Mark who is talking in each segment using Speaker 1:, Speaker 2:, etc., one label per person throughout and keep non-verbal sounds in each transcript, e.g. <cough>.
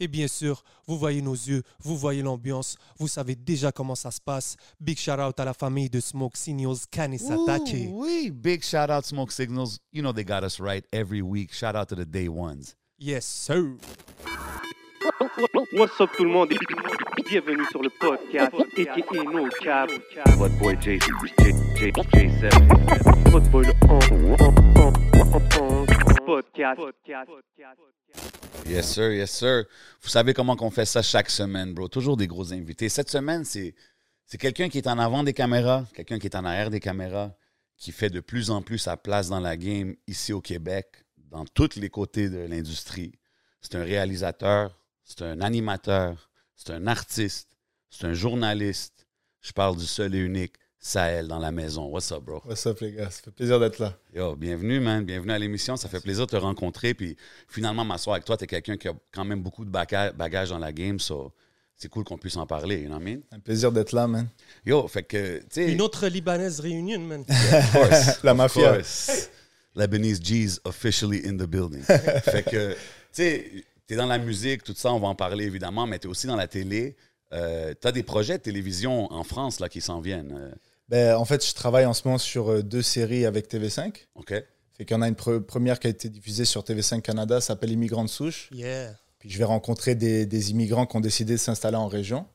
Speaker 1: Et bien sûr, vous voyez nos yeux, vous voyez l'ambiance, vous savez déjà comment ça se passe. Big shout out à la famille de Smoke Signals Kanisatake.
Speaker 2: Oui, big shout out Smoke Signals. You know they got us right every week. Shout out to the day ones.
Speaker 1: Yes, sir.
Speaker 3: What's up tout le monde et bienvenue sur le podcast aka No Cap.
Speaker 4: What boy J J J J7.
Speaker 3: Votre boy le podcast.
Speaker 2: Yes, sir, yes, sir. Vous savez comment qu'on fait ça chaque semaine, bro. Toujours des gros invités. Cette semaine, c'est quelqu'un qui est en avant des caméras, quelqu'un qui est en arrière des caméras, qui fait de plus en plus sa place dans la game ici au Québec, dans tous les côtés de l'industrie. C'est un réalisateur, c'est un animateur, c'est un artiste, c'est un journaliste. Je parle du seul et unique Sahel dans la maison. What's up, bro?
Speaker 5: What's up, les gars? Ça fait plaisir d'être là.
Speaker 2: Yo, bienvenue, man. Bienvenue à l'émission. Ça fait plaisir de te rencontrer. Puis finalement, m'asseoir avec toi, tu es quelqu'un qui a quand même beaucoup de baga- bagages dans la game. So, c'est cool qu'on puisse en parler, you know what I mean?
Speaker 5: Un plaisir d'être là, man.
Speaker 2: Yo, fait que, tu sais.
Speaker 1: Une autre Libanaise réunion, man. <laughs>
Speaker 2: of course, <laughs>
Speaker 5: La
Speaker 2: of
Speaker 5: mafia.
Speaker 2: course. Lebanese G's officially in the building. <laughs> fait que, tu sais, tu es dans la musique, tout ça, on va en parler évidemment, mais tu es aussi dans la télé. tu as des projets de télévision en France là, qui s'en viennent.
Speaker 5: Ben, en fait, je travaille en ce moment sur euh, deux séries avec TV5.
Speaker 2: OK?
Speaker 5: Fait qu'il y en a une pre- première qui a été diffusée sur TV5 Canada, s'appelle Immigrants de souche.
Speaker 1: Yeah.
Speaker 5: Puis je vais rencontrer des, des immigrants qui ont décidé de s'installer en région.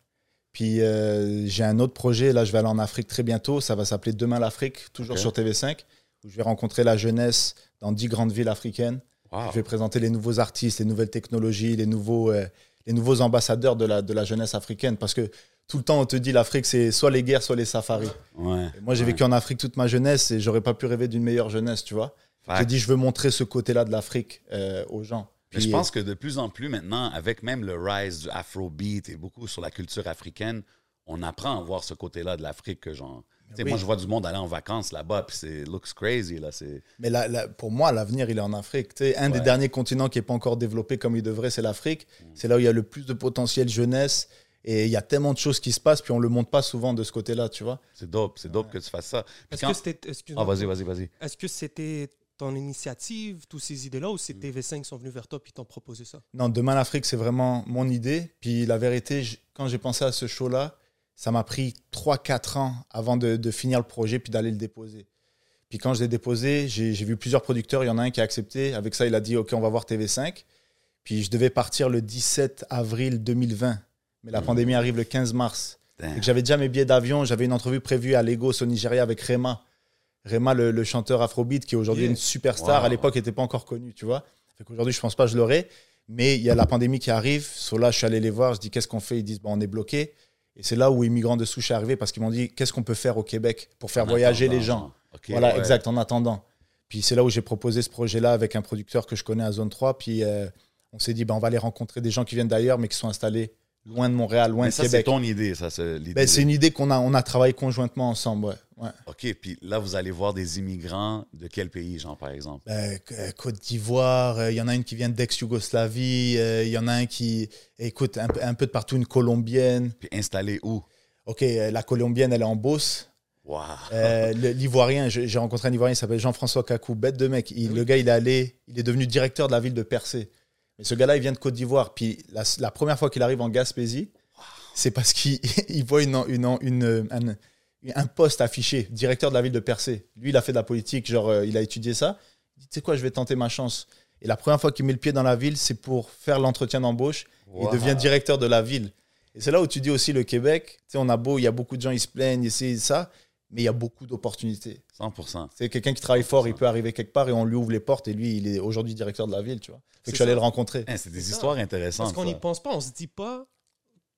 Speaker 5: Puis euh, j'ai un autre projet, là je vais aller en Afrique très bientôt, ça va s'appeler Demain l'Afrique, toujours sur TV5, où je vais rencontrer la jeunesse dans dix grandes villes africaines.
Speaker 2: Wow.
Speaker 5: Je vais présenter les nouveaux artistes, les nouvelles technologies, les nouveaux, euh, les nouveaux ambassadeurs de la, de la jeunesse africaine. Parce que tout le temps, on te dit l'Afrique, c'est soit les guerres, soit les safaris.
Speaker 2: Ouais.
Speaker 5: Moi, j'ai
Speaker 2: ouais.
Speaker 5: vécu en Afrique toute ma jeunesse et j'aurais pas pu rêver d'une meilleure jeunesse, tu vois. J'ai dit, je veux montrer ce côté-là de l'Afrique euh, aux gens.
Speaker 2: Je pense que de plus en plus maintenant, avec même le rise du afrobeat et beaucoup sur la culture africaine, on apprend à voir ce côté-là de l'Afrique que genre.
Speaker 5: Oui.
Speaker 2: Moi, je vois du monde aller en vacances là-bas, puis c'est looks crazy là. C'est
Speaker 5: Mais la- la- pour moi, l'avenir, il est en Afrique. Un des derniers continents qui n'est pas encore développé comme il devrait, c'est l'Afrique. C'est là où il y a le plus de potentiel jeunesse. Et il y a tellement de choses qui se passent, puis on ne le montre pas souvent de ce côté-là, tu vois.
Speaker 2: c'est dope, c'est dope que tu fasses ça. Puis
Speaker 1: Est-ce
Speaker 2: quand-
Speaker 1: que c'était. excuse-moi.
Speaker 2: Ah, vas-y, vas-y, vas-y.
Speaker 1: Est-ce que c'était ton initiative, toutes ces idées-là, ou c'est
Speaker 2: Mm.
Speaker 1: TV5 qui sont venus vers toi et t'ont proposé ça?
Speaker 5: Non, Demain l'Afrique, c'est vraiment mon idée. Puis la vérité, quand j'ai pensé à ce show-là, ça m'a pris 3-4 ans avant de, de finir le projet puis d'aller le déposer. Puis quand je l'ai déposé, j'ai j'ai vu plusieurs producteurs. Il y en a un qui a accepté. Avec ça, il a dit OK, on va voir TV5. Puis je devais partir le 17 avril 2020. Mais la pandémie arrive le 15 mars. Fait que J'avais déjà mes billets d'avion. J'avais une entrevue prévue à Lagos, au Nigeria, avec Rema. Rema, le, le chanteur afrobeat, qui est aujourd'hui
Speaker 1: Yeah.
Speaker 5: une superstar.
Speaker 2: Wow.
Speaker 5: À l'époque, il n'était pas encore connu, tu vois. Fait qu'aujourd'hui, je pense pas que je l'aurai. Mais il y a la pandémie qui arrive. Sur là, je suis allé les voir. Je dis, qu'est-ce qu'on fait? Ils disent, bon, on est bloqué. Et c'est là où Immigrants de souche est arrivé parce qu'ils m'ont dit, qu'est-ce qu'on peut faire au Québec pour faire
Speaker 2: En
Speaker 5: voyager
Speaker 2: attendant,
Speaker 5: les gens Voilà,
Speaker 2: ouais.
Speaker 5: exact, en attendant. Puis c'est là où j'ai proposé ce projet-là avec un producteur que je connais à Zone 3. Puis euh, on s'est dit, ben, on va aller rencontrer des gens qui viennent d'ailleurs, mais qui sont installés loin de Montréal, loin
Speaker 2: Mais
Speaker 5: de
Speaker 2: ça, c'est
Speaker 5: Québec.
Speaker 2: ton idée, ça, c'est l'idée.
Speaker 5: Ben, c'est une idée qu'on a, on a travaillé conjointement ensemble. Ouais. Ouais.
Speaker 2: OK, puis là, vous allez voir des immigrants de quel pays, genre, par exemple?
Speaker 5: Ben, euh, Côte d'Ivoire, euh, il y en a une qui vient d'ex-Yougoslavie, euh, il y en a un qui, écoute, un, peu- un peu de partout, une colombienne.
Speaker 2: Puis installés où?
Speaker 5: Ok, euh, la colombienne, elle est en Beauce.
Speaker 2: Wow.
Speaker 5: L'Ivoirien, j'ai rencontré un Ivoirien, il s'appelle Jean-François Kakou, bête de mec. Il- Le gars, il est allé, il est devenu directeur de la ville de Percé. Mais ce gars-là, il vient de Côte d'Ivoire. Puis la, la première fois qu'il arrive en Gaspésie, c'est parce qu'il <laughs> il voit une, une, une- un, un poste affiché, directeur de la ville de Percé. Lui, il a fait de la politique, genre, euh, il a étudié ça. Il dit, tu sais quoi, je vais tenter ma chance. Et la première fois qu'il met le pied dans la ville, c'est pour faire l'entretien d'embauche.
Speaker 2: Wow.
Speaker 5: Il devient directeur de la ville. Et c'est là où tu dis aussi le Québec, tu sais, on a beau, il y a beaucoup de gens, ils se plaignent, ici et ça, mais il y a beaucoup d'opportunités.
Speaker 2: 100
Speaker 5: C'est quelqu'un qui travaille fort, il peut arriver quelque part et on lui ouvre les portes et lui, il est aujourd'hui directeur de la ville, tu vois. Fait que je suis allé le rencontrer.
Speaker 2: Hein, C'est des histoires
Speaker 1: ça.
Speaker 2: intéressantes.
Speaker 1: Parce qu'on n'y pense pas, on se dit pas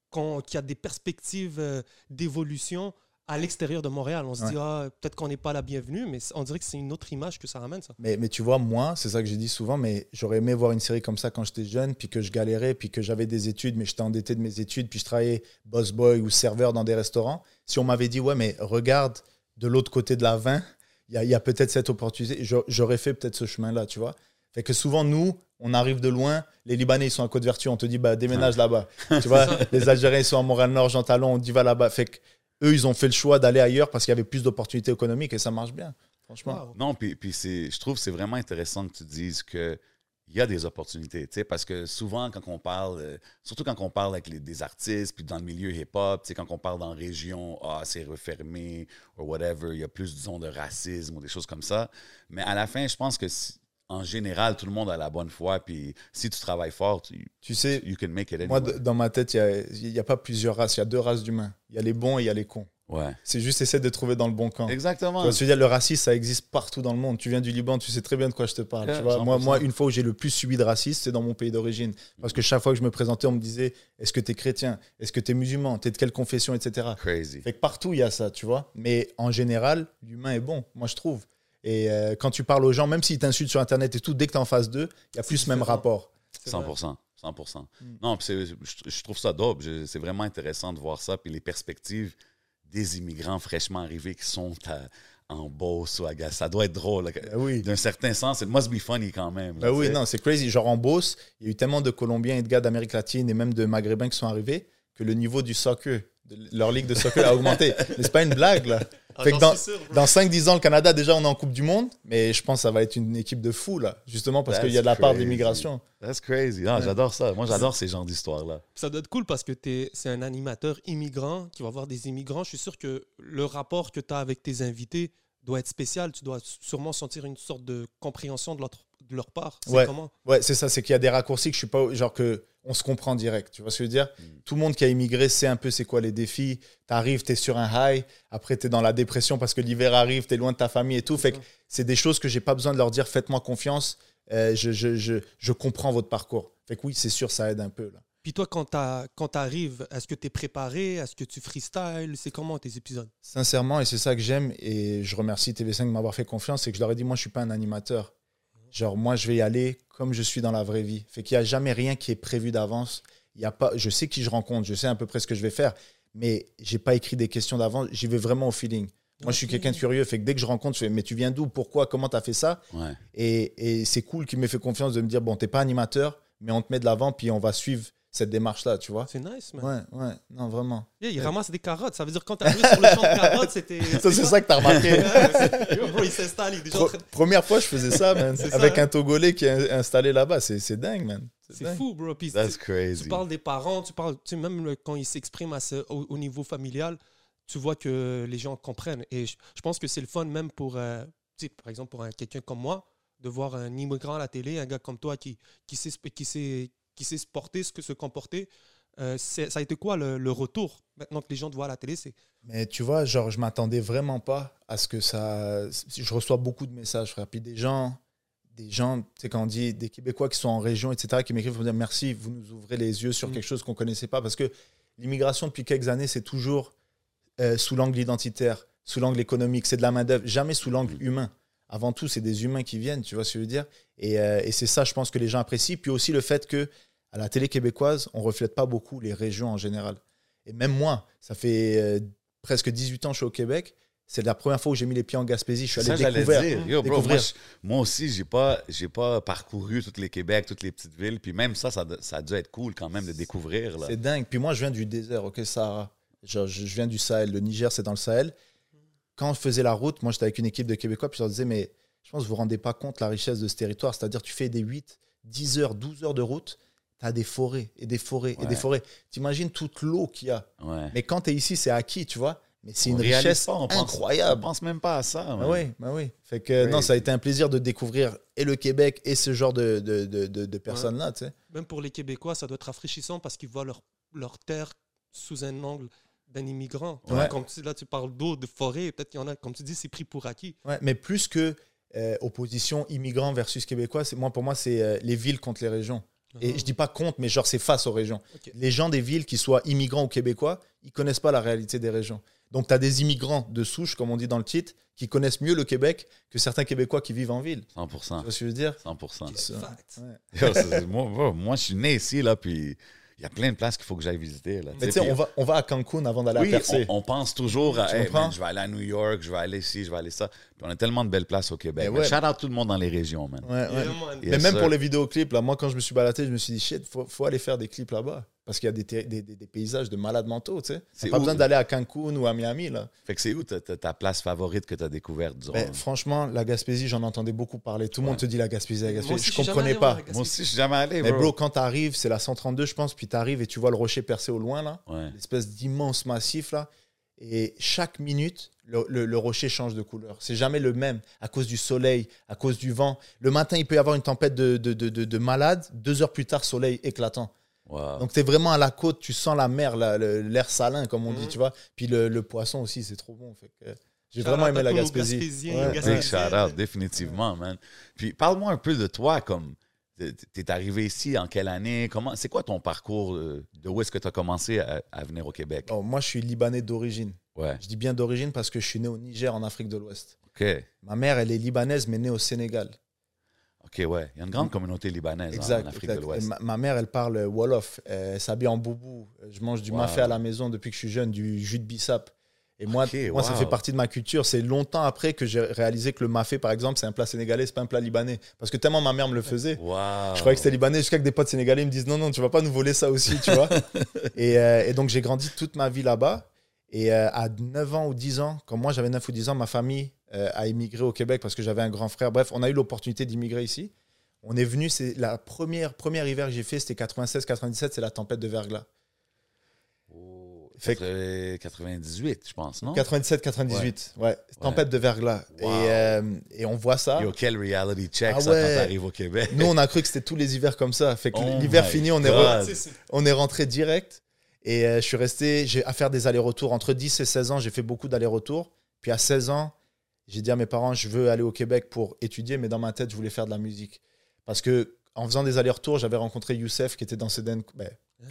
Speaker 1: qu'on- qu'il y a des perspectives euh, d'évolution à l'extérieur de Montréal. On se dit, ah, peut-être qu'on n'est pas la bienvenue, mais on dirait que c'est une autre image que ça ramène, ça.
Speaker 5: Mais, mais tu vois, moi, c'est ça que j'ai dit souvent, mais j'aurais aimé voir une série comme ça quand j'étais jeune, puis que je galérais, puis que j'avais des études, mais j'étais endetté de mes études, puis je travaillais boss boy ou serveur dans des restaurants. Si on m'avait dit, ouais, mais regarde de l'autre côté de la 20, il y a, peut-être cette opportunité, j'a- j'aurais fait peut-être ce chemin-là, tu vois. Fait que souvent, nous, On arrive de loin. Les Libanais, ils sont à Côte-Vertu. On te dit, bah, déménage là-bas. tu <laughs> vois, les Algériens, ils sont à Montréal-Nord, Jean Talon. On dit, va là-bas. Fait que eux, ils ont fait le choix d'aller ailleurs parce qu'il y avait plus d'opportunités économiques et ça marche bien. Franchement.
Speaker 2: Non, puis, puis je trouve que c'est vraiment intéressant que tu dises que il y a des opportunités, tu sais, parce que souvent, quand on parle, euh, surtout quand on parle avec les- des artistes, puis dans le milieu hip-hop, tu sais, quand on parle dans région, ah, c'est refermé, ou whatever, il y a plus, disons, de racisme ou des choses comme ça. Mais à la fin, je pense que, en général, tout le monde a la bonne foi, puis si tu travailles fort, tu,
Speaker 5: Tu sais,
Speaker 2: you can make it
Speaker 5: moi,
Speaker 2: anyway.
Speaker 5: dans ma tête, il n'y a, pas plusieurs races. Il y a deux races d'humains. Il y a les bons et il y a les cons.
Speaker 2: Ouais.
Speaker 5: C'est juste essayer de trouver dans le bon camp.
Speaker 2: Exactement.
Speaker 5: Je veux dire, le racisme, ça existe partout dans le monde. Tu viens du Liban, tu sais très bien de quoi je te parle. Tu vois. Moi,
Speaker 2: 100%.
Speaker 5: moi, une fois où j'ai le plus subi de racisme, c'est dans mon pays d'origine. Parce que chaque fois que je me présentais, on me disait Est-ce que tu es chrétien? Est-ce que tu es musulman? Tu es de quelle confession? Etc.
Speaker 2: Crazy.
Speaker 5: Fait que partout, il y a ça, tu vois. Mais en général, l'humain est bon, moi, je trouve. Et euh, quand tu parles aux gens, même s'ils t'insultent sur Internet et tout, dès que tu es en face d'eux, il y a plus ce même rapport.
Speaker 1: C'est vrai.
Speaker 2: 100%. 100%.
Speaker 5: Mm.
Speaker 2: Non, je, je trouve ça dope. C'est vraiment intéressant de voir ça. Puis les perspectives des immigrants fraîchement arrivés qui sont à- en Beauce ou à Gas. Ça doit être drôle.
Speaker 5: Ben oui.
Speaker 2: D'un certain sens, it must be funny quand même.
Speaker 5: Ben oui, non, c'est crazy. Genre en Beauce, il y a eu tellement de Colombiens et de gars d'Amérique latine et même de Maghrébins qui sont arrivés que le niveau du soccer, de leur ligue de soccer a augmenté. <laughs> Mais c'est pas une blague, là.
Speaker 1: Ah,
Speaker 5: Fait que
Speaker 1: j'en
Speaker 5: dans, dans 5-10 ans, le Canada, déjà, on est en Coupe du Monde, mais je pense que ça va être une équipe de fous, là. Justement parce qu'il y a de la part l'immigration.
Speaker 2: That's crazy. Ah,
Speaker 5: Ouais.
Speaker 2: J'adore ça. Moi, j'adore ces genres d'histoires-là.
Speaker 1: Ça doit être cool parce que t'es- c'est un animateur immigrant qui va voir des immigrants. Je suis sûr que le rapport que tu as avec tes invités doit être spécial. Tu dois sûrement sentir une sorte de compréhension de leur, de leur part. C'est
Speaker 5: Ouais.
Speaker 1: comment?
Speaker 5: Ouais, c'est ça, c'est qu'il y a des raccourcis que je suis pas. Genre que on se comprend direct. Tu vois ce que je veux dire?
Speaker 2: Mm.
Speaker 5: Tout le monde qui a immigré sait un peu c'est quoi les défis. T'arrives, t'es sur un high, après t'es dans la dépression parce que l'hiver arrive, t'es loin de ta famille et tout. Fait que c'est des choses que j'ai pas besoin de leur dire faites-moi confiance. euh, je, je, je, je comprends votre parcours. Fait que oui, c'est sûr, ça aide un peu. Là.
Speaker 1: Puis toi, quand tu arrives, est-ce que tu es préparé? Est-ce que tu freestyle C'est comment tes épisodes?
Speaker 5: Sincèrement, et c'est ça que j'aime, et je remercie TV5 de m'avoir fait confiance, c'est que je leur ai dit, moi, je suis pas un animateur. Genre, moi, je vais y aller comme je suis dans la vraie vie. Fait qu'il n'y a jamais rien qui est prévu d'avance. Il y a pas, je sais qui je rencontre, je sais à peu près ce que je vais faire, mais j'ai pas écrit des questions d'avance, j'y vais vraiment au feeling. Moi, je suis quelqu'un de curieux, fait que dès que je rencontre, je fais, mais tu viens d'où? Pourquoi? Comment tu as fait ça?
Speaker 2: Ouais.
Speaker 5: Et, et c'est cool qu'il m'ait fait confiance de me dire, bon, t'es pas animateur, mais on te met de l'avant, puis on va suivre cette démarche-là, tu vois.
Speaker 1: C'est nice, man.
Speaker 5: Ouais, ouais, non, vraiment.
Speaker 1: Yeah, il ramasse des carottes. Ça veut dire quand tu arrivé sur le champ de carottes, c'était. <laughs>
Speaker 5: Ça, c'est ça que t'as remarqué. <laughs>
Speaker 1: Yo, bro, il s'installe, il est déjà
Speaker 5: Pro- première fois, je faisais ça, man.
Speaker 1: Ça,
Speaker 5: Avec un Togolais qui est installé là-bas. C'est c'est dingue, man.
Speaker 1: C'est fou, bro. Puis
Speaker 2: That's
Speaker 1: tu-
Speaker 2: crazy.
Speaker 1: Tu parles des parents, tu parles, tu sais, même le- quand ils s'expriment à ce- au, au niveau familial, tu vois que les gens comprennent. Et je, je pense que c'est le fun même pour, euh, tu sais, par exemple, pour un- quelqu'un comme moi, de voir un immigrant à la télé, un gars comme toi qui, qui, sait, qui, sait, qui sait se porter, ce que se comporter. Euh, ça a été quoi le, le retour? Maintenant que les gens te voient à la télé c'est
Speaker 5: Mais tu vois, genre, je m'attendais vraiment pas à ce que ça. Je reçois beaucoup de messages, frère. Puis des gens, des gens, tu sais, quand on dit des Québécois qui sont en région, etc., qui m'écrivent pour dire merci, vous nous ouvrez les yeux sur
Speaker 1: Mm.
Speaker 5: quelque chose qu'on connaissait pas. Parce que l'immigration, depuis quelques années, c'est toujours euh, sous l'angle identitaire, sous l'angle économique. C'est de la main-d'œuvre, jamais sous l'angle humain. Avant tout, c'est des humains qui viennent, tu vois ce que je veux dire? Et, euh, et c'est ça, je pense, que les gens apprécient. Puis aussi le fait que à la télé québécoise, on reflète pas beaucoup les régions en général. Et même moi, ça fait euh, presque 18 ans que je suis au Québec. C'est la première fois où j'ai mis les pieds en Gaspésie. Je suis
Speaker 2: Ça,
Speaker 5: allé
Speaker 2: j'allais
Speaker 5: découvrir.
Speaker 2: dire. Yo, bro,
Speaker 5: découvrir.
Speaker 2: moi, aussi, j'ai pas, j'ai pas parcouru toutes les Québec, toutes les petites villes. Puis même ça, ça, ça a dû être cool quand même de découvrir. Là.
Speaker 5: C'est dingue. Puis moi, je viens du désert, ok, Sahara. Je, je viens du Sahel. Le Niger, c'est dans le Sahel. Quand je faisais la route, moi, j'étais avec une équipe de Québécois, puis je leur disais, mais je pense que vous ne vous rendez pas compte la richesse de ce territoire. C'est-à-dire, tu fais des 8, 10 heures, 12 heures de route, tu as des forêts et des forêts et des forêts. T'imagines toute l'eau qu'il y a.
Speaker 2: Ouais.
Speaker 5: Mais quand tu es ici, c'est acquis, tu vois. Mais c'est une richesse
Speaker 2: pas, on pense- On
Speaker 5: incroyable.
Speaker 2: pense même pas à ça.
Speaker 5: Bah oui, bah oui. Fait que non, ça a été un plaisir de découvrir et le Québec et ce genre de, de, de, de- de personnes-là, tu sais.
Speaker 1: même pour les Québécois, ça doit être rafraîchissant parce qu'ils voient leur, leur terre sous un angle d'un immigrant.
Speaker 5: Ouais.
Speaker 1: Comme tu, là, tu parles d'eau, de forêt, peut-être qu'il y en a, comme tu dis, c'est pris pour acquis.
Speaker 5: Ouais, mais plus que euh, opposition immigrants versus québécois, c'est moi pour moi c'est euh, les villes contre les régions. Et je dis pas contre, mais genre c'est face aux régions. Les gens des villes, qui soient immigrants ou québécois, ils connaissent pas la réalité des régions. Donc tu as des immigrants de souche, comme on dit dans le titre, qui connaissent mieux le Québec que certains Québécois qui vivent en ville.
Speaker 2: 100%.
Speaker 5: Tu vois ce que je veux dire?
Speaker 2: 100%.
Speaker 5: Ça.
Speaker 1: Fact.
Speaker 5: Ouais.
Speaker 2: Yo, moi, moi, je suis né ici, là, puis Il y a plein de places qu'il faut que j'aille visiter. Là,
Speaker 5: Mais tu sais, on va, on va à Cancun avant d'aller
Speaker 2: oui,
Speaker 5: à Percé.
Speaker 2: on, on pense toujours à Hey, man, je vais aller à New York, je vais aller ici, je vais aller ça. Puis on a tellement de belles places au Québec.
Speaker 5: Ouais.
Speaker 2: shout out tout le monde dans les régions, man.
Speaker 5: Ouais, ouais.
Speaker 1: Yeah, man.
Speaker 2: Yes,
Speaker 5: Mais même
Speaker 2: sir.
Speaker 5: pour les vidéoclips, là, moi, quand je me suis baladé, je me suis dit, shit, faut, faut aller faire des clips là-bas. Parce qu'il y a des, des, des- des paysages de malades mentaux, tu sais.
Speaker 2: C'est
Speaker 5: pas
Speaker 2: où?
Speaker 5: besoin d'aller à Cancun ou à Miami, là.
Speaker 2: Fait que c'est où ta, ta- ta place favorite que tu as découverte durant...
Speaker 5: Mais franchement, la Gaspésie, j'en entendais beaucoup parler. Tout le monde te dit la Gaspésie, la
Speaker 1: Moi
Speaker 5: Gaspésie.
Speaker 1: aussi,
Speaker 5: Je comprenais pas.
Speaker 2: Moi aussi, je suis jamais allé,
Speaker 5: Mais
Speaker 2: bro.
Speaker 5: bro, quand t'arrives, c'est la 132, je pense, puis t'arrives et tu vois le rocher percé au loin, là.
Speaker 2: Ouais.
Speaker 5: L'espèce d'immense massif, là. Et chaque minute, le, le- le rocher change de couleur. C'est jamais le même à cause du soleil, à cause du vent. Le matin, il peut y avoir une tempête de, de, de, de- de malade. Deux heures plus tard, soleil éclatant.
Speaker 2: Wow.
Speaker 5: Donc, tu es vraiment à la côte, tu sens la mer, l'air salin, comme on dit,
Speaker 1: Mhm.
Speaker 5: tu vois. Puis le, le poisson aussi, c'est trop bon. Fait que, J'ai vraiment aimé la Gaspésie. Ouais.
Speaker 2: Big shout out, définitivement, man. Puis parle-moi un peu de toi, comme t'es arrivé ici en quelle année? Comment c'est quoi ton parcours? euh, De où est-ce que tu as commencé à, à venir au Québec?
Speaker 5: Bon, moi, je suis libanais d'origine.
Speaker 2: Ouais.
Speaker 5: Je dis bien d'origine parce que je suis né au Niger, en Afrique de l'Ouest.
Speaker 2: OK.
Speaker 5: Ma mère, elle est libanaise, mais née au Sénégal.
Speaker 2: OK, ouais. Il y a une grande communauté libanaise hein,
Speaker 5: Exact.
Speaker 2: en Afrique
Speaker 5: exact.
Speaker 2: de l'Ouest.
Speaker 5: Ma, ma mère, elle parle Wolof. Euh, Elle s'habille en boubou. Je mange du
Speaker 2: Wow.
Speaker 5: mafé à la maison depuis que je suis jeune, du jus de bissap. Et moi, moi ça fait partie de ma culture. C'est longtemps après que j'ai réalisé que le mafé, par exemple, c'est un plat sénégalais, c'est pas un plat libanais. Parce que tellement ma mère me le faisait.
Speaker 2: Wow.
Speaker 5: Je croyais que c'était libanais jusqu'à que des potes sénégalais me disent non, non, tu vas pas nous voler ça aussi, tu vois. <laughs> et, euh, et donc j'ai grandi toute ma vie là-bas. Et euh, à 9 ans ou 10 ans, quand moi j'avais 9 ou 10 ans, ma famille euh, a immigré au Québec parce que j'avais un grand frère. Bref, on a eu l'opportunité d'immigrer ici. On est venu, c'est la première, première hiver que j'ai fait, c'était 96-97, c'est la tempête de verglas.
Speaker 2: Oh,
Speaker 5: Fait
Speaker 2: 80 98, je pense, non?
Speaker 5: 97-98, ouais. tempête de verglas.
Speaker 2: Wow.
Speaker 5: Et, euh, et on voit ça.
Speaker 2: Yo, quel reality check
Speaker 5: Ah
Speaker 2: ça
Speaker 5: ouais.
Speaker 2: quand t'arrives au Québec.
Speaker 5: Nous, on a cru que c'était tous les hivers comme ça. Fait que
Speaker 2: Oh
Speaker 5: l'hiver fini, on est, re- on est rentré direct. Et euh, je suis resté j'ai à faire des allers-retours. Entre 10 et 16 ans, j'ai fait beaucoup d'allers-retours. Puis à 16 ans, j'ai dit à mes parents, je veux aller au Québec pour étudier, mais dans ma tête, je voulais faire de la musique. Parce que en faisant des allers-retours, j'avais rencontré Youssef qui était dans Seden, ben,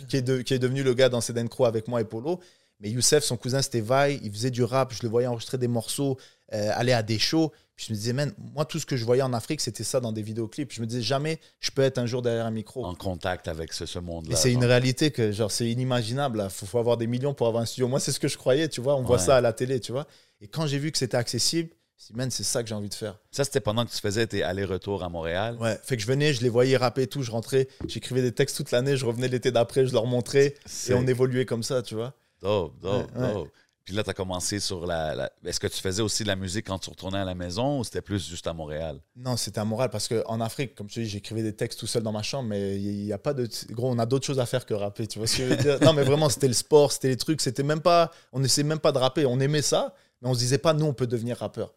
Speaker 5: qui, est de- qui est devenu le gars dans Seden Crow avec moi et Polo. Mais Youssef, son cousin, c'était Vai. Il faisait du rap. Je le voyais enregistrer des morceaux, euh, aller à des shows. Puis je me disais, man, moi, tout ce que je voyais en Afrique, c'était ça dans des vidéoclips. Je me disais, jamais je peux être un jour derrière un micro.
Speaker 2: En contact avec ce, ce monde-là.
Speaker 5: Et c'est une réalité que genre c'est inimaginable. Il faut, faut avoir des millions pour avoir un studio. Moi, c'est ce que je croyais, tu vois. On voit ça à la télé, tu vois. Et quand j'ai vu que c'était accessible, dit, man, c'est ça que j'ai envie de faire.
Speaker 2: Ça, c'était pendant que tu faisais tes allers-retours à Montréal.
Speaker 5: Ouais. Fait que je venais, je les voyais rapper et tout. Je rentrais, j'écrivais des textes toute l'année. Je revenais l'été d'après, je leur montrais. Et on évoluait comme ça, tu vois.
Speaker 2: dope, dope,
Speaker 5: Ouais, ouais.
Speaker 2: dope. Puis là, tu as commencé sur la, la- Est-ce que tu faisais aussi de la musique quand tu retournais à la maison ou c'était plus juste à Montréal?
Speaker 5: Non, c'était à Montréal parce qu'en Afrique, comme te dis, j'écrivais des textes tout seul dans ma chambre, mais il n'y a pas de. Gros, on a d'autres choses à faire que rapper, tu vois ce que je veux dire? <laughs> Non, mais vraiment, c'était le sport, c'était les trucs, c'était même pas. On n'essayait même pas de rapper, on aimait ça, mais on se disait pas, nous, on peut devenir rappeur.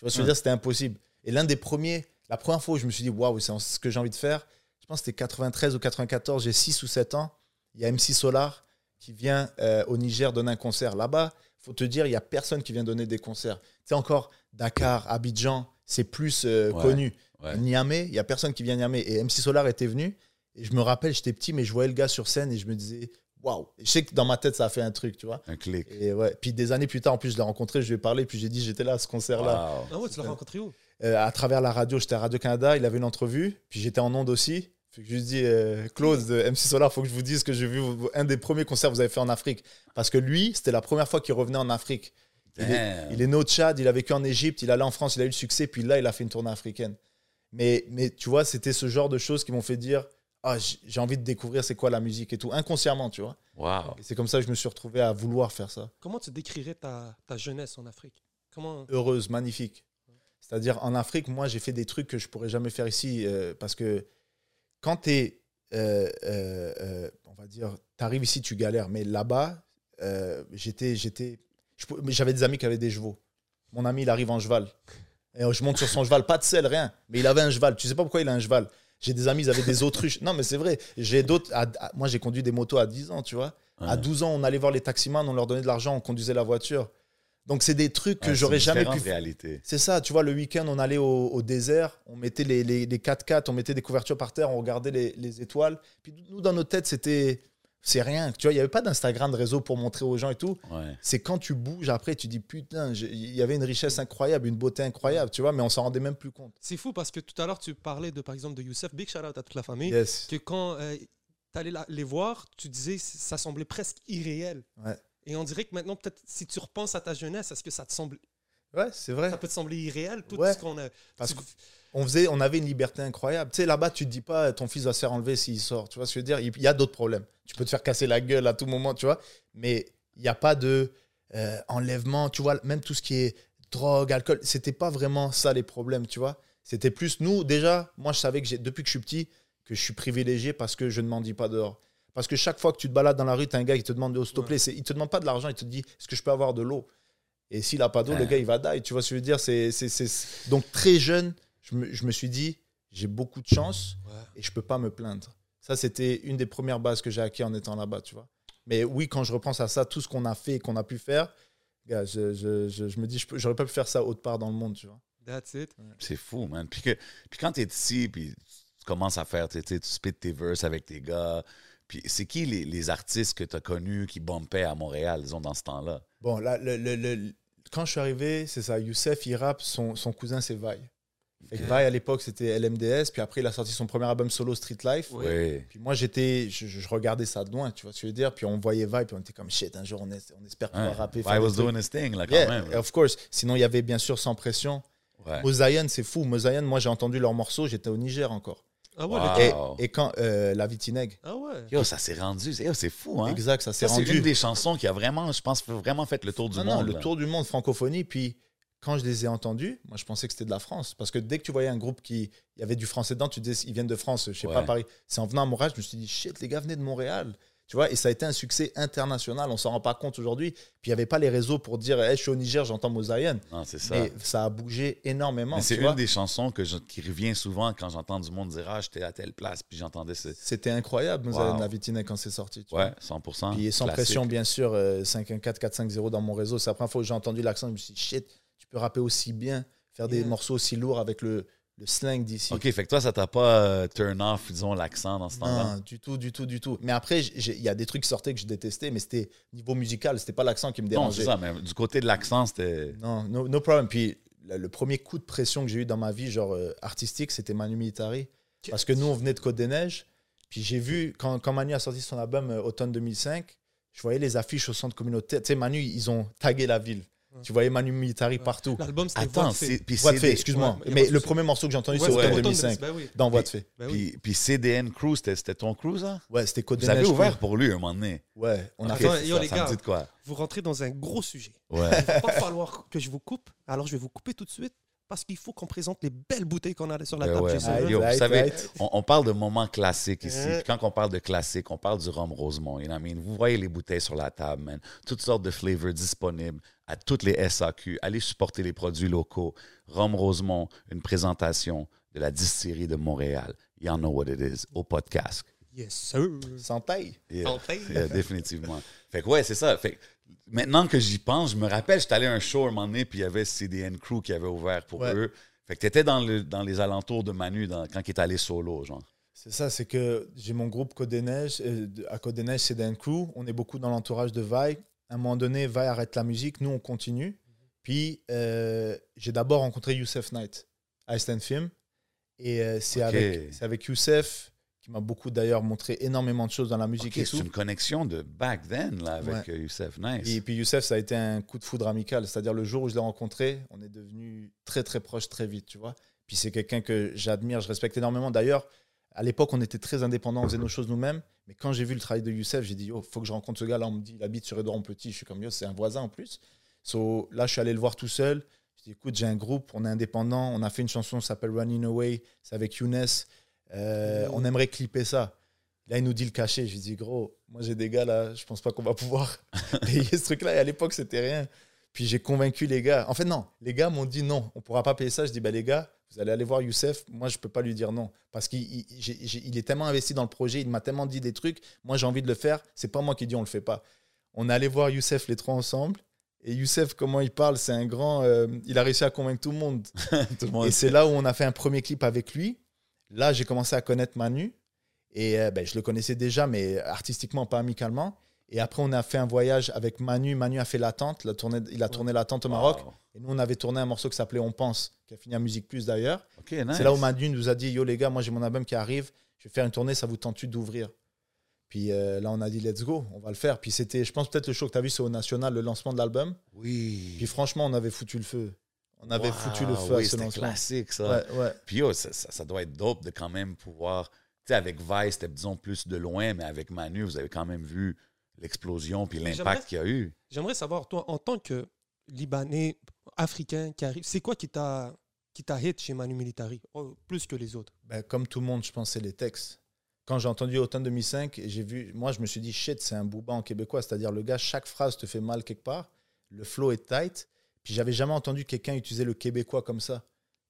Speaker 5: Tu vois je veux
Speaker 2: Ouais.
Speaker 5: dire? C'était impossible. Et l'un des premiers, la première fois où je me suis dit, waouh, c'est ce que j'ai envie de faire, je pense que c'était 93 ou 94, j'ai 6 ou 7 ans, il y a MC Solar qui vient euh, au Niger donner un concert. Là-bas, faut te dire, il y a personne qui vient donner des concerts. Tu sais, encore, Dakar, Abidjan, c'est plus euh,
Speaker 2: Ouais.
Speaker 5: connu.
Speaker 2: Ouais.
Speaker 5: Niamey, il y a personne qui vient à Niamey. Et MC Solar était venu. Et je me rappelle, j'étais petit, mais je voyais le gars sur scène et je me disais, waouh. Je sais que dans ma tête, ça a fait un truc, tu vois.
Speaker 2: Un clic.
Speaker 5: Et ouais. Puis des années plus tard, en plus, je l'ai rencontré, je lui ai parlé, puis j'ai dit, j'étais là à ce concert-là.
Speaker 2: Wow.
Speaker 1: Ah ouais, tu l'as rencontré où?
Speaker 5: Euh, à travers la radio, j'étais à Radio-Canada, il avait une entrevue, puis j'étais en onde aussi. Fait que je lui dis, euh, Claude de MC Solar, faut que je vous dise que j'ai vu un des premiers concerts que vous avez fait en Afrique. Parce que lui, c'était la première fois qu'il revenait en Afrique. Il est, il est né au Tchad, il a vécu en Égypte, il allait en France, il a eu le succès, puis là, il a fait une tournée africaine. Mais, mais tu vois, c'était ce genre de choses qui m'ont fait dire Ah, j'ai envie de découvrir c'est quoi la musique et tout, inconsciemment, tu vois.
Speaker 2: Wow.
Speaker 5: C'est comme ça que je me suis retrouvé à vouloir faire ça.
Speaker 1: Comment tu décrirais ta, ta jeunesse en Afrique? Comment?
Speaker 5: Heureuse, magnifique. C'est-à-dire, en Afrique, moi, j'ai fait des trucs que je pourrais jamais faire ici, euh, parce que quand tu es, on va dire, tu arrives ici, tu galères, mais là-bas, euh, j'étais, j'étais, j'avais des amis qui avaient des chevaux. Mon ami, il arrive en cheval. Et je monte sur son cheval, pas de sel, rien. Mais il avait un cheval. Tu sais pas pourquoi il a un cheval? J'ai des amis, ils avaient des autruches. Non, mais c'est vrai. J'ai d'autres. Moi, j'ai conduit des motos à 10 ans, tu vois. À
Speaker 2: Ouais.
Speaker 5: 12 ans, on allait voir les taximans, on leur donnait de l'argent, on conduisait la voiture. Donc, c'est des trucs que
Speaker 2: Ouais,
Speaker 5: j'aurais jamais pu
Speaker 2: réalités.
Speaker 5: c'est ça, tu vois, le week-end, on allait au, au désert, on mettait les, les, les 4x4, on mettait des couvertures par terre, on regardait les, les étoiles. Puis nous, dans nos têtes, c'était. C'est rien. Tu vois, il n'y avait pas d'Instagram, de réseau pour montrer aux gens et tout.
Speaker 2: Ouais.
Speaker 5: C'est quand tu bouges après, tu dis putain, il y avait une richesse incroyable, une beauté incroyable, tu vois, mais on s'en rendait même plus compte.
Speaker 1: C'est fou parce que tout à l'heure, tu parlais de, par exemple, de Youssef. Big shout out à toute la famille.
Speaker 5: Yes.
Speaker 1: Que quand euh, t'allais la- les voir, tu disais, ça semblait presque irréel.
Speaker 5: Ouais.
Speaker 1: Et on dirait que maintenant, peut-être, si tu repenses à ta jeunesse, est-ce que ça te semble,
Speaker 5: Ouais, c'est vrai.
Speaker 1: ça peut te sembler irréel, tout
Speaker 5: Ouais.
Speaker 1: ce qu'on a.
Speaker 5: Parce
Speaker 1: tu-
Speaker 5: que- On, faisait, on avait une liberté incroyable. Tu sais, là-bas, tu te dis pas ton fils va se faire enlever s'il sort. Tu vois ce que je veux dire? Il y a d'autres problèmes. Tu peux te faire casser la gueule à tout moment, tu vois. Mais il n'y a pas de euh, enlèvement, tu vois. Même tout ce qui est drogue, alcool, c'était pas vraiment ça les problèmes, tu vois. C'était plus nous. Déjà, moi, je savais que j'ai- depuis que je suis petit, que je suis privilégié parce que je ne m'en dis pas dehors. Parce que chaque fois que tu te balades dans la rue, tu as un gars qui te demande de s'il te plaît. Il te demande pas de l'argent, il te dit est-ce que je peux avoir de l'eau? Et s'il n'a pas d'eau,
Speaker 2: Ouais.
Speaker 5: le gars, il va die. Tu vois ce que je veux dire? C'est- Donc, très jeune, je me, je me suis dit j'ai beaucoup de chance
Speaker 1: Ouais.
Speaker 5: et je peux pas me plaindre. Ça, c'était une des premières bases que j'ai acquis en étant là-bas, tu vois. Mais oui, quand je repense à ça, tout ce qu'on a fait et qu'on a pu faire, gars, je, je, je, je me dis, j'aurais pas pu faire ça autre part dans le monde, tu vois.
Speaker 1: That's it.
Speaker 2: C'est fou, man. Puis, que, puis quand t'es ici, puis tu commences à faire, tu sais, tu spit tes verses avec tes gars. Puis c'est qui les, les artistes que tu as connus qui bumpaient à Montréal, disons, dans ce temps-là?
Speaker 5: Bon, là, le, le- le- quand je suis arrivé, c'est ça, Youssef, il rappe, son, son cousin, c'est Vai. Vai, à l'époque, c'était LMDS, puis après, il a sorti son premier album solo, Street Life. Puis moi, j'étais, je, je regardais ça de loin, tu vois ce que je veux dire? Puis on voyait Vai, puis on était comme shit, un jour, on, est- on espère pouvoir
Speaker 2: Ouais.
Speaker 5: rapper.
Speaker 2: I was doing his thing, là, quand
Speaker 5: Yeah,
Speaker 2: même.
Speaker 5: of course. Sinon, il y avait bien sûr Sans Pression.
Speaker 2: Ouais.
Speaker 5: Mosaïen, c'est fou. Mosaïen, moi, j'ai entendu leur morceau, j'étais au Niger encore.
Speaker 1: Ah ouais,
Speaker 2: Wow.
Speaker 5: Et, quand euh, La Vitineg,
Speaker 1: Ah ouais.
Speaker 2: Yo, ça s'est rendu. Yo, c'est fou, hein?
Speaker 5: exact, ça s'est
Speaker 2: Ça, c'est
Speaker 5: rendu.
Speaker 2: une des chansons qui a vraiment, je pense, vraiment fait le tour du
Speaker 5: Non, non,
Speaker 2: monde.
Speaker 5: le
Speaker 2: là.
Speaker 5: tour du monde francophonie. Puis quand je les ai entendus, moi, je pensais que c'était de la France. Parce que dès que tu voyais un groupe qui il y avait du français dedans, tu disais, ils viennent de France, je sais pas. Paris. C'est en venant à Montréal, je me suis dit, shit, les gars venaient de Montréal. Tu vois, et ça a été un succès international. On s'en rend pas compte aujourd'hui. Puis il n'y avait pas les réseaux pour dire, hey, je suis au Niger, j'entends Mosaïen.
Speaker 2: Non, c'est ça.
Speaker 5: Mais ça a bougé énormément.
Speaker 2: C'est une
Speaker 5: vois.
Speaker 2: des chansons que je- qui revient souvent quand j'entends du monde dire Ah, j'étais à telle place, puis j'entendais ce.
Speaker 5: C'était incroyable, Mosaïen,
Speaker 2: Wow.
Speaker 5: La Vitineg, quand c'est sorti. tu
Speaker 2: Ouais,
Speaker 5: vois.
Speaker 2: 100%.
Speaker 5: Puis sans
Speaker 2: classique.
Speaker 5: pression, bien sûr, euh, 514 450 dans mon réseau. C'est la première fois que j'ai entendu l'accent. Je me suis dit, shit, peux rapper aussi bien, faire des morceaux aussi lourds avec le, le slang d'ici.
Speaker 2: Ok, fait que toi, ça t'a pas euh, turn off, disons, l'accent dans ce temps-là?
Speaker 5: Non, du tout, du tout, du tout. Mais après, il y a des trucs qui sortaient que je détestais, mais c'était niveau musical, c'était pas l'accent qui me
Speaker 2: Non, c'est
Speaker 5: dérangeait.
Speaker 2: ça, mais du côté de l'accent, c'était.
Speaker 5: Non, no, no problem. Puis le, le premier coup de pression que j'ai eu dans ma vie, genre euh, artistique, c'était Manu Militari. Parce que nous, on venait de Côte des Neiges. Puis j'ai vu, quand, quand Manu a sorti son album euh, automne 2005, je voyais les affiches au centre communautaire. Tu sais, Manu, ils ont tagué la ville. Tu voyais Manu Militari partout.
Speaker 1: L'album, c'était
Speaker 2: Attends. Puis CD
Speaker 5: excuse-moi. Mais le premier morceau que j'ai entendu, c'est
Speaker 1: c'était
Speaker 5: automne
Speaker 1: automne
Speaker 5: 2005,
Speaker 1: ben oui.
Speaker 5: dans Voix de fée.
Speaker 1: Ben oui.
Speaker 2: Puis, puis CDN Crew, c'était ton crew, ça?
Speaker 5: Ouais, c'était Côte
Speaker 2: Vous avez ouvert pour lui un moment donné.
Speaker 5: Ouais, on a fait.
Speaker 2: Quoi?
Speaker 1: Vous rentrez dans un gros sujet.
Speaker 2: Ouais.
Speaker 1: Il va pas falloir que je vous coupe. Alors, je vais vous couper tout de suite parce qu'il faut qu'on présente les belles bouteilles qu'on a sur la
Speaker 2: Ben
Speaker 1: table.
Speaker 2: ouais,
Speaker 1: Jason.
Speaker 5: Right,
Speaker 2: yo, vous
Speaker 5: right,
Speaker 2: savez,
Speaker 5: right.
Speaker 2: on, on parle de moments classiques ici. Puis quand on parle de classique, on parle du rhum Rosemont. You know what I mean? Vous voyez les bouteilles sur la table, man. Toutes sortes de flavors disponibles à toutes les SAQ. Allez supporter les produits locaux. Rhum Rosemont, une présentation de la distillerie de Montréal. You know what it is, au podcast.
Speaker 1: Yes, sir.
Speaker 5: Sans taille.
Speaker 2: Yeah.
Speaker 1: Santé.
Speaker 2: Yeah, définitivement. Fait que ouais, c'est ça. Fait que maintenant que j'y pense, je me rappelle, j'étais allé à un show un moment donné, puis il y avait CDN Crew qui avait ouvert pour
Speaker 5: Ouais.
Speaker 2: eux. Fait que t'étais dans, le, dans les alentours de Manu dans- quand il est allé solo, genre.
Speaker 5: C'est ça, c'est que j'ai mon groupe Côte des Neiges. euh, à Côte des Neiges, Dan Crew. On est beaucoup dans l'entourage de Vi. À un moment donné, Vi arrête la musique. Nous, on continue. Puis, euh, j'ai d'abord rencontré Youssef Knight à Iceland Film. Et euh, c'est
Speaker 2: Ok.
Speaker 5: avec, c'est avec Youssef qui m'a beaucoup d'ailleurs montré énormément de choses dans la musique
Speaker 2: Ok,
Speaker 5: et
Speaker 2: c'est
Speaker 5: tout.
Speaker 2: une connexion de back then là, avec
Speaker 5: Ouais.
Speaker 2: euh, Youssef Nice.
Speaker 5: Et puis Youssef, ça a été un coup de foudre amical. C'est-à-dire le jour où je l'ai rencontré, on est devenus très très proches très vite, tu vois. Puis c'est quelqu'un que j'admire, je respecte énormément. D'ailleurs, à l'époque, on était très indépendants, on faisait nos choses nous-mêmes. Mais quand j'ai vu le travail de Youssef, j'ai dit, yo, faut que je rencontre ce gars-là. On me dit, il habite sur Édouard Petit. Je suis comme, yo, c'est un voisin en plus. So, là, je suis allé le voir tout seul. Je dis, écoute, j'ai un groupe, on est indépendant. On a fait une chanson, ça s'appelle Running Away. C'est avec Younes. Euh, On aimerait clipper ça. Là, il nous dit le cachet. Je lui dis, gros, moi j'ai des gars là, je pense pas qu'on va pouvoir <laughs> payer ce truc-là. Et à l'époque, c'était rien. Puis j'ai convaincu les gars. En fait, non, les gars m'ont dit non, on pourra pas payer ça. Je dis, bah, les gars, vous allez aller voir Youssef. Moi, je peux pas lui dire non. Parce qu'il il est tellement investi dans le projet, il m'a tellement dit des trucs. Moi, j'ai envie de le faire. C'est pas moi qui dis on le fait pas. On est allé voir Youssef les trois ensemble. Et Youssef, comment il parle, c'est un grand. euh, il a réussi à convaincre tout le monde. <laughs>
Speaker 2: Tout le monde
Speaker 5: Et c'est là où on a fait un premier clip avec lui. Là, j'ai commencé à connaître Manu. Et euh, ben, je le connaissais déjà, mais artistiquement, pas amicalement. Et après, on a fait un voyage avec Manu. Manu a fait l'attente. La tournée, il a tourné l'attente au Maroc.
Speaker 2: Wow.
Speaker 5: Et nous, on avait tourné un morceau qui s'appelait On pense, qui a fini à Musique Plus d'ailleurs.
Speaker 2: Nice.
Speaker 5: C'est là où Manu nous a dit Yo, les gars, moi, j'ai mon album qui arrive. Je vais faire une tournée, ça vous tente d'ouvrir? Puis euh, là, on a dit let's go, on va le faire. Puis c'était, je pense, peut-être le show que tu as vu, c'est au National, le lancement de l'album.
Speaker 2: Oui.
Speaker 5: Puis franchement, on avait foutu le feu. On avait
Speaker 2: Wow,
Speaker 5: foutu le feu
Speaker 2: oui,
Speaker 5: à ce
Speaker 2: c'était classique, ça.
Speaker 5: Ouais, ouais.
Speaker 2: Puis yo, ça, ça- ça doit être dope de quand même pouvoir. Tu sais, avec Vice, c'était disons plus de loin, mais avec Manu, vous avez quand même vu l'explosion puis l'impact qu'il y a eu.
Speaker 1: J'aimerais savoir, toi, en tant que Libanais, Africain qui arrive, c'est quoi qui t'a qui t'a hit chez Manu Militari, Oh, plus que les autres?
Speaker 5: Ben, comme tout le monde, je pense, c'est les textes. Quand j'ai entendu Automne 2005, j'ai vu, moi, je me suis dit, shit, c'est un booba en québécois. C'est-à-dire, le gars, chaque phrase te fait mal quelque part. Le flow est tight. Puis, j'avais jamais entendu quelqu'un utiliser le québécois comme ça.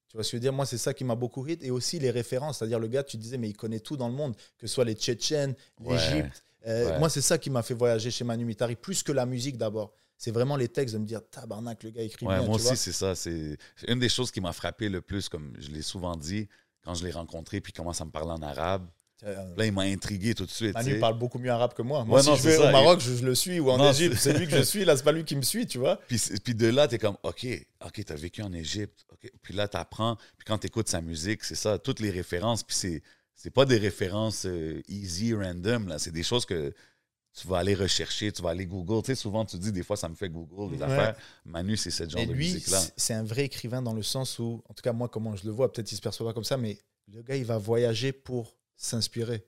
Speaker 5: Tu vois ce que je veux dire? Moi, c'est ça qui m'a beaucoup hit. Et aussi les références. C'est-à-dire, le gars, tu disais, mais il connaît tout dans le monde, que ce soit les Tchétchènes,
Speaker 2: Ouais.
Speaker 5: l'Égypte. Euh,
Speaker 2: Ouais.
Speaker 5: Moi, c'est ça qui m'a fait voyager chez Manu Mitari, plus que la musique d'abord. C'est vraiment les textes de me dire, tabarnak, le gars écrit
Speaker 2: Ouais,
Speaker 5: bien.
Speaker 2: moi
Speaker 5: tu
Speaker 2: aussi, c'est ça. C'est une des choses qui m'a frappé le plus, comme je l'ai souvent dit, quand je l'ai rencontré puis il commence à me parler en arabe.
Speaker 5: Euh,
Speaker 2: Là, il m'a intrigué tout de suite.
Speaker 5: Manu parle beaucoup mieux arabe que moi. Moi,
Speaker 2: Ouais,
Speaker 5: si
Speaker 2: non,
Speaker 5: je vais
Speaker 2: ça.
Speaker 5: au Maroc, je, je le suis, ou en
Speaker 2: Non,
Speaker 5: Égypte,
Speaker 2: c'est-
Speaker 5: lui que je suis. Là, c'est pas lui qui me suit, tu vois.
Speaker 2: Puis, puis de là, tu es comme, OK, OK, tu as vécu en Égypte. OK. Puis là, tu apprends. Puis quand tu écoutes sa musique, c'est ça, toutes les références. Puis c'est, c'est pas des références euh, easy, random. Là. C'est des choses que tu vas aller rechercher, tu vas aller Google. Tu sais, souvent, tu dis, des fois, ça me fait Google, les
Speaker 5: Ouais.
Speaker 2: affaires. Manu, c'est ce genre de musique-là.
Speaker 5: c'est un vrai écrivain dans le sens où, en tout cas, moi, comment je le vois, peut-être il se perçoit pas comme ça, mais le gars, il va voyager pour s'inspirer.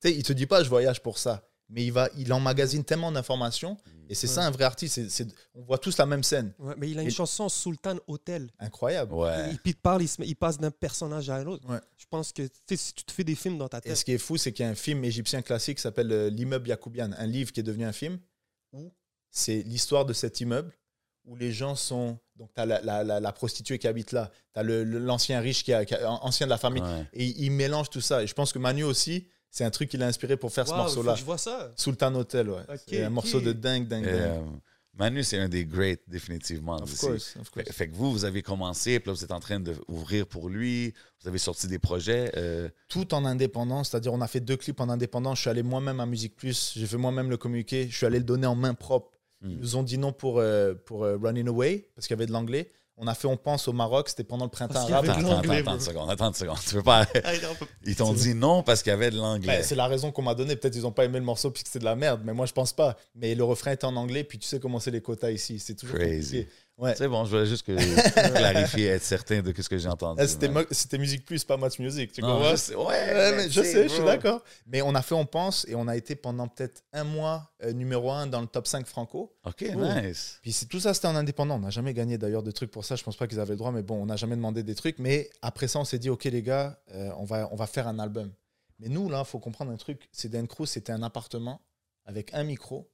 Speaker 5: Tu sais, il te dit pas, je voyage pour ça. Mais il, va, il emmagasine tellement d'informations. Et c'est
Speaker 1: Ouais.
Speaker 5: ça un vrai artiste. c'est- c'est- on voit tous la même scène.
Speaker 1: Ouais, Mais il a une
Speaker 5: Et-
Speaker 1: chanson Sultan Hotel.
Speaker 5: Incroyable.
Speaker 2: Ouais.
Speaker 1: Il, puis il parle, il, se met- il passe d'un personnage à un autre.
Speaker 5: Ouais.
Speaker 1: Je pense que tu sais, si tu te fais des films dans ta
Speaker 5: Et
Speaker 1: tête,
Speaker 5: ce qui est fou, c'est qu'il y a un film égyptien classique qui s'appelle euh, L'immeuble Yacoubian, un livre qui est devenu un film, où c'est l'histoire de cet immeuble, où les gens sont. Donc, tu as la, la- la- la prostituée qui habite là, tu as l'ancien riche qui, a, qui a- ancien de la famille,
Speaker 2: Ouais.
Speaker 5: et il mélange tout ça. Et je pense que Manu aussi, c'est un truc qu'il a inspiré pour faire ce morceau-là.
Speaker 1: Je vois ça.
Speaker 5: Sultan Hotel, ouais.
Speaker 1: Ok,
Speaker 5: c'est un morceau de dingue, dingue, dingue.
Speaker 2: euh, Manu, c'est un des greats, définitivement.
Speaker 5: of course, of course.
Speaker 2: Fait, que vous, vous avez commencé, puis là, vous êtes en train d'ouvrir pour lui. Vous avez sorti des projets. euh,
Speaker 5: Tout en indépendance, c'est-à-dire on a fait deux clips en indépendance. Je suis allé moi-même à Musique Plus, j'ai fait moi-même le communiqué, je suis allé le donner en main propre.
Speaker 2: Hmm.
Speaker 5: Ils nous ont dit non pour, euh, pour euh, Running Away, parce qu'il y avait de l'anglais. On a fait On pense au Maroc, c'était pendant le printemps arabe.
Speaker 2: Attends, attends, attends, une seconde, attends une seconde. Tu veux pas... Ils t'ont dit non parce qu'il y avait de l'anglais.
Speaker 5: Ben, c'est la raison qu'on m'a donnée. Peut-être ils n'ont pas aimé le morceau puisque c'est de la merde, mais moi je pense pas. Mais le refrain est en anglais, puis tu sais comment c'est les quotas ici. C'est toujours
Speaker 2: Crazy.
Speaker 5: compliqué. Ouais.
Speaker 2: C'est bon, je voulais juste que, <laughs> clarifier, être certain de ce que j'ai entendu.
Speaker 5: Eh, C'était c'était Musique Plus, pas Match Music. Tu comprends?
Speaker 2: je sais, ouais,
Speaker 5: Ouais, mais je sais, je suis d'accord. Mais on a fait On pense et on a été pendant peut-être un mois euh, numéro un dans le top 5 franco.
Speaker 2: OK, nice.
Speaker 5: Puis c'est- tout ça, c'était en indépendant. On n'a jamais gagné d'ailleurs de trucs pour ça. Je pense pas qu'ils avaient le droit, mais bon, on n'a jamais demandé des trucs. Mais après ça, on s'est dit, OK, les gars, euh, on, va, on va faire un album. Mais nous, là, il faut comprendre un truc. C'est Dan Cruz, c'était un appartement avec un micro.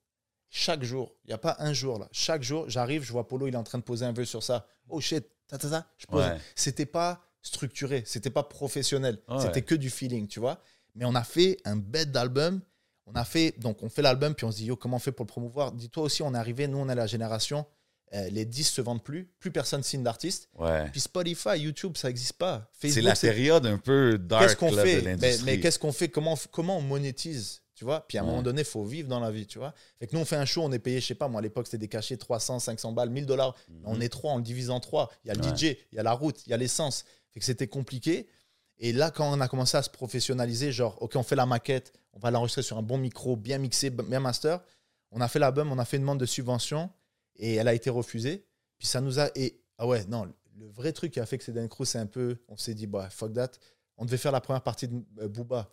Speaker 5: Chaque jour, il n'y a pas un jour là. Chaque jour, j'arrive, je vois Polo, il est en train de poser un vœu sur ça. Oh shit, ta ta ta. Je pose.
Speaker 2: Ouais.
Speaker 5: C'était pas structuré, c'était pas professionnel.
Speaker 2: Ouais.
Speaker 5: C'était que du feeling, tu vois. Mais on a fait un bête d'album. On a fait, donc on fait l'album, puis on se dit, yo, comment on fait pour le promouvoir? Dis-toi aussi, on est arrivé, nous, on est la génération, euh, les disques se vendent plus, plus personne signe d'artiste.
Speaker 2: Ouais.
Speaker 5: Puis Spotify, YouTube, ça n'existe pas.
Speaker 2: C'est la période un peu
Speaker 5: Qu'est-ce
Speaker 2: dark
Speaker 5: qu'on
Speaker 2: là,
Speaker 5: fait?
Speaker 2: De
Speaker 5: Mais,
Speaker 2: l'industrie.
Speaker 5: mais qu'est-ce qu'on fait? Comment, comment on monétise Tu vois? Puis à un
Speaker 2: Ouais.
Speaker 5: moment donné, il faut vivre dans la vie, tu vois? Fait que nous, on fait un show, on est payé, je sais pas, moi, à l'époque, c'était des cachets 300, 500 balles, 1000 dollars. On est trois, on le divise en trois. Il y a le
Speaker 2: Mhm. Ouais.
Speaker 5: DJ, il y a la route, il y a l'essence. Fait que c'était compliqué. Et là, quand on a commencé à se professionnaliser, genre, OK, on fait la maquette, on va l'enregistrer sur un bon micro, bien mixé, bien master. On a fait l'album, on a fait une demande de subvention et elle a été refusée. Puis ça nous a. Et, ah ouais, non, le vrai truc qui a fait que c'est Dan Cruz, c'est un peu. On s'est dit, bah, fuck that. On devait faire la première partie de euh, Booba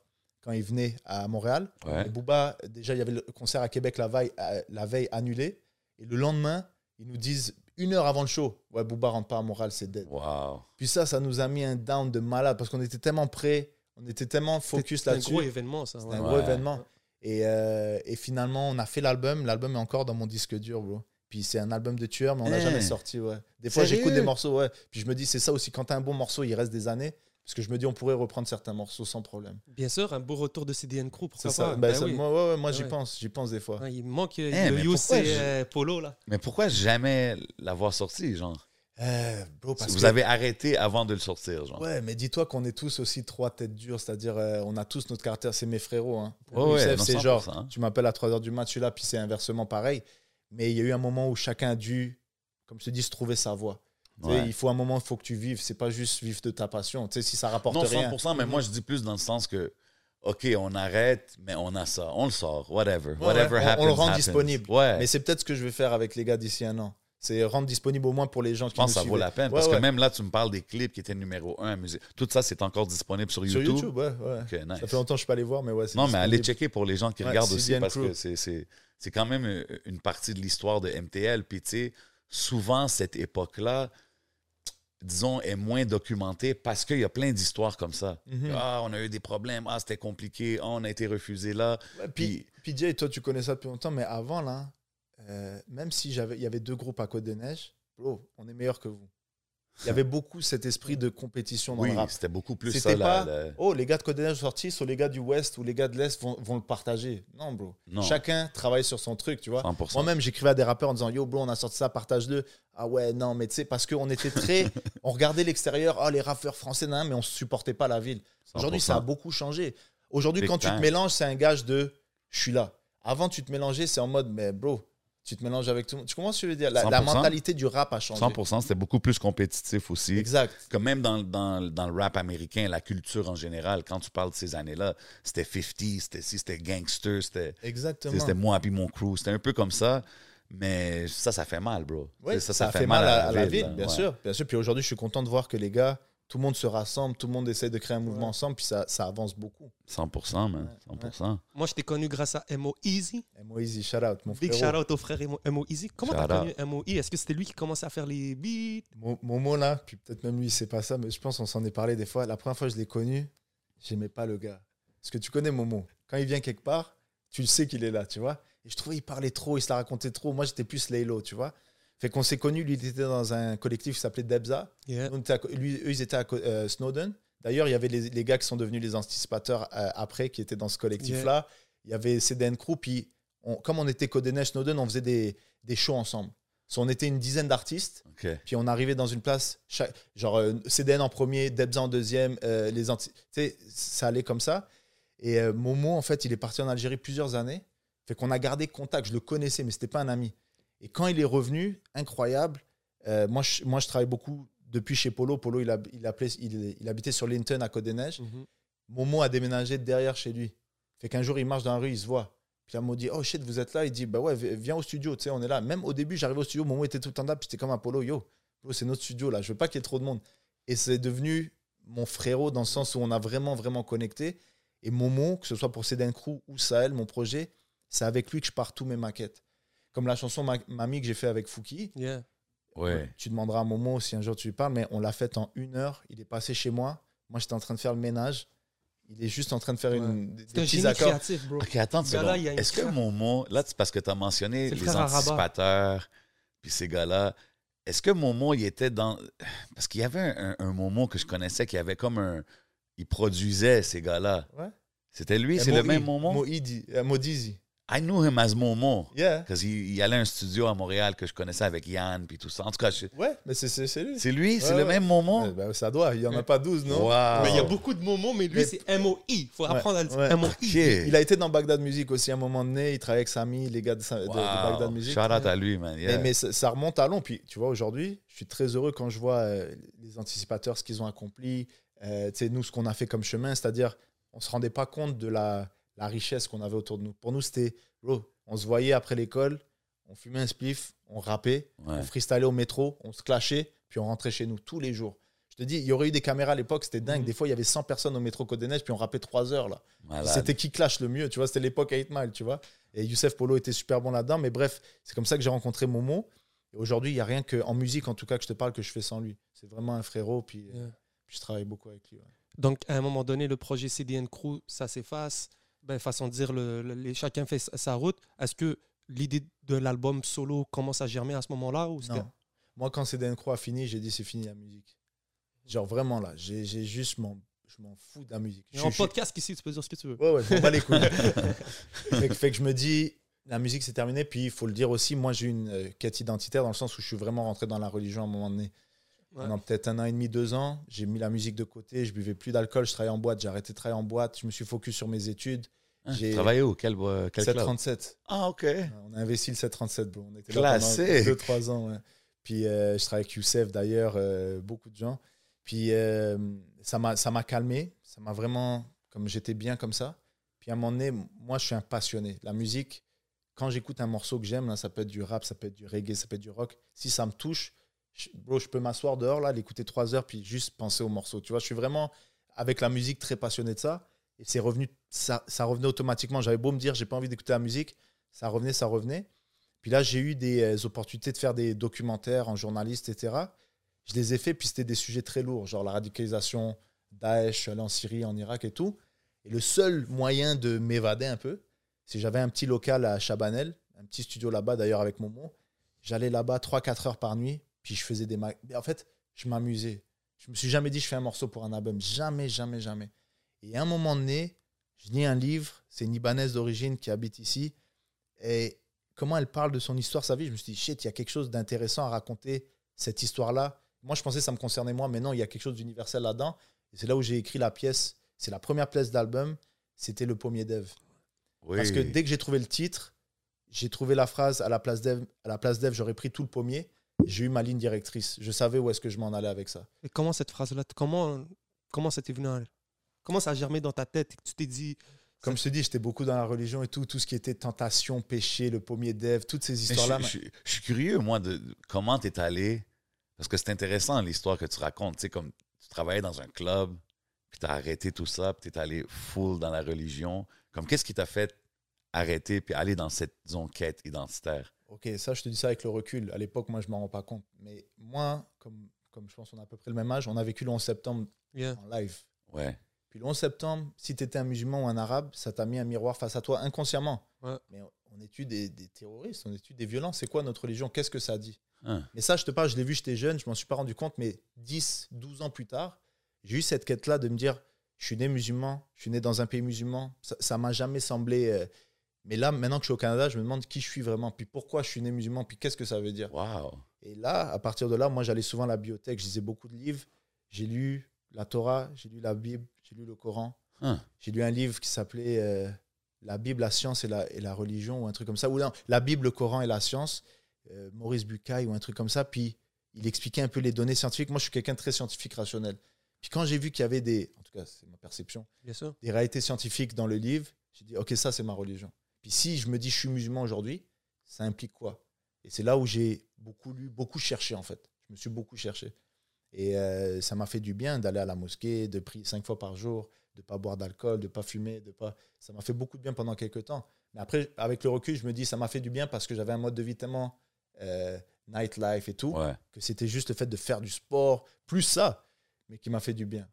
Speaker 5: quand il venait à Montréal.
Speaker 2: Ouais.
Speaker 5: Et Booba, déjà, il y avait le concert à Québec la veille, euh, la veille annulé. Et le lendemain, ils nous disent, une heure avant le show, ouais, Booba rentre pas à Montréal, c'est dead.
Speaker 2: Wow.
Speaker 5: Puis ça, ça nous a mis un down de malade parce qu'on était tellement prêts, on était tellement focus
Speaker 1: C'est un
Speaker 5: là-dessus.
Speaker 1: gros événement, ça.
Speaker 5: C'était
Speaker 1: ouais.
Speaker 5: un
Speaker 2: Ouais.
Speaker 5: gros événement. Et, euh, et finalement, on a fait l'album. L'album est encore dans mon disque dur, bro. Puis c'est un album de tueur, mais on l'a jamais sorti, ouais. Des fois, j'écoute des morceaux, ouais. Puis je me dis, c'est ça aussi, quand t'as un bon morceau, il reste des années. Parce que je me dis, on pourrait reprendre certains morceaux sans problème.
Speaker 1: Bien sûr, un beau retour de CDN Crew, pourquoi
Speaker 5: ça.
Speaker 1: pas?
Speaker 5: Ben,
Speaker 1: Ben oui.
Speaker 5: Moi, ouais, ouais, moi j'y
Speaker 1: Ouais.
Speaker 5: pense. J'y pense des fois.
Speaker 1: Ouais, il manque euh,
Speaker 2: Eh,
Speaker 1: le et
Speaker 2: je-
Speaker 1: euh, Polo, là.
Speaker 2: Mais pourquoi jamais l'avoir sorti, genre?
Speaker 5: Euh, bro, parce
Speaker 2: Vous
Speaker 5: que-
Speaker 2: avez arrêté avant de le sortir, genre.
Speaker 5: Ouais, mais dis-toi qu'on est tous aussi trois têtes dures, c'est-à-dire euh, on a tous notre caractère, c'est mes frérots. Hein.
Speaker 2: Non,
Speaker 5: c'est
Speaker 2: 100%,
Speaker 5: genre,
Speaker 2: hein.
Speaker 5: tu m'appelles à 3h du match, je suis là, puis c'est inversement pareil. Mais il y a eu un moment où chacun a dû, comme je te dis, se trouver sa voie.
Speaker 2: Ouais.
Speaker 5: Il faut un moment, il faut que tu vives, c'est pas juste vivre de ta passion. Tu sais, si ça rapporte
Speaker 2: Non,
Speaker 5: rien.
Speaker 2: 100%, mais moi, je dis plus dans le sens que OK, on arrête, mais on a ça. On le sort. Whatever.
Speaker 5: Ouais,
Speaker 2: Whatever
Speaker 5: ouais, on- on
Speaker 2: happens.
Speaker 5: le rend
Speaker 2: happens.
Speaker 5: disponible. Mais c'est peut-être ce que je vais faire avec les gars d'ici un an. C'est rendre disponible au moins pour les gens
Speaker 2: je
Speaker 5: qui
Speaker 2: pense
Speaker 5: nous
Speaker 2: que ça vaut la peine. Parce que même là, tu me parles des clips qui étaient numéro un musique. Tout ça, c'est encore disponible sur
Speaker 5: Sur
Speaker 2: YouTube?
Speaker 5: YouTube, ouais,
Speaker 2: nice.
Speaker 5: Ça fait longtemps que je suis pas allé voir, mais ouais.
Speaker 2: Non, mais allez checker pour les gens qui regardent aussi parce
Speaker 5: Crew.
Speaker 2: que c'est quand même euh, une partie de l'histoire de MTL. Puis, tu sais, souvent, cette époque-là, disons, est moins documentée parce qu'il y a plein d'histoires comme ça.
Speaker 5: Mhm.
Speaker 2: Ah, on a eu des problèmes. Ah, c'était compliqué. Ah, on a été refusé là.
Speaker 5: Ouais, Puis, puis Jay, toi, tu connais ça depuis longtemps, mais avant, là, euh, même si j'avais, il y avait deux groupes à Côte des Neiges, bro, on est meilleur que vous. Il y avait beaucoup cet esprit de compétition dans
Speaker 2: Oui,
Speaker 5: le rap.
Speaker 2: c'était beaucoup plus ça.
Speaker 5: pas,
Speaker 2: la- la-
Speaker 5: oh, les gars de Côte sont sortis, sur les gars du Ouest ou les gars de l'Est vont, vont le partager. Non, bro.
Speaker 2: Non,
Speaker 5: Chacun travaille sur son truc, tu vois.
Speaker 2: 100%.
Speaker 5: Moi-même, j'écrivais à des rappeurs en disant Yo, bro, on a sorti ça, partage-le. Ah ouais, non, mais tu sais, parce qu'on était très. <laughs> on regardait l'extérieur, oh, les rappeurs français, nan, mais on ne supportait pas la ville. Aujourd'hui, ça a
Speaker 2: 100%.
Speaker 5: beaucoup changé. Aujourd'hui, quand tu te mélanges, c'est un gage de je suis là. Avant, tu te mélangeais, c'est en mode mais bro, tu te mélanges avec tout le monde. Tu comprends ce que je veux dire? La, la
Speaker 2: 100%.
Speaker 5: mentalité du rap a changé.
Speaker 2: 100%, c'était beaucoup plus compétitif aussi.
Speaker 5: Exact.
Speaker 2: Comme même dans, dans, dans le rap américain, la culture en général, quand tu parles de ces années-là, c'était 50, c'était si, c'était gangster, c'était
Speaker 5: Exactement.
Speaker 2: c'était moi puis mon crew. C'était un peu comme ça, mais ça, ça fait mal, bro. Tu sais,
Speaker 5: ça, fait, mal à, à la ville, bien
Speaker 2: ouais.
Speaker 5: sûr. Bien sûr. Puis aujourd'hui, je suis content de voir que les gars, tout le monde se rassemble, tout le monde essaie de créer un mouvement ensemble, puis ça, ça avance beaucoup.
Speaker 2: 100%, man. 100%.
Speaker 1: Moi, je t'ai connu grâce à Mo Easy.
Speaker 5: Et Moïse, shout out, mon
Speaker 1: Big
Speaker 5: frérot.
Speaker 1: shout out au frère Mo, Mo Easy. Comment t'as connu Mo E Est-ce que c'était lui qui commençait à faire les beats?
Speaker 5: Mo- Momo là, puis peut-être même lui, c'est pas ça, mais je pense qu'on s'en est parlé des fois. La première fois que je l'ai connu, j'aimais pas le gars. Parce que tu connais Momo. Quand il vient quelque part, tu le sais qu'il est là, tu vois. Et je trouvais qu'il parlait trop, il se la racontait trop. Moi, j'étais plus Laylo, tu vois. Fait qu'on s'est connus, lui, il était dans un collectif qui s'appelait Debza.
Speaker 1: Yeah.
Speaker 5: Lui, eux, ils étaient à euh, Snowden. D'ailleurs, il y avait les, les gars qui sont devenus les anticipateurs euh, après, qui étaient dans ce collectif-là. Il y avait CDN Crew, puis on- comme on était Codenet Snowden, on faisait des, des shows ensemble. So, on était une dizaine d'artistes. Puis on arrivait dans une place, chaque- genre euh, CDN en premier, Debza en deuxième, euh, les anti- tu sais, ça allait comme ça. Et euh, Momo, en fait, il est parti en Algérie plusieurs années. Fait qu'on a gardé contact. Je le connaissais, mais c'était pas un ami. Et quand il est revenu, incroyable. euh, moi, je, moi, je travaille beaucoup depuis chez Polo. Polo, il, hab- il, appelait, il, il habitait sur Linton à Côte-des-Neiges.
Speaker 1: Mhm.
Speaker 5: Momo a déménagé derrière chez lui. Fait qu'un jour, il marche dans la rue, il se voit. Puis là, Momo dit Oh shit, vous êtes là Il dit Bah ouais, vi- viens au studio, tu sais, on est là. Même au début, j'arrivais au studio, Momo était tout le temps là, puis j'étais comme Apollo Yo, bro, c'est notre studio là, je veux pas qu'il y ait trop de monde. Et c'est devenu mon frérot dans le sens où on a vraiment, vraiment connecté. Et Momo, que ce soit pour CDN Crew ou Sahel, mon projet, c'est avec lui que je pars tous mes maquettes. Comme la chanson Ma- Mamie que j'ai fait avec Fouki.
Speaker 1: Yeah.
Speaker 2: Ouais.
Speaker 5: Tu demanderas à Momo si un jour tu lui parles, mais on l'a faite en une heure. Il est passé chez moi. Moi, j'étais en train de faire le ménage. Il est juste en train de faire une, des,
Speaker 1: un
Speaker 5: petits
Speaker 1: génie
Speaker 5: accords.
Speaker 1: créatif, bro.
Speaker 2: OK, attends Est-ce que. Momo, là, c'est parce que tu as mentionné les anticipateurs, puis ces gars-là, est-ce que Momo, il était dans... Parce qu'il y avait un, un, un Momo que je connaissais qui avait comme un... Il produisait ces gars-là.
Speaker 5: Ouais.
Speaker 2: C'était lui, c'est le même Momo?
Speaker 5: Moïdi- euh, Modizi.
Speaker 2: I knew him as Momo.
Speaker 5: Yeah.
Speaker 2: Parce qu'il il allait à un studio à Montréal que je connaissais avec Yann puis tout ça. En tout cas, je-
Speaker 5: Ouais, mais c'est lui.
Speaker 2: c'est lui, c'est
Speaker 5: Ouais,
Speaker 2: le même Momo?
Speaker 5: Bah, ça doit. Il n'y en a pas 12, non?
Speaker 2: Wow.
Speaker 1: Mais il y a beaucoup de moments, mais lui,
Speaker 5: Mais-
Speaker 1: c'est M-O-I. faut
Speaker 5: Ouais,
Speaker 1: apprendre à le dire.
Speaker 5: ouais.
Speaker 1: M-O-I.
Speaker 5: Il a été dans Bagdad Music aussi à un moment donné. Il travaillait avec Samy, les gars de, de- de
Speaker 2: Wow.
Speaker 5: Bagdad Music.
Speaker 2: Shout out à lui, man. Yeah.
Speaker 5: Mais, mais ça, ça remonte à long. Puis, tu vois, aujourd'hui, je suis très heureux quand je vois euh, les anticipateurs, ce qu'ils ont accompli. Euh, tu sais, nous, ce qu'on a fait comme chemin, c'est-à-dire, on se rendait pas compte de la, la richesse qu'on avait autour de nous. Pour nous, c'était, bro, on se voyait après l'école, on fumait un spliff, on rappait,
Speaker 2: Ouais.
Speaker 5: on freestylait au métro, on se clashait, puis on rentrait chez nous tous les jours. Je te dis, il y aurait eu des caméras à l'époque, c'était dingue.
Speaker 1: Mhm.
Speaker 5: Des fois, il y avait 100 personnes au métro Côte des Neiges, puis on rappait 3 heures, là. C'était qui clash le mieux, tu vois, c'était l'époque 8 Mile, tu vois. Et Youssef Polo était super bon là-dedans, mais bref, c'est comme ça que j'ai rencontré Momo. Et aujourd'hui, il n'y a rien que, en musique en tout cas, que je te parle que je fais sans lui. C'est vraiment un frérot, puis, euh,
Speaker 1: Yeah.
Speaker 5: puis je travaille beaucoup avec lui. ouais.
Speaker 1: Donc, à un moment donné, le projet CDN Crew, ça s'efface. Ben, façon de dire, le, chacun fait sa- route. Est-ce que l'idée de l'album solo commence à germer à ce moment-là ou
Speaker 5: Non. Moi, quand CDN Croix a fini, j'ai dit c'est fini la musique. Genre vraiment là, j'ai juste, je m'en- je m'en fous de la musique.
Speaker 1: Mais En
Speaker 5: je-
Speaker 1: podcast ici, tu peux dire ce que tu veux.
Speaker 5: Ouais, ouais, je m'en bats les couilles. <laughs> fait, que, fait que je me dis, la musique c'est terminé. Puis il faut le dire aussi, moi j'ai une euh, quête identitaire dans le sens où je suis vraiment rentré dans la religion à un moment donné.
Speaker 1: Ouais.
Speaker 5: Pendant peut-être un an et demi, deux ans, j'ai mis la musique de côté, je buvais plus d'alcool, je travaillais en boîte, j'ai arrêté de travailler en boîte, je me suis focus sur mes études.
Speaker 2: Hein,
Speaker 5: j'ai-
Speaker 2: tu travaillais où? Quel, euh, quel club?
Speaker 5: 737.
Speaker 2: Ah, OK.
Speaker 5: On a investi le 737, bro. On était là
Speaker 2: Classique.
Speaker 5: pendant 2-3 ans. ouais. Puis euh, je travaille avec Youssef d'ailleurs, euh, beaucoup de gens. Puis euh, ça m'a ça m'a calmé, ça m'a vraiment comme j'étais bien comme ça. Puis à un moment donné, moi, je suis un passionné. La musique, quand j'écoute un morceau que j'aime, là, ça peut être du rap, ça peut être du reggae, ça peut être du rock. Si ça me touche, je, bro, peux m'asseoir dehors, là, l'écouter trois heures, puis juste penser au morceau. Tu vois, je suis vraiment, avec la musique, très passionné de ça. Et c'est revenu, ça, ça revenait automatiquement. J'avais beau me dire, j'ai pas envie d'écouter la musique, ça revenait, ça revenait. Puis là, j'ai eu des euh, opportunités de faire des documentaires en journaliste, etc. Je les ai fait, puis c'était des sujets très lourds, genre la radicalisation, Daesh, en Syrie, en Irak et tout. Et le seul moyen de m'évader un peu, c'est j'avais un petit local à Chabanel, un petit studio là-bas d'ailleurs avec Momo. J'allais là-bas 3-4 heures par nuit, puis je faisais des... en fait, je m'amusais. Je me suis jamais dit je fais un morceau pour un album. Jamais, jamais, jamais. Et à un moment donné, je lis un livre, c'est une Libanaise d'origine qui habite ici, et comment elle parle de son histoire, sa vie, je me suis dit, shit, il y a quelque chose d'intéressant à raconter, cette histoire-là. Moi, je pensais que ça me concernait moi, mais non, il y a quelque chose d'universel là-dedans. Et c'est là où j'ai écrit la pièce. C'est la première pièce d'album, c'était Le Pommier d'Ève.
Speaker 2: Oui.
Speaker 5: Parce que dès que j'ai trouvé le titre, j'ai trouvé la phrase à la place d'Ève, à la place d'Ève, j'aurais pris tout le pommier. J'ai eu ma ligne directrice. Je savais où est-ce que je m'en allais avec ça.
Speaker 1: Et comment cette phrase-là, comment, comment ça t'est venu à- Comment ça a germé dans ta tête et que tu t'es dit.
Speaker 5: Comme je te dis, j'étais beaucoup dans la religion et tout, tout ce qui était tentation, péché, le pommier d'Ève, toutes ces histoires-là.
Speaker 2: je- je- je suis curieux, moi, de de comment tu es allé? Parce que c'est intéressant l'histoire que tu racontes. Tu sais, comme tu travaillais dans un club, puis tu as arrêté tout ça, puis tu es allé full dans la religion. Comme qu'est-ce qui t'a fait arrêter puis aller dans cette zone quête identitaire?
Speaker 5: Ok, ça, je te dis ça avec le recul. À l'époque, moi, je m'en rends pas compte. Mais moi, comme, comme je pense qu'on a à peu près le même âge, on a vécu le 11 septembre
Speaker 1: Yeah.
Speaker 5: en live.
Speaker 2: Ouais.
Speaker 5: Puis le 11 septembre, si tu étais un musulman ou un arabe, ça t'a mis un miroir face à toi inconsciemment.
Speaker 1: Ouais.
Speaker 5: Mais on- on étudie des, des terroristes, on étudie des violences. C'est quoi notre religion? Qu'est-ce que ça dit?
Speaker 2: Hein.
Speaker 5: Mais ça, je te parle, je l'ai vu, j'étais jeune, je m'en suis pas rendu compte, mais 10, 12 ans plus tard, j'ai eu cette quête-là de me dire, je suis né musulman, je suis né dans un pays musulman. Ça, ça m'a jamais semblé. euh, mais là, maintenant que je suis au Canada, je me demande qui je suis vraiment, puis pourquoi je suis né musulman, puis qu'est-ce que ça veut dire.
Speaker 2: Wow.
Speaker 5: Et là, à partir de là, moi, j'allais souvent à la bibliothèque, je lisais beaucoup de livres. J'ai lu la Torah, j'ai lu la Bible, j'ai lu le Coran.
Speaker 2: Hein.
Speaker 5: J'ai lu un livre qui s'appelait euh, La Bible, la science et la, et la religion, ou un truc comme ça. Ou non, La Bible, le Coran et la science, euh, Maurice Bucaille, ou un truc comme ça. Puis il expliquait un peu les données scientifiques. Moi, je suis quelqu'un de très scientifique, rationnel. Puis quand j'ai vu qu'il y avait des, en tout cas, c'est ma perception,
Speaker 1: Bien sûr.
Speaker 5: des réalités scientifiques dans le livre, j'ai dit, OK, ça, c'est ma religion. Puis si je me dis, je suis musulman aujourd'hui, ça implique quoi? Et c'est là où j'ai beaucoup lu, beaucoup cherché, en fait. Je me suis beaucoup cherché. Et euh, ça m'a fait du bien d'aller à la mosquée, de prier cinq fois par jour, de pas boire d'alcool, de pas fumer, de pas. Ça m'a fait beaucoup de bien pendant quelques temps. Mais après, avec le recul, je me dis, ça m'a fait du bien parce que j'avais un mode de vie tellement euh, nightlife et tout,
Speaker 2: Ouais.
Speaker 5: que c'était juste le fait de faire du sport, plus ça, mais qui m'a fait du bien.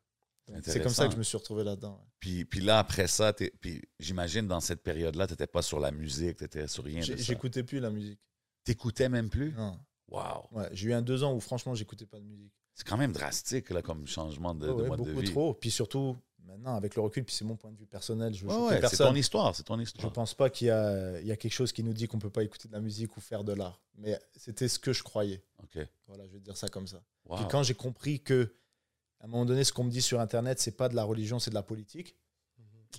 Speaker 5: C'est comme ça que je me suis retrouvé là-dedans. ouais.
Speaker 2: Puis, puis là, après ça, puis j'imagine dans cette période-là, tu n'étais pas sur la musique, tu étais sur rien.
Speaker 5: J'écoutais plus la musique.
Speaker 2: T'écoutais même plus?
Speaker 5: Non.
Speaker 2: Wow.
Speaker 5: Ouais, j'ai eu un deux ans où franchement j'écoutais pas de musique.
Speaker 2: C'est quand même drastique là, comme changement de,
Speaker 5: Ouais,
Speaker 2: de mode de
Speaker 5: beaucoup
Speaker 2: vie.
Speaker 5: trop. Puis surtout maintenant avec le recul, puis c'est mon point de vue personnel. Je
Speaker 2: Ouais, c'est ton histoire, c'est ton
Speaker 5: Je
Speaker 2: histoire.
Speaker 5: pense pas qu'il y y a quelque chose qui nous dit qu'on peut pas écouter de la musique ou faire de l'art. Mais c'était ce que je croyais.
Speaker 2: OK.
Speaker 5: Voilà, je vais dire ça comme ça.
Speaker 2: Wow.
Speaker 5: Puis quand j'ai compris que à un moment donné, ce qu'on me dit sur Internet, c'est pas de la religion, c'est de la politique.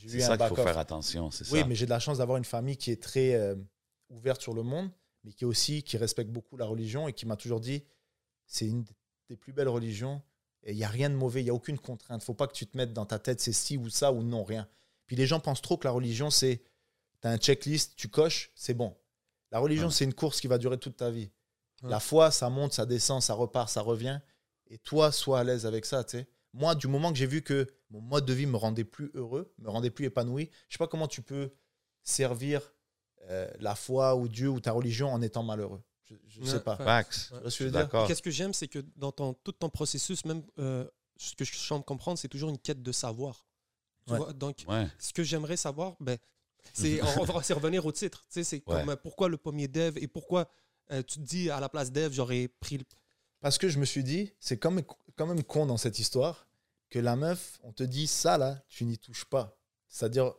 Speaker 5: J'ai
Speaker 2: C'est ça qu'il faut faire attention, c'est
Speaker 5: Oui,
Speaker 2: ça.
Speaker 5: mais j'ai de la chance d'avoir une famille qui est très euh, ouverte sur le monde, mais qui aussi qui respecte beaucoup la religion et qui m'a toujours dit c'est une des plus belles religions et il y a rien de mauvais, il y a aucune contrainte. Faut pas que tu te mettes dans ta tête c'est ci ou ça ou non rien. Puis les gens pensent trop que la religion c'est tu as un checklist, tu coches, c'est bon. La religion
Speaker 2: Ouais.
Speaker 5: c'est une course qui va durer toute ta vie.
Speaker 1: Ouais.
Speaker 5: La foi, ça monte, ça descend, ça repart, ça revient et toi sois à l'aise avec ça, tu sais. Moi, du moment que j'ai vu que mon mode de vie me rendait plus heureux, me rendait plus épanoui, je sais pas comment tu peux servir euh, la foi ou Dieu ou ta religion en étant malheureux. Je, je
Speaker 1: Ouais,
Speaker 5: sais pas.
Speaker 2: Facts.
Speaker 1: Ouais.
Speaker 2: Je.
Speaker 1: Qu'est-ce que j'aime, c'est que dans ton, tout ton processus, même euh, ce que je chante comprendre, c'est toujours une quête de savoir. Tu
Speaker 5: Ouais.
Speaker 1: vois? Donc,
Speaker 2: Ouais.
Speaker 1: ce que j'aimerais savoir, ben, c'est, <laughs> on va c'est revenir au titre. Tu sais, c'est
Speaker 2: Ouais.
Speaker 1: comme euh, pourquoi le pommier d'Ève et pourquoi euh, tu te dis à la place d'Ève, j'aurais pris le.
Speaker 5: Parce que je me suis dit, c'est quand même, quand même con dans cette histoire que la meuf, on te dit ça là, tu n'y touches pas. C'est-à-dire,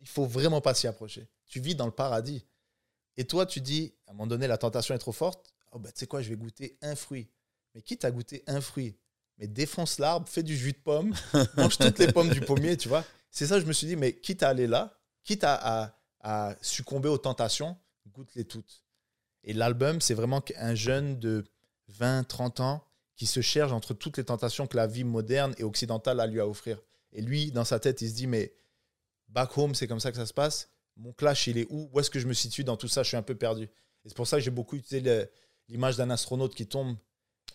Speaker 5: il faut vraiment pas s'y approcher. Tu vis dans le paradis. Et toi, tu dis, à un moment donné, la tentation est trop forte. Oh, bah, tu sais quoi, je vais goûter un fruit. Mais quitte à goûter un fruit, mais défonce l'arbre, fais du jus de pomme, <laughs> mange toutes les pommes du pommier, tu vois. C'est ça, je me suis dit, mais quitte à aller là, quitte à, à- à succomber aux tentations, goûte-les toutes. Et l'album, c'est vraiment un jeune de 20, 30 ans qui se cherche entre toutes les tentations que la vie moderne et occidentale a lui à offrir. Et lui, dans sa tête, il se dit, mais back home, c'est comme ça que ça se passe. Mon clash, il est où? Où est-ce que je me situe dans tout ça? Je suis un peu perdu. Et c'est pour ça que j'ai beaucoup utilisé l'image d'un astronaute qui tombe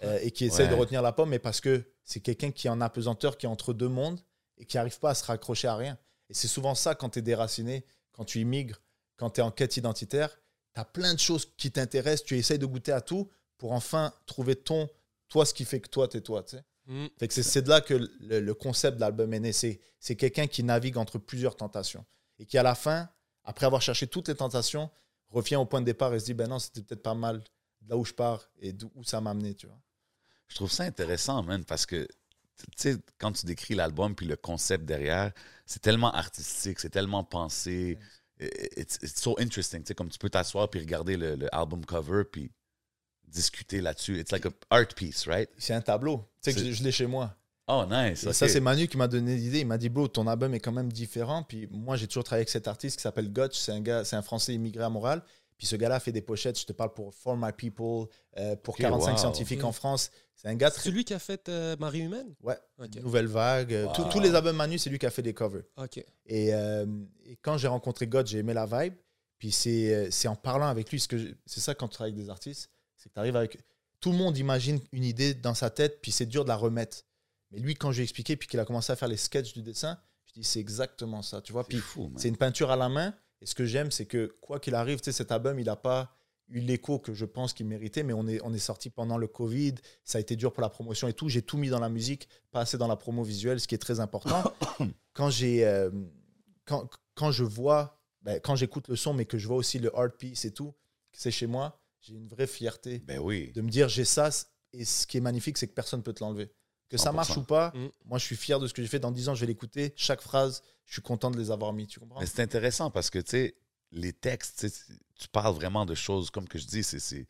Speaker 5: euh, et qui essaie
Speaker 2: Ouais.
Speaker 5: de retenir la pomme, mais parce que c'est quelqu'un qui est en apesanteur, qui est entre deux mondes et qui n'arrive pas à se raccrocher à rien. Et c'est souvent ça quand tu es déraciné, quand tu immigres, quand tu es en quête identitaire. Tu as plein de choses qui t'intéressent, tu essayes de goûter à tout pour enfin trouver ton, toi, ce qui fait que toi, tu es toi. tu sais.
Speaker 1: Mm.
Speaker 5: Fait que c'est- c'est de là que le, le concept de l'album est né. C'est c'est quelqu'un qui navigue entre plusieurs tentations et qui, à la fin, après avoir cherché toutes les tentations, revient au point de départ et se dit ben non, c'était peut-être pas mal de là où je pars et d'où où ça m'a amené. Tu vois.
Speaker 2: Je trouve ça intéressant, man, parce que, tu sais, quand tu décris l'album puis le concept derrière, c'est tellement artistique, c'est tellement pensé. It's, it's so interesting. Tu sais, comme tu peux t'asseoir puis regarder le, le album cover puis discuter là-dessus. It's like a art piece, right?
Speaker 5: C'est un tableau. Tu sais que
Speaker 2: C'est-
Speaker 5: je, je l'ai chez moi.
Speaker 2: Oh, nice.
Speaker 5: Ça, c'est Manu qui m'a donné l'idée. Il m'a dit, bro, ton album est quand même différent. Puis moi, j'ai toujours travaillé avec cet artiste qui s'appelle Gotch. C'est un gars, c'est un Français immigré à Montréal. Puis ce gars-là fait des pochettes. Je te parle pour For My People, euh, pour
Speaker 2: Ok,
Speaker 5: 45
Speaker 2: wow.
Speaker 5: scientifiques
Speaker 1: Mm.
Speaker 5: en France. C'est un gars
Speaker 1: C'est
Speaker 5: très.
Speaker 1: celui qui a fait euh, Marie Humaine?
Speaker 5: Ouais. Nouvelle Vague. euh, tous-
Speaker 2: Wow.
Speaker 5: tous les albums Manu, c'est lui qui a fait des covers.
Speaker 1: Ok.
Speaker 5: Et, euh, et quand j'ai rencontré God, j'ai aimé la vibe. Puis c'est c'est en parlant avec lui, c'est ça quand tu travailles avec des artistes, c'est que tu arrives avec. Tout le monde imagine une idée dans sa tête, puis c'est dur de la remettre. Mais lui, quand je lui ai expliqué, puis qu'il a commencé à faire les sketchs du dessin, je dis c'est exactement ça, tu vois.
Speaker 2: C'est
Speaker 5: Puis une peinture à la main. Et ce que j'aime, c'est que quoi qu'il arrive, tu sais, cet album, il n'a pas eu l'écho que je pense qu'il méritait, mais on est, on est sorti pendant le Covid. Ça a été dur pour la promotion et tout. J'ai tout mis dans la musique, pas assez dans la promo visuelle, ce qui est très important. <coughs> quand j'ai, euh, quand, quand je vois, ben, quand j'écoute le son, mais que je vois aussi le art piece et tout, c'est chez moi, j'ai une vraie fierté
Speaker 2: Ben oui.
Speaker 5: de me dire j'ai ça. Et ce qui est magnifique, c'est que personne ne peut te l'enlever. Que ça
Speaker 2: 100%.
Speaker 5: marche ou pas,
Speaker 1: Mm.
Speaker 5: moi je suis fier de ce que j'ai fait. Dans 10 ans, je vais l'écouter. Chaque phrase, je suis content de les avoir mis. Tu comprends?
Speaker 2: Mais c'est intéressant parce que, tu sais, les textes, tu parles vraiment de choses, comme que je dis, c'est- c'est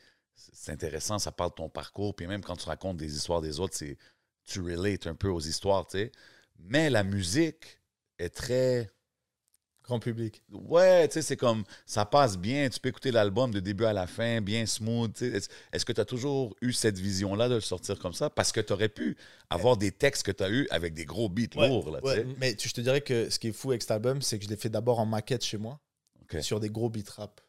Speaker 2: c'est intéressant, ça parle de ton parcours, puis même quand tu racontes des histoires des autres, c'est tu relates un peu aux histoires, tu sais. Mais la musique est très...
Speaker 5: Grand public.
Speaker 2: Ouais, tu sais, c'est comme, ça passe bien, tu peux écouter l'album de début à la fin, bien smooth, tu sais. Est-ce que tu as toujours eu cette vision-là de le sortir comme ça? Parce que tu aurais pu avoir des textes que tu as eu avec des gros beats
Speaker 5: Ouais,
Speaker 2: lourds, là,
Speaker 5: Ouais, mais tu- je te dirais que ce qui est fou avec cet album, c'est que je l'ai fait d'abord en maquette chez moi, sur des gros beat rap.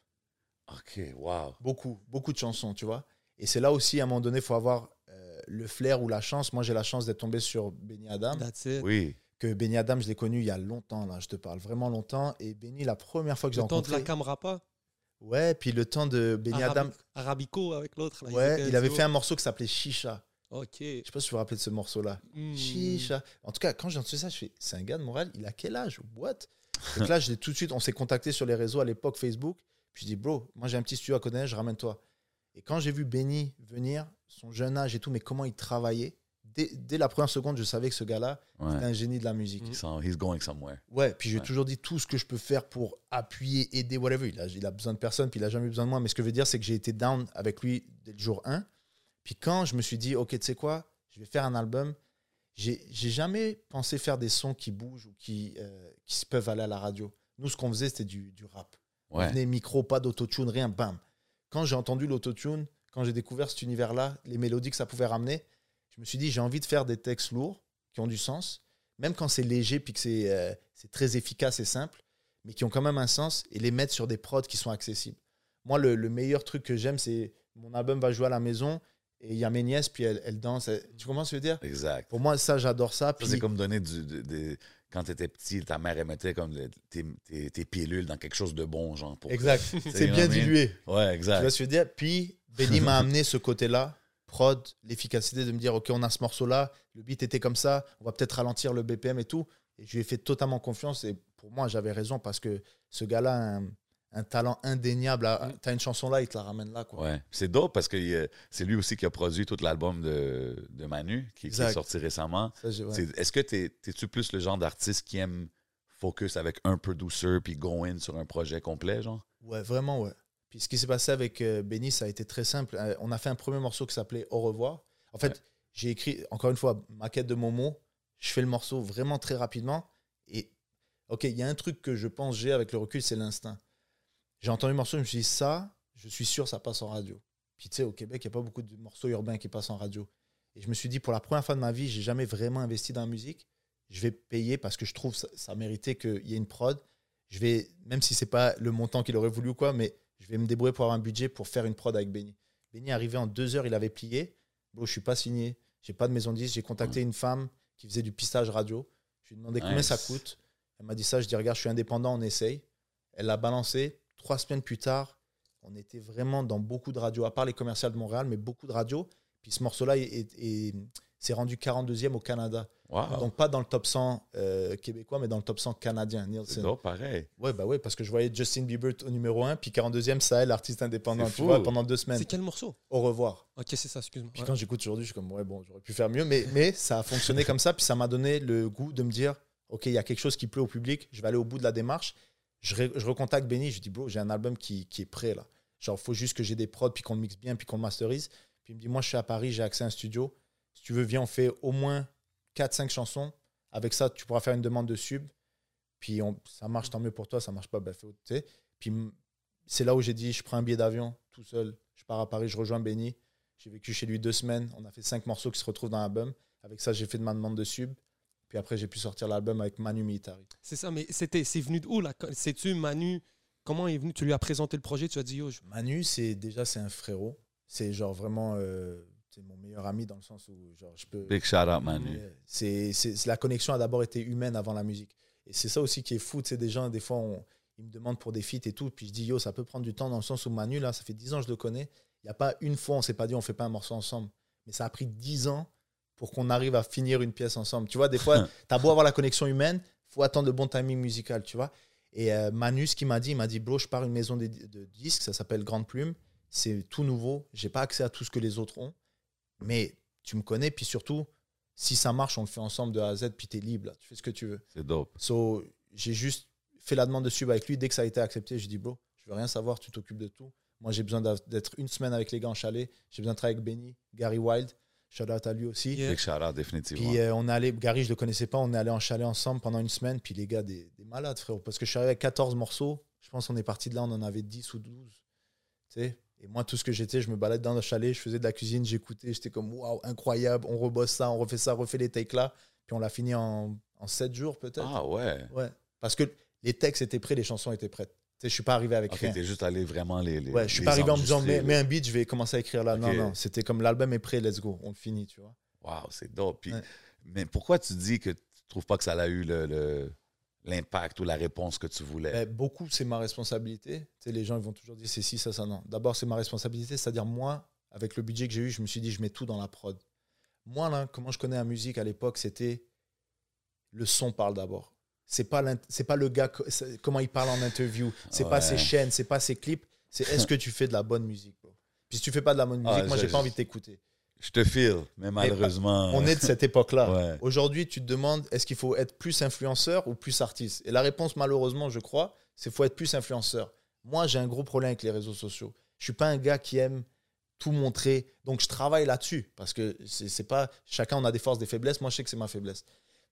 Speaker 2: OK, wow.
Speaker 5: Beaucoup, beaucoup de chansons, tu vois. Et c'est là aussi, à un moment donné, il faut avoir euh, le flair ou la chance. Moi, j'ai la chance d'être tombé sur Benny Adam.
Speaker 1: That's it.
Speaker 2: Oui.
Speaker 5: Que Benny Adam, je l'ai connu il y a longtemps, là, je te parle vraiment longtemps. Et Benny, la première fois que j'ai
Speaker 1: Le temps de
Speaker 5: rencontré.
Speaker 1: la caméra pas.
Speaker 5: Ouais, puis le temps de Benny
Speaker 1: Arabi-
Speaker 5: Adam.
Speaker 1: Arabico avec l'autre.
Speaker 5: Ouais, il avait fait un morceau qui s'appelait Chicha.
Speaker 1: Ok.
Speaker 5: Je sais pas si vous vous rappelez de ce morceau-là.
Speaker 1: Hmm.
Speaker 5: Chicha. En tout cas, quand j'ai entendu ça, je fais c'est un gars de Montréal, il a quel âge? What? Donc là, je tout de suite, on s'est contacté sur les réseaux à l'époque Facebook. Puis je dis, bro, moi j'ai un petit studio à côté, je ramène-toi. Et quand j'ai vu Benny venir, son jeune âge et tout, mais comment il travaillait, dès, dès la première seconde, je savais que ce gars-là,
Speaker 2: Ouais.
Speaker 5: c'était un génie de la musique.
Speaker 2: He's on- going somewhere.
Speaker 5: Ouais, puis j'ai
Speaker 2: Ouais.
Speaker 5: toujours dit tout ce que je peux faire pour appuyer, aider, whatever. Il a, il a besoin de personne, puis il a jamais eu besoin de moi. Mais ce que je veux dire, c'est que j'ai été down avec lui dès le jour 1. Puis quand je me suis dit, OK, tu sais quoi, je vais faire un album, j'ai jamais pensé faire des sons qui bougent ou qui, euh, qui peuvent aller à la radio. Nous, ce qu'on faisait, c'était du, du rap. On
Speaker 2: Ouais.
Speaker 5: venait micro, pas d'autotune, rien, bam. Quand j'ai entendu l'autotune, quand j'ai découvert cet univers-là, les mélodies que ça pouvait ramener, je me suis dit, j'ai envie de faire des textes lourds, qui ont du sens, même quand c'est léger, puis que c'est euh, c'est très efficace et simple, mais qui ont quand même un sens, et les mettre sur des prods qui sont accessibles. Moi, le, le meilleur truc que j'aime, c'est mon album va jouer à la maison, et il y a mes nièces, puis elles, elles dansent. Elles- tu comprends ce que je veux dire?
Speaker 2: Exact.
Speaker 5: Pour moi, ça, j'adore ça. Puis,
Speaker 2: c'est comme donner du. de- de- quand tu étais petit, ta mère, elle mettait comme tes, tes- tes pilules dans quelque chose de bon, genre. Pour...
Speaker 5: Exact. <laughs> C'est bien dilué.
Speaker 2: Ouais,
Speaker 5: Tu
Speaker 2: exact.
Speaker 5: vois ce que je veux dire? Puis, Benny m'a <laughs> amené ce côté-là, prod, l'efficacité de me dire, OK, on a ce morceau-là, le beat était comme ça, on va peut-être ralentir le BPM et tout. Et je lui ai fait totalement confiance. Et pour moi, j'avais raison parce que ce gars-là a un, un talent indéniable. à- T'as une chanson là, il te la ramène là. Quoi.
Speaker 2: Ouais. C'est dope parce que euh, c'est lui aussi qui a produit tout l'album de, de Manu, qui, qui est sorti récemment.
Speaker 5: Ouais.
Speaker 2: Est-ce que t'es- t'es-tu plus le genre d'artiste qui aime focus avec un producer puis go in sur un projet complet, genre?
Speaker 5: Ouais, vraiment, ouais. Puis ce qui s'est passé avec euh, Benny, ça a été très simple. Euh, on a fait un premier morceau qui s'appelait Au revoir. En fait,
Speaker 2: Ouais.
Speaker 5: j'ai écrit, encore une fois, maquette de Momo. Je fais le morceau vraiment très rapidement. Et, OK, il y a un truc que je pense j'ai avec le recul, c'est l'instinct. J'ai entendu le morceau, je me suis dit, ça, je suis sûr, ça passe en radio. Puis tu sais, au Québec, il n'y a pas beaucoup de morceaux urbains qui passent en radio. Et je me suis dit, pour la première fois de ma vie, j'ai jamais vraiment investi dans la musique. je vais payer parce que je trouve ça, ça méritait qu'il y ait une prod. Je vais, même si c'est pas le montant qu'il aurait voulu ou quoi, mais je vais me débrouiller pour avoir un budget pour faire une prod avec Benny. Benny est arrivé en deux heures, il avait plié. Bon, je suis pas signé, j'ai pas de maison 10. J'ai contacté une femme qui faisait du pistage radio. Je lui ai demandé combien ça coûte. Elle m'a dit ça. Je dis, regarde, je suis indépendant, on essaye. Elle l'a balancé. Trois semaines plus tard, on était vraiment dans beaucoup de radios, à part les commerciales de Montréal, mais beaucoup de radios. Puis ce morceau-là est- est- est- s'est rendu 42e au Canada.
Speaker 2: Wow.
Speaker 5: Donc pas dans le top 100 euh, québécois, mais dans le top 100 canadien. Nielsen.
Speaker 2: dope, pareil.
Speaker 5: Ouais, bah ouais, parce que je voyais Justin Bieber au numéro 1, puis 42e, ça, l'artiste indépendant, tu vois, pendant deux semaines.
Speaker 1: C'est quel morceau?
Speaker 5: Au revoir.
Speaker 1: Ok, c'est ça, excuse-moi.
Speaker 5: Puis
Speaker 1: Ouais.
Speaker 5: quand j'écoute aujourd'hui, je suis comme, ouais, bon, j'aurais pu faire mieux, mais, mais ça a fonctionné comme ça, puis ça m'a donné le goût de me dire, OK, il y a quelque chose qui plaît au public, je vais aller au bout de la démarche. Je, je recontacte Benny, je dis, bro, j'ai un album qui, qui est prêt, là. Genre, il faut juste que j'ai des prods, puis qu'on le mixe bien, puis qu'on le masterise. Puis il me dit, moi, je suis à Paris, j'ai accès à un studio. Si tu veux, viens, on fait au moins 4-5 chansons. Avec ça, tu pourras faire une demande de sub. Puis on, ça marche, tant mieux pour toi, ça marche pas, ben, fais autre. Puis c'est là où j'ai dit, je prends un billet d'avion tout seul, je pars à Paris, je rejoins Benny. J'ai vécu chez lui deux semaines. On a fait cinq morceaux qui se retrouvent dans l'album. Avec ça, j'ai fait de ma demande de sub. Puis après, j'ai pu sortir l'album avec Manu Militari.
Speaker 1: C'est ça, mais c'était, c'est venu d'où là? C'est-tu Manu Comment il est venu Tu lui as présenté le projet, tu as dit yo, je-
Speaker 5: Manu, c'est déjà c'est un frérot. C'est genre vraiment euh, c'est mon meilleur ami dans le sens où genre je peux.
Speaker 2: Big shout out, Manu.
Speaker 5: C'est- c'est- la connexion a d'abord été humaine avant la musique. Et c'est ça aussi qui est fou. Tu sais, des gens, des fois, on- ils me demandent pour des feats et tout. Puis je dis, yo, ça peut prendre du temps dans le sens où Manu, là, ça fait 10 ans que je le connais. Il n'y a pas une fois, on s'est pas dit, on fait pas un morceau ensemble. Mais ça a pris 10 ans pour qu'on arrive à finir une pièce ensemble. Tu vois, des fois, <laughs> tu as beau avoir la connexion humaine, faut attendre le bon timing musical, tu vois. Et euh, Manu, ce qu'il m'a dit, il m'a dit, bro, je pars une maison de, de disques, ça s'appelle Grande Plume. C'est tout nouveau. J'ai pas accès à tout ce que les autres ont. Mais tu me connais, puis surtout, si ça marche, on le fait ensemble de A à Z, puis tu es libre, là. tu fais ce que tu veux.
Speaker 2: C'est dope.
Speaker 5: So, j'ai juste fait la demande de sub avec lui. Dès que ça a été accepté, j'ai dit, bro, je veux rien savoir, tu t'occupes de tout. Moi, j'ai besoin d'être une semaine avec les gars en chalet. J'ai besoin de travailler avec Benny, Gary Wild. Shout out à lui aussi.
Speaker 1: Yeah.
Speaker 2: Big shout out, définitivement.
Speaker 5: Puis euh, on est allé, Gary, je le connaissais pas, on est allé en chalet ensemble pendant une semaine. Puis les gars, des, des malades, frérot. Parce que je suis arrivé avec 14 morceaux. Je pense qu'on est parti de là, on en avait 10 ou 12. Tu sais? Et moi, tout ce que j'étais, je me baladais dans le chalet, je faisais de la cuisine, j'écoutais, j'étais comme, waouh, incroyable, on rebosse ça, on refait ça, on refait les takes là. Puis on l'a fini en, en 7 jours peut-être.
Speaker 2: ah ouais.
Speaker 5: Ouais. Parce que les textes étaient prêts, les chansons étaient prêtes. Tu sais, je suis pas arrivé avec
Speaker 2: Ok,
Speaker 5: rien.
Speaker 2: t'es juste allé vraiment les. les
Speaker 5: Ouais, je suis pas arrivé en me disant, mets un beat, je vais commencer à écrire là. Non, non, c'était comme l'album est prêt, let's go, on le finit, tu vois.
Speaker 2: Wow, c'est dope. Puis-
Speaker 5: Ouais.
Speaker 2: Mais pourquoi tu dis que tu trouves pas que ça a eu le- le- l'impact ou la réponse que tu voulais?
Speaker 5: Ben, beaucoup, c'est ma responsabilité. Tu sais, les gens ils vont toujours dire c'est si, ça, ça, non. D'abord, c'est ma responsabilité, c'est-à-dire moi, avec le budget que j'ai eu, je me suis dit, je mets tout dans la prod. Moi, là, comment je connais la musique à l'époque, c'était le son parle d'abord. C'est pas, c'est pas le gars, comment il parle en interview, c'est pas ses chaînes, c'est pas ses clips, c'est est-ce que tu fais de la bonne musique. bro? Puis si tu fais pas de la bonne musique,
Speaker 2: Ah,
Speaker 5: moi,
Speaker 2: je-
Speaker 5: j'ai pas envie de t'écouter.
Speaker 2: Je te file, mais malheureusement.
Speaker 5: On est de cette époque-là. <laughs>
Speaker 2: Ouais.
Speaker 5: Aujourd'hui, tu te demandes est-ce qu'il faut être plus influenceur ou plus artiste? Et la réponse, malheureusement, je crois, c'est faut être plus influenceur. Moi, j'ai un gros problème avec les réseaux sociaux. Je suis pas un gars qui aime tout montrer. Donc, je travaille là-dessus parce que c'est pas chacun on a des forces, des faiblesses. Moi, je sais que c'est ma faiblesse.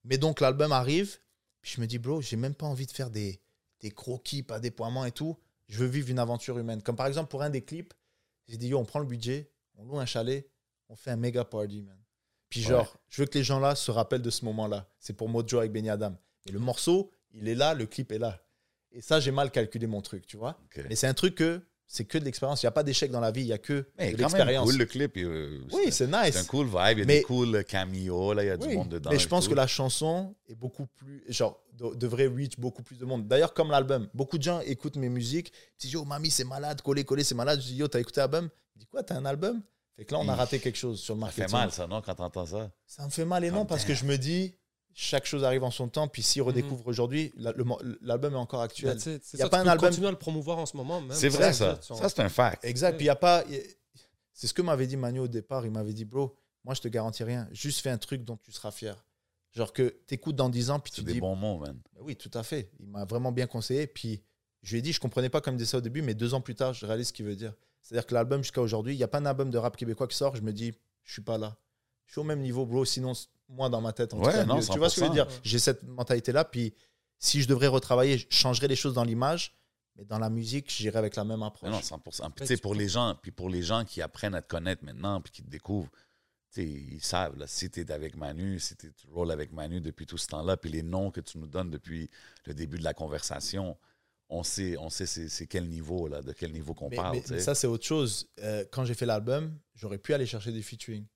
Speaker 5: Mais donc, l'album arrive, puis je me dis, bro, j'ai même pas envie de faire des, des croquis, pas déploiements et tout. Je veux vivre une aventure humaine. Comme par exemple, pour un des clips, j'ai dit, yo, on prend le budget, on loue un chalet, on fait un méga party, man. Puis genre,
Speaker 2: Ouais.
Speaker 5: je veux que les gens là se rappellent de ce moment-là. C'est pour Mojo avec Benny Adam. Et le morceau, il est là, le clip est là. Et ça, j'ai mal calculé mon truc, tu vois. Mais c'est un truc que c'est que de l'expérience. Il n'y a pas d'échec dans la vie, il y a que
Speaker 2: Mais
Speaker 5: de l'expérience.
Speaker 2: cool le clip. euh,
Speaker 5: Oui, c'est
Speaker 2: c'est un
Speaker 5: nice.
Speaker 2: cool vibe. Il y a
Speaker 5: Mais-
Speaker 2: des cool cameos, là, il y a du monde dedans.
Speaker 5: Mais je pense
Speaker 2: tout.
Speaker 5: que la chanson est beaucoup plus. Genre, de- devrait reach beaucoup plus de monde. D'ailleurs, comme l'album, beaucoup de gens écoutent mes musiques. Ils disent Yo, mamie, c'est malade, collé, collé, c'est malade. Je dis Yo, t'as écouté l'album? Il dit Quoi, t'as un album? Fait que là, on a raté quelque chose sur le
Speaker 2: Ça
Speaker 5: marketing.
Speaker 2: fait mal, ça, non, quand t'entends ça?
Speaker 5: Ça me fait mal et non,
Speaker 2: Oh,
Speaker 5: parce que je me dis chaque chose arrive en son temps. Puis s'il redécouvre aujourd'hui, l'album est encore actuel.
Speaker 1: That's it. C'est
Speaker 5: Y a
Speaker 1: ça,
Speaker 5: pas
Speaker 1: tu
Speaker 5: un
Speaker 1: peux
Speaker 5: album-
Speaker 1: continuer à le promouvoir en ce moment. même.
Speaker 2: C'est vrai,
Speaker 1: Ça,
Speaker 2: ça. Ça, c'est un fact.
Speaker 5: Exact. Puis il y a pas. C'est ce que m'avait dit Manu au départ. Il m'avait dit, bro, moi je te garantis rien. Juste fais un truc dont tu seras fier. Genre que t'écoutes dans 10 ans, puis tu
Speaker 2: des
Speaker 5: dis,
Speaker 2: bons mots, man.
Speaker 5: Ben oui, tout à fait. Il m'a vraiment bien conseillé. Puis je lui ai dit, je comprenais pas comme il disait ça au début, mais deux ans plus tard, je réalise ce qu'il veut dire. C'est-à-dire que l'album jusqu'à aujourd'hui, il n'y a pas un album de rap québécois qui sort. Je me dis, je suis pas là. Je suis au même niveau, bro. Sinon, moi, dans ma tête, en tout
Speaker 2: Ouais,
Speaker 5: cas,
Speaker 2: non,
Speaker 5: tu vois ce que je veux
Speaker 2: 100%.
Speaker 5: dire J'ai cette mentalité-là. Puis si je devrais retravailler, je changerais les choses dans l'image. Mais dans la musique, j'irais avec la même
Speaker 2: Mais
Speaker 5: approche.
Speaker 2: non, 100%. Puis, pour les gens, puis pour les gens qui apprennent à te connaître maintenant, puis qui te découvrent, tu sais, ils savent, là, si tu es avec Manu, si tu rolls avec Manu depuis tout ce temps-là, puis les noms que tu nous donnes depuis le début de la conversation, on sait, on sait c'est, c'est quel niveau, là, de quel niveau qu'on parle.
Speaker 5: mais- ça, c'est autre chose. Euh, quand j'ai fait l'album, j'aurais pu aller chercher des featuring.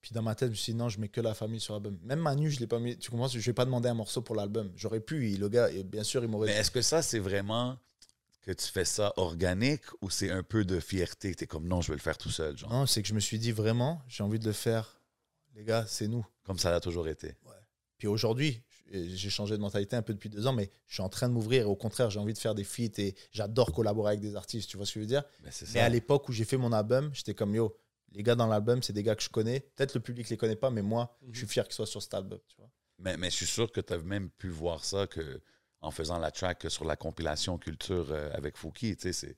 Speaker 5: Puis dans ma tête, je me suis dit, non, je mets que la famille sur l'album. Même Manu, je l'ai pas mis. Tu comprends? Je vais pas demander un morceau pour l'album. J'aurais pu. Le gars, et bien sûr, il m'aurait
Speaker 2: Mais est-ce que ça, c'est vraiment que tu fais ça organique ou c'est un peu de fierté? Tu es comme non, je vais le faire tout seul, genre.
Speaker 5: Non, c'est que je me suis dit vraiment, j'ai envie de le faire. Les gars, c'est nous.
Speaker 2: Comme ça a toujours été.
Speaker 5: Puis aujourd'hui, j'ai changé de mentalité un peu depuis deux ans, mais je suis en train de m'ouvrir. Et au contraire, j'ai envie de faire des feats et j'adore collaborer avec des artistes. Tu vois ce que je veux dire?
Speaker 2: Mais
Speaker 5: à l'époque où j'ai fait mon album, j'étais comme yo, les gars dans l'album, c'est des gars que je connais. Peut-être le public les connaît pas, mais moi,
Speaker 1: Mhm.
Speaker 5: je suis fier qu'ils soient sur cet album. Tu vois
Speaker 2: Mais, mais je suis sûr que tu as même pu voir ça que en faisant la track sur la compilation culture euh, avec Fouki. Tu sais, c'est-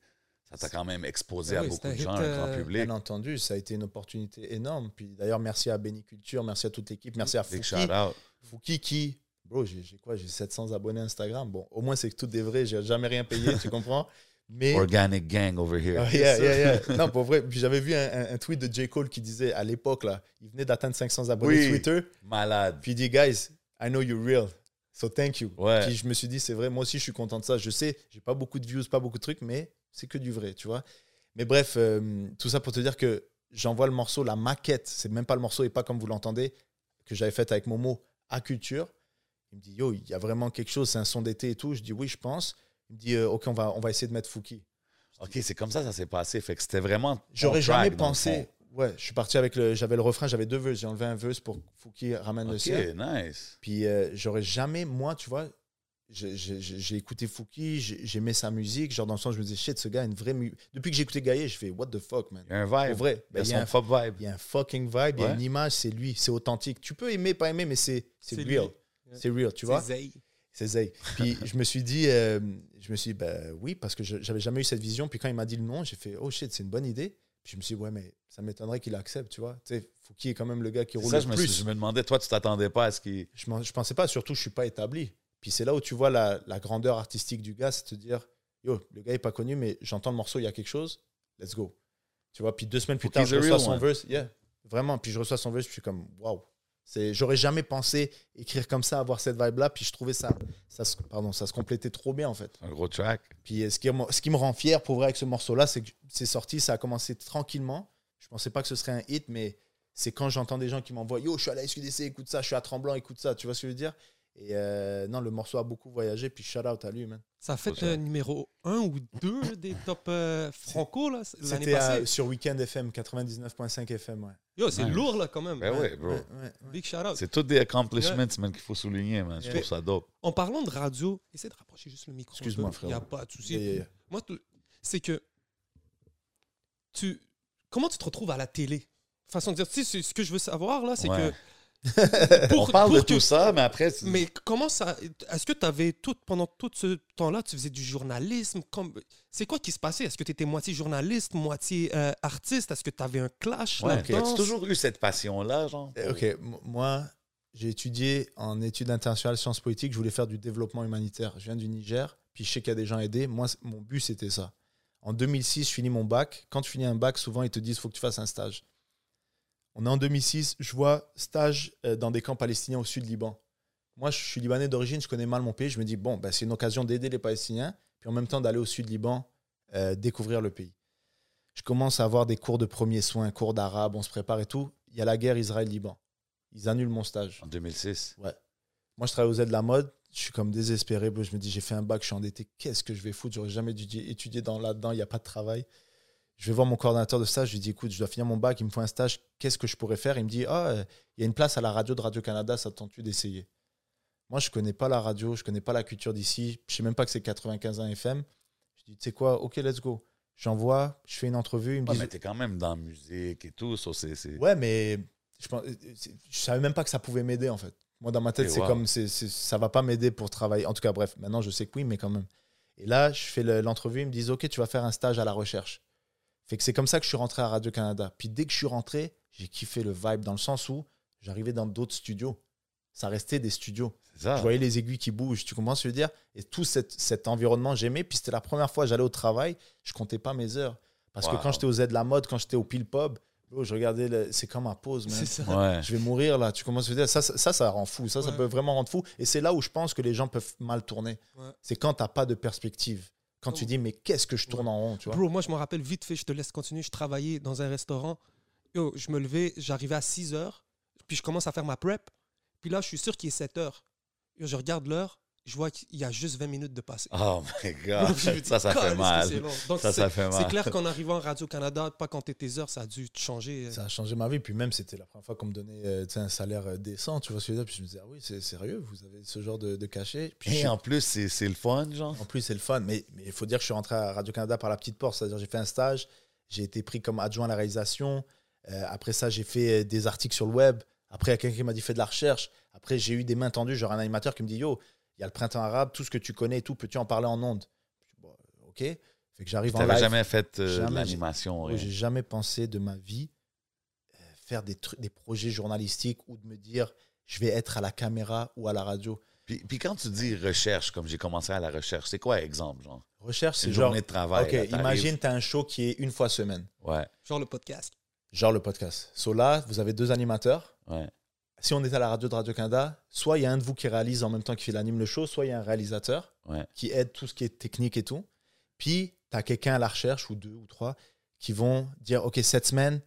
Speaker 2: ça t'a quand même exposé
Speaker 1: Ah
Speaker 2: à
Speaker 1: oui,
Speaker 2: beaucoup de gens,
Speaker 1: hit,
Speaker 2: un grand
Speaker 1: euh,
Speaker 2: public.
Speaker 5: Bien entendu, ça a été une opportunité énorme. Puis d'ailleurs, merci à Béniculture, merci à toute l'équipe, merci à Fouki.
Speaker 2: shout out.
Speaker 5: Fouki qui, bro, j'ai quoi? J'ai 700 abonnés Instagram. Bon, au moins, c'est que tout est vrai, j'ai jamais rien payé, tu comprends? Mais.
Speaker 2: Organic gang over here.
Speaker 5: Ah, yeah, yeah, yeah. Non, pour vrai. Puis j'avais vu un, tweet de J. Cole qui disait à l'époque, là, il venait d'atteindre 500 abonnés
Speaker 2: Oui.
Speaker 5: Twitter.
Speaker 2: Malade.
Speaker 5: Puis il dit, guys, I know you're real. So thank you.
Speaker 2: Ouais.
Speaker 5: Puis je me suis dit, c'est vrai, moi aussi, je suis content de ça. Je sais, j'ai pas beaucoup de views, pas beaucoup de trucs, mais c'est que du vrai, tu vois. Mais bref, euh, tout ça pour te dire que j'envoie le morceau, la maquette, c'est même pas le morceau et pas comme vous l'entendez, que j'avais fait avec Momo à Culture. Il me dit, yo, il y a vraiment quelque chose, c'est un son d'été et tout. Je dis, oui, je pense. Il me dit, euh, ok, on va, on va essayer de mettre Fouki.
Speaker 2: OK, c'est comme ça ça s'est passé. Fait que c'était vraiment.
Speaker 5: J'aurais jamais pensé. Ouais, je suis parti avec le. J'avais le refrain, j'avais deux verses. J'ai enlevé un verse pour Fouki ramène le
Speaker 2: OK,
Speaker 5: sien.
Speaker 2: nice.
Speaker 5: Puis euh, j'aurais jamais, moi, tu vois, j'ai- écouté Fouki, j'ai- j'aimais sa musique, genre dans le sens, je me disais, shit, ce gars a une vraie musique. Depuis que j'ai écouté Gaillé, je fais, what the fuck, man.
Speaker 2: Il y a un
Speaker 5: Pour
Speaker 2: vibe.
Speaker 5: vrai,
Speaker 2: Il y a
Speaker 5: ben, il y a
Speaker 2: son
Speaker 5: un-
Speaker 2: pop vibe.
Speaker 5: il y a un fucking vibe, il y a une image, c'est lui, c'est authentique. Tu peux aimer, pas aimer, mais c'est c'est
Speaker 1: C'est
Speaker 5: real.
Speaker 1: lui.
Speaker 5: C'est real, tu vois?
Speaker 1: C'est Zay.
Speaker 5: Puis <laughs> je me suis dit, euh, je me suis dit, ben oui, parce que j'avais jamais eu cette vision. Puis quand il m'a dit le nom, j'ai fait, oh shit, c'est une bonne idée. Puis je me suis dit, ouais, mais ça m'étonnerait qu'il accepte, tu vois. Tu sais, Fouki est quand même le gars qui roule
Speaker 2: ça,
Speaker 5: le
Speaker 2: je me,
Speaker 5: plus.
Speaker 2: suis- je me demandais, toi, tu t'attendais pas à ce qu'il.
Speaker 5: je, je pensais pas, surtout, je suis pas établi. Puis c'est là où tu vois la, la grandeur artistique du gars, c'est de te dire, yo, le gars est pas connu, mais j'entends le morceau, il y a quelque chose, let's go. Tu vois, puis deux semaines plus
Speaker 2: Faut
Speaker 5: tard,
Speaker 2: qu'il
Speaker 5: je reçois
Speaker 2: real
Speaker 5: son verse, yeah, vraiment, puis je reçois son verse, puis je suis comme, waouh. C'est, j'aurais jamais pensé écrire comme ça, avoir cette vibe-là, puis je trouvais ça, ça, se- pardon, ça se complétait trop bien en fait.
Speaker 2: Un gros track.
Speaker 5: Puis euh, ce qui, me- ce qui me rend fier pour vrai avec ce morceau-là, c'est que c'est sorti, ça a commencé tranquillement. Je pensais pas que ce serait un hit, mais c'est quand j'entends des gens qui m'envoient Yo, je suis à la SQDC, écoute ça, je suis à Tremblant, écoute ça. Tu vois ce que je veux dire? Et euh, non, le morceau a beaucoup voyagé, puis shout out à lui, man.
Speaker 1: Ça a fait euh, numéro 1 ou 2 des top euh, franco là, l'année
Speaker 5: C'était
Speaker 1: passée.
Speaker 5: euh, sur Weekend FM, 99.5 FM, ouais.
Speaker 1: Yo, c'est lourd là quand même.
Speaker 2: Ben ouais, bro.
Speaker 5: Ouais, ouais, ouais.
Speaker 1: Big shout out.
Speaker 2: C'est tous des accomplishments, man, qu'il faut souligner, man. Je trouve ça dope.
Speaker 1: En parlant de radio, essaie de rapprocher juste le micro.
Speaker 5: Excuse-moi,
Speaker 1: peu. Il n'y a pas de souci.
Speaker 5: Yeah, yeah, yeah.
Speaker 1: Moi, c'est que tu. Comment tu te retrouves à la télé? Façon de dire, tu sais, c'est- ce que je veux savoir là, c'est
Speaker 2: Ouais. <laughs>
Speaker 1: que.
Speaker 2: On parle de
Speaker 1: pour que-
Speaker 2: tout ça, mais après.
Speaker 1: Mais comment ça. Est-ce que tu avais tout. Pendant tout ce temps-là, tu faisais du journalisme? Comme... C'est quoi qui se passait? Est-ce que tu étais moitié journaliste, moitié euh, artiste? Est-ce que tu avais un clash
Speaker 2: Ouais, As-tu toujours eu cette passion-là, genre?
Speaker 5: Euh, Ok, m- moi, j'ai étudié en études internationales sciences politiques. Je voulais faire du développement humanitaire. Je viens du Niger, puis je sais qu'il y a des gens aidés. Moi, mon but, c'était ça. En 2006, je finis mon bac. Quand tu finis un bac, souvent, ils te disent faut que tu fasses un stage. On est en 2006, je vois stage euh, dans des camps palestiniens au sud Liban. Moi, je suis libanais d'origine, je connais mal mon pays. Je me dis, bon, ben, c'est une occasion d'aider les Palestiniens, puis en même temps d'aller au sud Liban, euh, découvrir le pays. Je commence à avoir des cours de premiers soins, cours d'arabe, on se prépare et tout. Il y a la guerre Israël-Liban. Ils annulent mon stage.
Speaker 2: En 2006.
Speaker 5: Moi, je travaille aux aides de la mode. Je suis comme désespéré. Je me dis, j'ai fait un bac, je suis endetté. Qu'est-ce que je vais foutre? J'aurais jamais dû étudier dans là-dedans. Il n'y a pas de travail. Je vais voir mon coordinateur de stage. Je lui dis, écoute, je dois finir mon bac. Il me faut un stage. Qu'est-ce que je pourrais faire? Il me dit, ah, euh, il y a une place à la radio de Radio-Canada. Ça te tente-tu d'essayer? Moi, je connais pas la radio. Je connais pas la culture d'ici. Je sais même pas que c'est 95 ans FM. Je dis, tu sais quoi? Ok, let's go. J'envoie. Je fais une entrevue. Ils me
Speaker 2: Ouais,
Speaker 5: disent,
Speaker 2: mais t'es quand même dans la musique et tout. ça, c'est-
Speaker 5: Ouais, mais je, pense, c'est- je savais même pas que ça pouvait m'aider en fait. Moi, dans ma tête, c'est
Speaker 2: wow.
Speaker 5: comme c'est, ça va pas m'aider pour travailler. En tout cas, bref, maintenant je sais que oui, mais quand même. Et là, je fais le- l'entrevue, ils me disent Ok, tu vas faire un stage à la recherche. Fait que c'est comme ça que je suis rentré à Radio-Canada. Puis dès que je suis rentré, j'ai kiffé le vibe dans le sens où j'arrivais dans d'autres studios. Ça restait des studios.
Speaker 2: ça.
Speaker 5: Je voyais les aiguilles qui bougent, tu que je veux dire? Et tout cet, cet environnement, j'aimais. Puis c'était la première fois que j'allais au travail, je comptais pas mes heures. Parce
Speaker 2: Wow.
Speaker 5: que quand j'étais aux aides de la mode, quand j'étais au Pile Pub, je regardais, le- c'est comme ma pause,
Speaker 1: ça.
Speaker 2: Ouais.
Speaker 5: Je vais mourir là. Tu commences à te dire, ça, ça, ça, ça rend fou. Ça, peut vraiment rendre fou. Et c'est là où je pense que les gens peuvent mal tourner.
Speaker 1: Ouais.
Speaker 5: C'est quand t'as pas de perspective. Quand tu
Speaker 1: Oh.
Speaker 5: dis, mais qu'est-ce que je tourne en rond, tu vois?
Speaker 1: Bro, moi, je me rappelle vite fait, je te laisse continuer. Je travaillais dans un restaurant. Yo, je me levais, j'arrivais à 6 heures. Puis je commence à faire ma prep. Puis là, je suis sûr qu'il est 7 heures. Yo, je regarde l'heure. Je vois qu'il y a juste 20 minutes de passé.
Speaker 2: Oh my <laughs> God.
Speaker 1: dis,
Speaker 2: ça, ça fait mal.
Speaker 1: c'est. Donc,
Speaker 2: Ça,
Speaker 1: c'est-
Speaker 2: ça fait
Speaker 1: C'est
Speaker 2: mal.
Speaker 1: clair qu'en arrivant à Radio-Canada, pas quand tes heures, ça a dû te changer. euh.
Speaker 5: Ça a changé ma vie. Puis même, c'était la première fois qu'on me donnait euh, un salaire euh, décent. Tu vois ce que je veux dire? Puis je me disais, ah oui, c'est sérieux, vous avez ce genre de, de cachet. Puis
Speaker 2: Et en plus, c'est c'est le fun, genre.
Speaker 5: En plus, c'est le fun. Mais mais il faut dire que je suis rentré à Radio-Canada par la petite porte. C'est-à-dire, j'ai fait un stage, j'ai été pris comme adjoint à la réalisation. Euh, après ça, j'ai fait des articles sur le web. Après, il y a quelqu'un qui m'a dit fais de la recherche. Après, j'ai eu des mains tendues. Genre un animateur qui me dit Yo, il y a le printemps arabe, tout ce que tu connais et tout, peux-tu en parler en ondes? Bon, Ok. Fait que j'arrive en
Speaker 2: T'avais
Speaker 5: live.
Speaker 2: jamais fait euh, de
Speaker 5: Jamais,
Speaker 2: l'animation.
Speaker 5: J'ai jamais pensé de ma vie euh, faire des, trucs, des projets journalistiques ou de me dire je vais être à la caméra ou à la radio.
Speaker 2: Puis, puis quand tu dis recherche, comme j'ai commencé à la recherche, c'est quoi exemple, genre?
Speaker 5: Recherche,
Speaker 2: C'est
Speaker 5: genre.
Speaker 2: journée de travail.
Speaker 5: Ok,
Speaker 2: là,
Speaker 5: imagine, tu as un show qui est une fois semaine.
Speaker 2: Ouais,
Speaker 1: Genre le podcast.
Speaker 5: Genre le podcast. So là, vous avez deux animateurs.
Speaker 2: ouais.
Speaker 5: Si on est à la radio de Radio-Canada, soit il y a un de vous qui réalise en même temps qu'il anime le show, soit il y a un réalisateur
Speaker 2: Ouais.
Speaker 5: qui aide tout ce qui est technique et tout. Puis, tu as quelqu'un à la recherche, ou deux ou trois, qui vont dire Ok, cette semaine,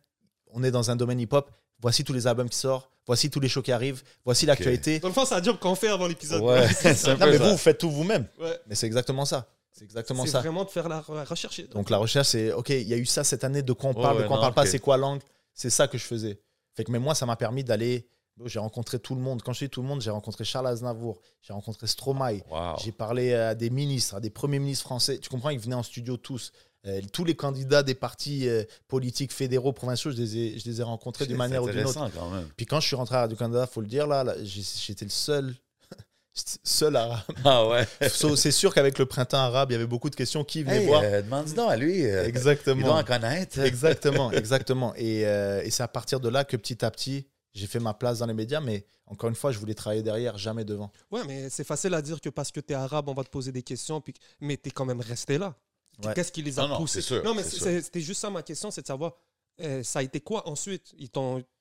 Speaker 5: on est dans un domaine hip-hop, voici tous les albums qui sortent, voici tous les shows qui arrivent, voici l'actualité.
Speaker 1: Dans le fond, c'est un job qu'on fait avant l'épisode.
Speaker 2: Ouais, <laughs>
Speaker 5: Non, mais
Speaker 2: ça.
Speaker 5: vous, vous faites tout vous-même.
Speaker 1: Ouais.
Speaker 5: Mais c'est exactement ça. C'est exactement
Speaker 1: C'est
Speaker 5: ça.
Speaker 1: vraiment de faire la recherche.
Speaker 5: Donc la recherche, c'est OK, il y a eu ça cette année, de quoi on parle,
Speaker 2: ouais,
Speaker 5: de quoi on
Speaker 2: non,
Speaker 5: parle pas, c'est quoi l'angle. C'est ça que je faisais. Fait que, mais moi, ça m'a permis d'aller. J'ai rencontré tout le monde. Quand je dis tout le monde, j'ai rencontré Charles Aznavour, j'ai rencontré Stromae,
Speaker 2: Wow.
Speaker 5: j'ai parlé à des ministres, à des premiers ministres français. Tu comprends, ils venaient en studio tous. Euh, tous les candidats des partis euh, politiques fédéraux, provinciaux, je les ai, je les ai rencontrés d'une manière ou d'une autre.
Speaker 2: quand même.
Speaker 5: Puis quand je suis rentré à Radio-Canada, faut le dire, là, j'étais le seul. <laughs> seul à.
Speaker 2: Ah ouais. <laughs>
Speaker 5: So, c'est sûr qu'avec le printemps arabe, il y avait beaucoup de questions qui venaient
Speaker 2: Hey,
Speaker 5: voir.
Speaker 2: euh, demande donc à lui. euh,
Speaker 5: Exactement.
Speaker 2: Il doit en connaître.
Speaker 5: Exactement, <laughs> exactement. Et, euh, et c'est à partir de là que petit à petit, j'ai fait ma place dans les médias, mais encore une fois, je voulais travailler derrière, jamais devant.
Speaker 1: Ouais, mais c'est facile à dire que parce que tu es arabe, on va te poser des questions, puis... mais tu es quand même resté là.
Speaker 5: Ouais.
Speaker 1: Qu'est-ce qui les a
Speaker 2: Non, non,
Speaker 1: poussés?
Speaker 2: sûr,
Speaker 1: Non, mais c'était juste ça ma question, c'est de savoir, euh, ça a été quoi ensuite? Tu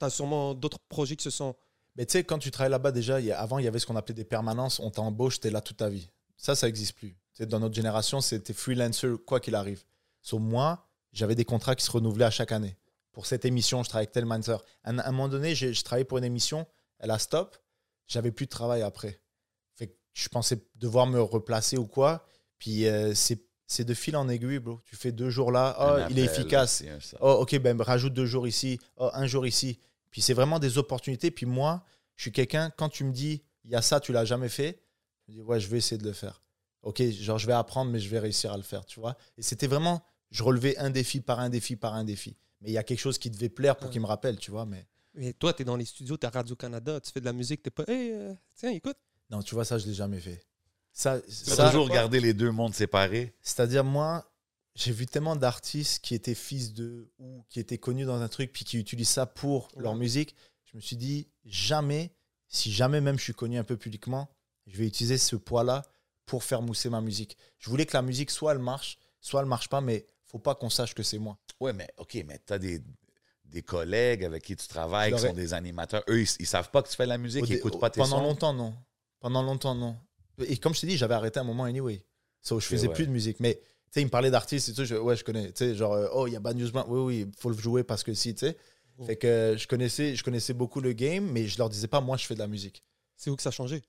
Speaker 1: as sûrement d'autres projets qui se sont.
Speaker 5: Mais tu sais, quand tu travailles là-bas, déjà, il y a- avant, il y avait ce qu'on appelait des permanences. On t'embauche, t'es là toute ta vie. Ça, ça n'existe plus. Tu dans notre génération, c'était freelancer, quoi qu'il arrive. Sauf moi, j'avais des contrats qui se renouvelaient à chaque année. Pour cette émission, je travaillais avec tel manager. À un, à un moment donné, j'ai- je travaillais pour une émission, elle a stop, j'avais plus de travail après. Fait que je pensais devoir me replacer ou quoi. Puis euh, c'est de fil en aiguille, bro. Tu fais deux jours là, oh,
Speaker 2: Un
Speaker 5: il est efficace. Oh, ok, ben rajoute deux jours ici, oh, un jour ici. Puis c'est vraiment des opportunités. Puis moi, je suis quelqu'un, quand tu me dis, il y a ça, tu l'as jamais fait, je me dis, ouais, je vais essayer de le faire. Ok, genre, je vais apprendre, mais je vais réussir à le faire, tu vois. Et c'était vraiment, je relevais un défi par un défi par un défi. Mais il y a quelque chose qui devait plaire pour
Speaker 1: Ouais.
Speaker 5: qu'il me rappelle, tu vois. Mais
Speaker 1: Mais toi, tu es dans les studios, tu es à Radio-Canada, tu fais de la musique, tu pas. Hey, euh, tiens, écoute.
Speaker 5: non, tu vois, ça, je l'ai jamais fait. Ça,
Speaker 2: Tu
Speaker 5: ça
Speaker 2: as toujours gardé les deux mondes séparés?
Speaker 5: c'est-à-dire, moi, j'ai vu tellement d'artistes qui étaient fils de ou qui étaient connus dans un truc puis qui utilisent ça pour leur musique. Je me suis dit, jamais, si jamais même je suis connu un peu publiquement, je vais utiliser ce poids-là pour faire mousser ma musique. Je voulais que la musique, soit elle marche, soit elle marche pas, mais faut pas qu'on sache que c'est moi.
Speaker 2: Ouais, mais OK, mais tu as des, des collègues avec qui tu travailles, qui sont des animateurs. Eux, ils, ils savent pas que tu fais de la musique, ils n'écoutent pas tes
Speaker 5: Pendant
Speaker 2: sons.
Speaker 5: longtemps, non. Pendant longtemps, non. Et comme je t'ai dit, j'avais arrêté un moment anyway. So, je faisais
Speaker 2: ouais.
Speaker 5: plus de musique. Mais tu sais, il me parlait d'artistes et tout. Je, ouais, je connais. Tu sais, genre, euh, oh, il y a Bad News Blanc. Oui, oui, il faut le jouer parce que si, tu sais. Fait que euh, je connaissais, je connaissais beaucoup le game, mais je leur disais pas, moi, je fais de la musique.
Speaker 1: C'est où que ça a changé?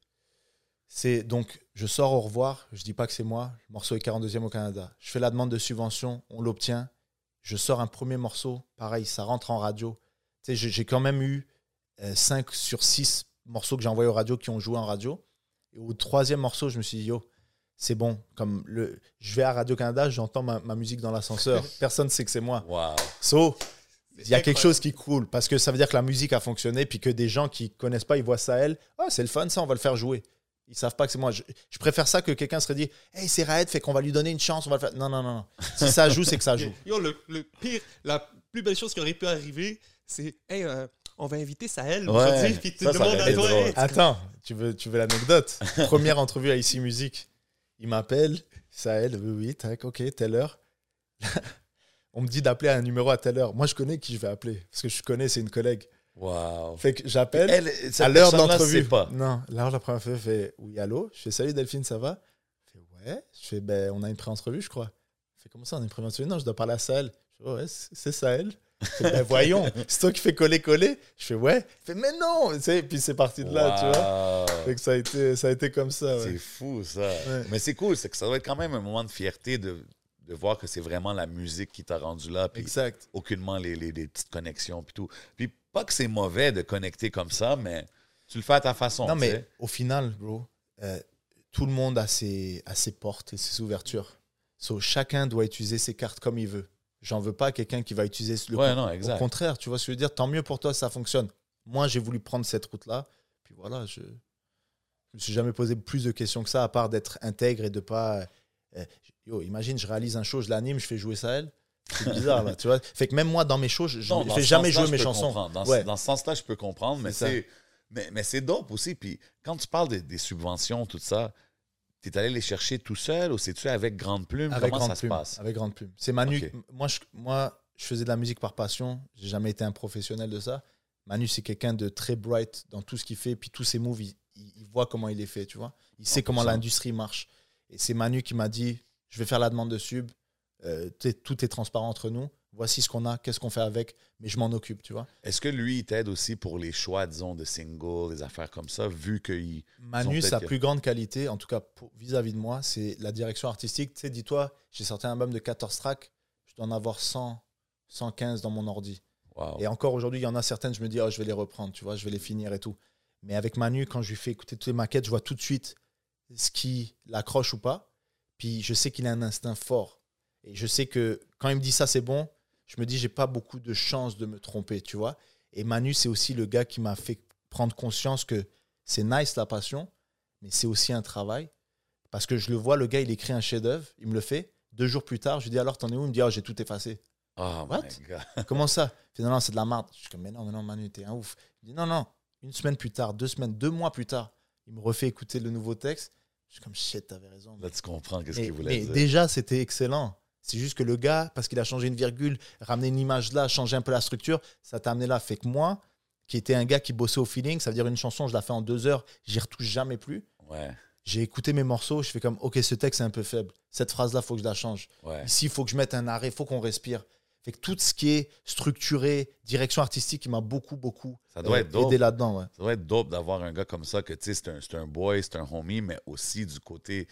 Speaker 5: C'est donc, je sors au revoir, je dis pas que c'est moi, le morceau est 42e au Canada. Je fais la demande de subvention, on l'obtient. Je sors un premier morceau, pareil, ça rentre en radio. Tu sais, j'ai- quand même eu 5 sur 6 morceaux que j'ai envoyés aux radios qui ont joué en radio. Et au troisième morceau, je me suis dit, yo, c'est bon. Comme le, je vais à Radio-Canada, j'entends ma, ma musique dans l'ascenseur. <laughs> Personne ne sait que c'est moi.
Speaker 2: Wow.
Speaker 5: So, il y a quelque chose qui coule parce que ça veut dire que la musique a fonctionné puis que des gens qui connaissent pas, ils voient ça elle. Ah, c'est le fun, ça, on va le faire jouer. Ils savent pas que c'est moi. Je, je préfère ça que quelqu'un serait dit, hey, c'est Raed, fait qu'on va lui donner une chance, on va le faire. Non, non, non, non. Si ça joue, c'est que ça <laughs> joue.
Speaker 1: Yo, le, le pire, la plus belle chose qui aurait pu arriver, c'est Hey, euh, on va inviter Sahel
Speaker 2: Ouais,
Speaker 1: aujourd'hui, puis tu
Speaker 2: ça,
Speaker 1: demandes à toi. hey,
Speaker 5: Attends, tu veux, tu veux l'anecdote? <laughs> Première entrevue à Ici Musique. Il m'appelle, Sahel, oui, oui, tac, ok, telle heure. <laughs> on me dit d'appeler à un numéro à telle heure. Moi, je connais qui je vais appeler. Parce que je connais, c'est une collègue.
Speaker 2: Wow.
Speaker 5: Fait que j'appelle.
Speaker 2: Elle,
Speaker 5: à l'heure d'entrevue. Non, l'heure de la première fois, fait oui, allô? Je fais salut Delphine, ça va? Elle fait ouais. Je fais ben, on a une pré-entrevue, je crois. Elle fait comment ça, on a une pré-entrevue? Non, je dois parler à Sahel. Je fais ouais, c'est Sahel. Je fais, ben, voyons, <laughs> c'est toi qui fais coller-coller. Je fais ouais. Elle fait mais non. Tu sais, puis c'est parti de là, tu vois. Fait que ça a été, ça a été comme ça. ouais.
Speaker 2: C'est fou, ça.
Speaker 5: Ouais.
Speaker 2: Mais c'est cool, c'est que ça doit être quand même un moment de fierté de, de voir que c'est vraiment la musique qui t'a rendu là, puis
Speaker 5: Exact.
Speaker 2: aucunement les, les- les petites connexions, puis tout. Puis pas que c'est mauvais de connecter comme ça, mais tu le fais à ta façon.
Speaker 5: Non, mais
Speaker 2: sais.
Speaker 5: au final, bro, euh, tout le monde a ses, a ses portes et ses ouvertures. So, chacun doit utiliser ses cartes comme il veut. J'en veux pas quelqu'un qui va utiliser le
Speaker 2: Ouais,
Speaker 5: Au contraire, tu vois ce que je veux dire? Tant mieux pour toi, ça fonctionne. Moi, j'ai voulu prendre cette route-là. Puis voilà, je ne me suis jamais posé plus de questions que ça, à part d'être intègre et de pas. euh, yo, imagine, je réalise un show, je l'anime, je fais jouer Sahel. C'est bizarre, là, tu vois. Fait que même moi, dans mes shows, je ne fais jamais jouer mes chansons.
Speaker 2: Dans, ce-
Speaker 5: Ouais.
Speaker 2: dans ce sens-là, je peux comprendre, mais
Speaker 5: C'est
Speaker 2: mais, mais c'est dope aussi. Puis quand tu parles des, des subventions, tout ça, tu es allé les chercher tout seul ou c'est-tu avec Grande Plume?
Speaker 5: Avec
Speaker 2: Comment
Speaker 5: grande
Speaker 2: ça se
Speaker 5: plume.
Speaker 2: passe?
Speaker 5: Avec grande plume. C'est Manu. Moi, je, moi, je faisais de la musique par passion. J'ai jamais été un professionnel de ça. Manu, c'est quelqu'un de très bright dans tout ce qu'il fait. Puis tous ses moves, il, il- voit comment il est fait, tu vois. Il sait comment
Speaker 2: 100%.
Speaker 5: l'industrie marche. Et c'est Manu qui m'a dit je vais faire la demande de sub. Euh, tout est transparent entre nous. Voici ce qu'on a, qu'est-ce qu'on fait avec, mais je m'en occupe, tu vois.
Speaker 2: Est-ce que lui, il t'aide aussi pour les choix, disons, de singles, des affaires comme ça, vu qu'il.
Speaker 5: Manu, sa plus grande qualité, en tout cas vis-à-vis de moi, c'est la direction artistique. Tu sais, dis-toi, j'ai sorti un album de 14 tracks, je dois en avoir 100, 115 dans mon ordi.
Speaker 2: Wow.
Speaker 5: Et encore aujourd'hui, il y en a certaines, je me dis, oh, je vais les reprendre, tu vois, je vais les finir et tout. Mais avec Manu, quand je lui fais écouter toutes les maquettes, je vois tout de suite ce qui l'accroche ou pas. Puis je sais qu'il a un instinct fort. Et je sais que quand il me dit ça, c'est bon, je me dis, j'ai pas beaucoup de chance de me tromper, tu vois. Et Manu, c'est aussi le gars qui m'a fait prendre conscience que c'est nice la passion, mais c'est aussi un travail. Parce que je le vois, le gars, il écrit un chef-d'œuvre, il me le fait. Deux jours plus tard, je lui dis, alors, t'en es où? Il me dit, oh, j'ai tout effacé.
Speaker 2: Oh
Speaker 5: What?
Speaker 2: my God. <laughs>
Speaker 5: Comment ça? Non, c'est de la merde. Je suis comme, mais non, mais non, Manu, t'es un ouf. Il dit, non, non. Une semaine plus tard, deux semaines, deux mois plus tard, il me refait écouter le nouveau texte. Je suis comme, shit, t'avais raison.
Speaker 2: Là, tu comprends qu'est-ce qu'il voulait
Speaker 5: mais
Speaker 2: dire.
Speaker 5: déjà, c'était excellent. C'est juste que le gars, parce qu'il a changé une virgule, ramené une image là, changé un peu la structure, ça t'a amené là. Fait que moi, qui était un gars qui bossait au feeling, ça veut dire une chanson, je la fais en deux heures, j'y retouche jamais plus.
Speaker 2: Ouais,
Speaker 5: J'ai écouté mes morceaux, je fais comme, ok, ce texte est un peu faible. Cette phrase-là, faut que je la change.
Speaker 2: ouais.
Speaker 5: Ici, il faut que je mette un arrêt, il faut qu'on respire. Fait que tout ce qui est structuré, direction artistique, il m'a beaucoup, beaucoup
Speaker 2: Ça doit
Speaker 5: euh,
Speaker 2: être
Speaker 5: aidé là-dedans. Ouais.
Speaker 2: Ça doit être dope d'avoir un gars comme ça que, tu sais, c'est un, c'est un boy, c'est un homie, mais aussi du côté,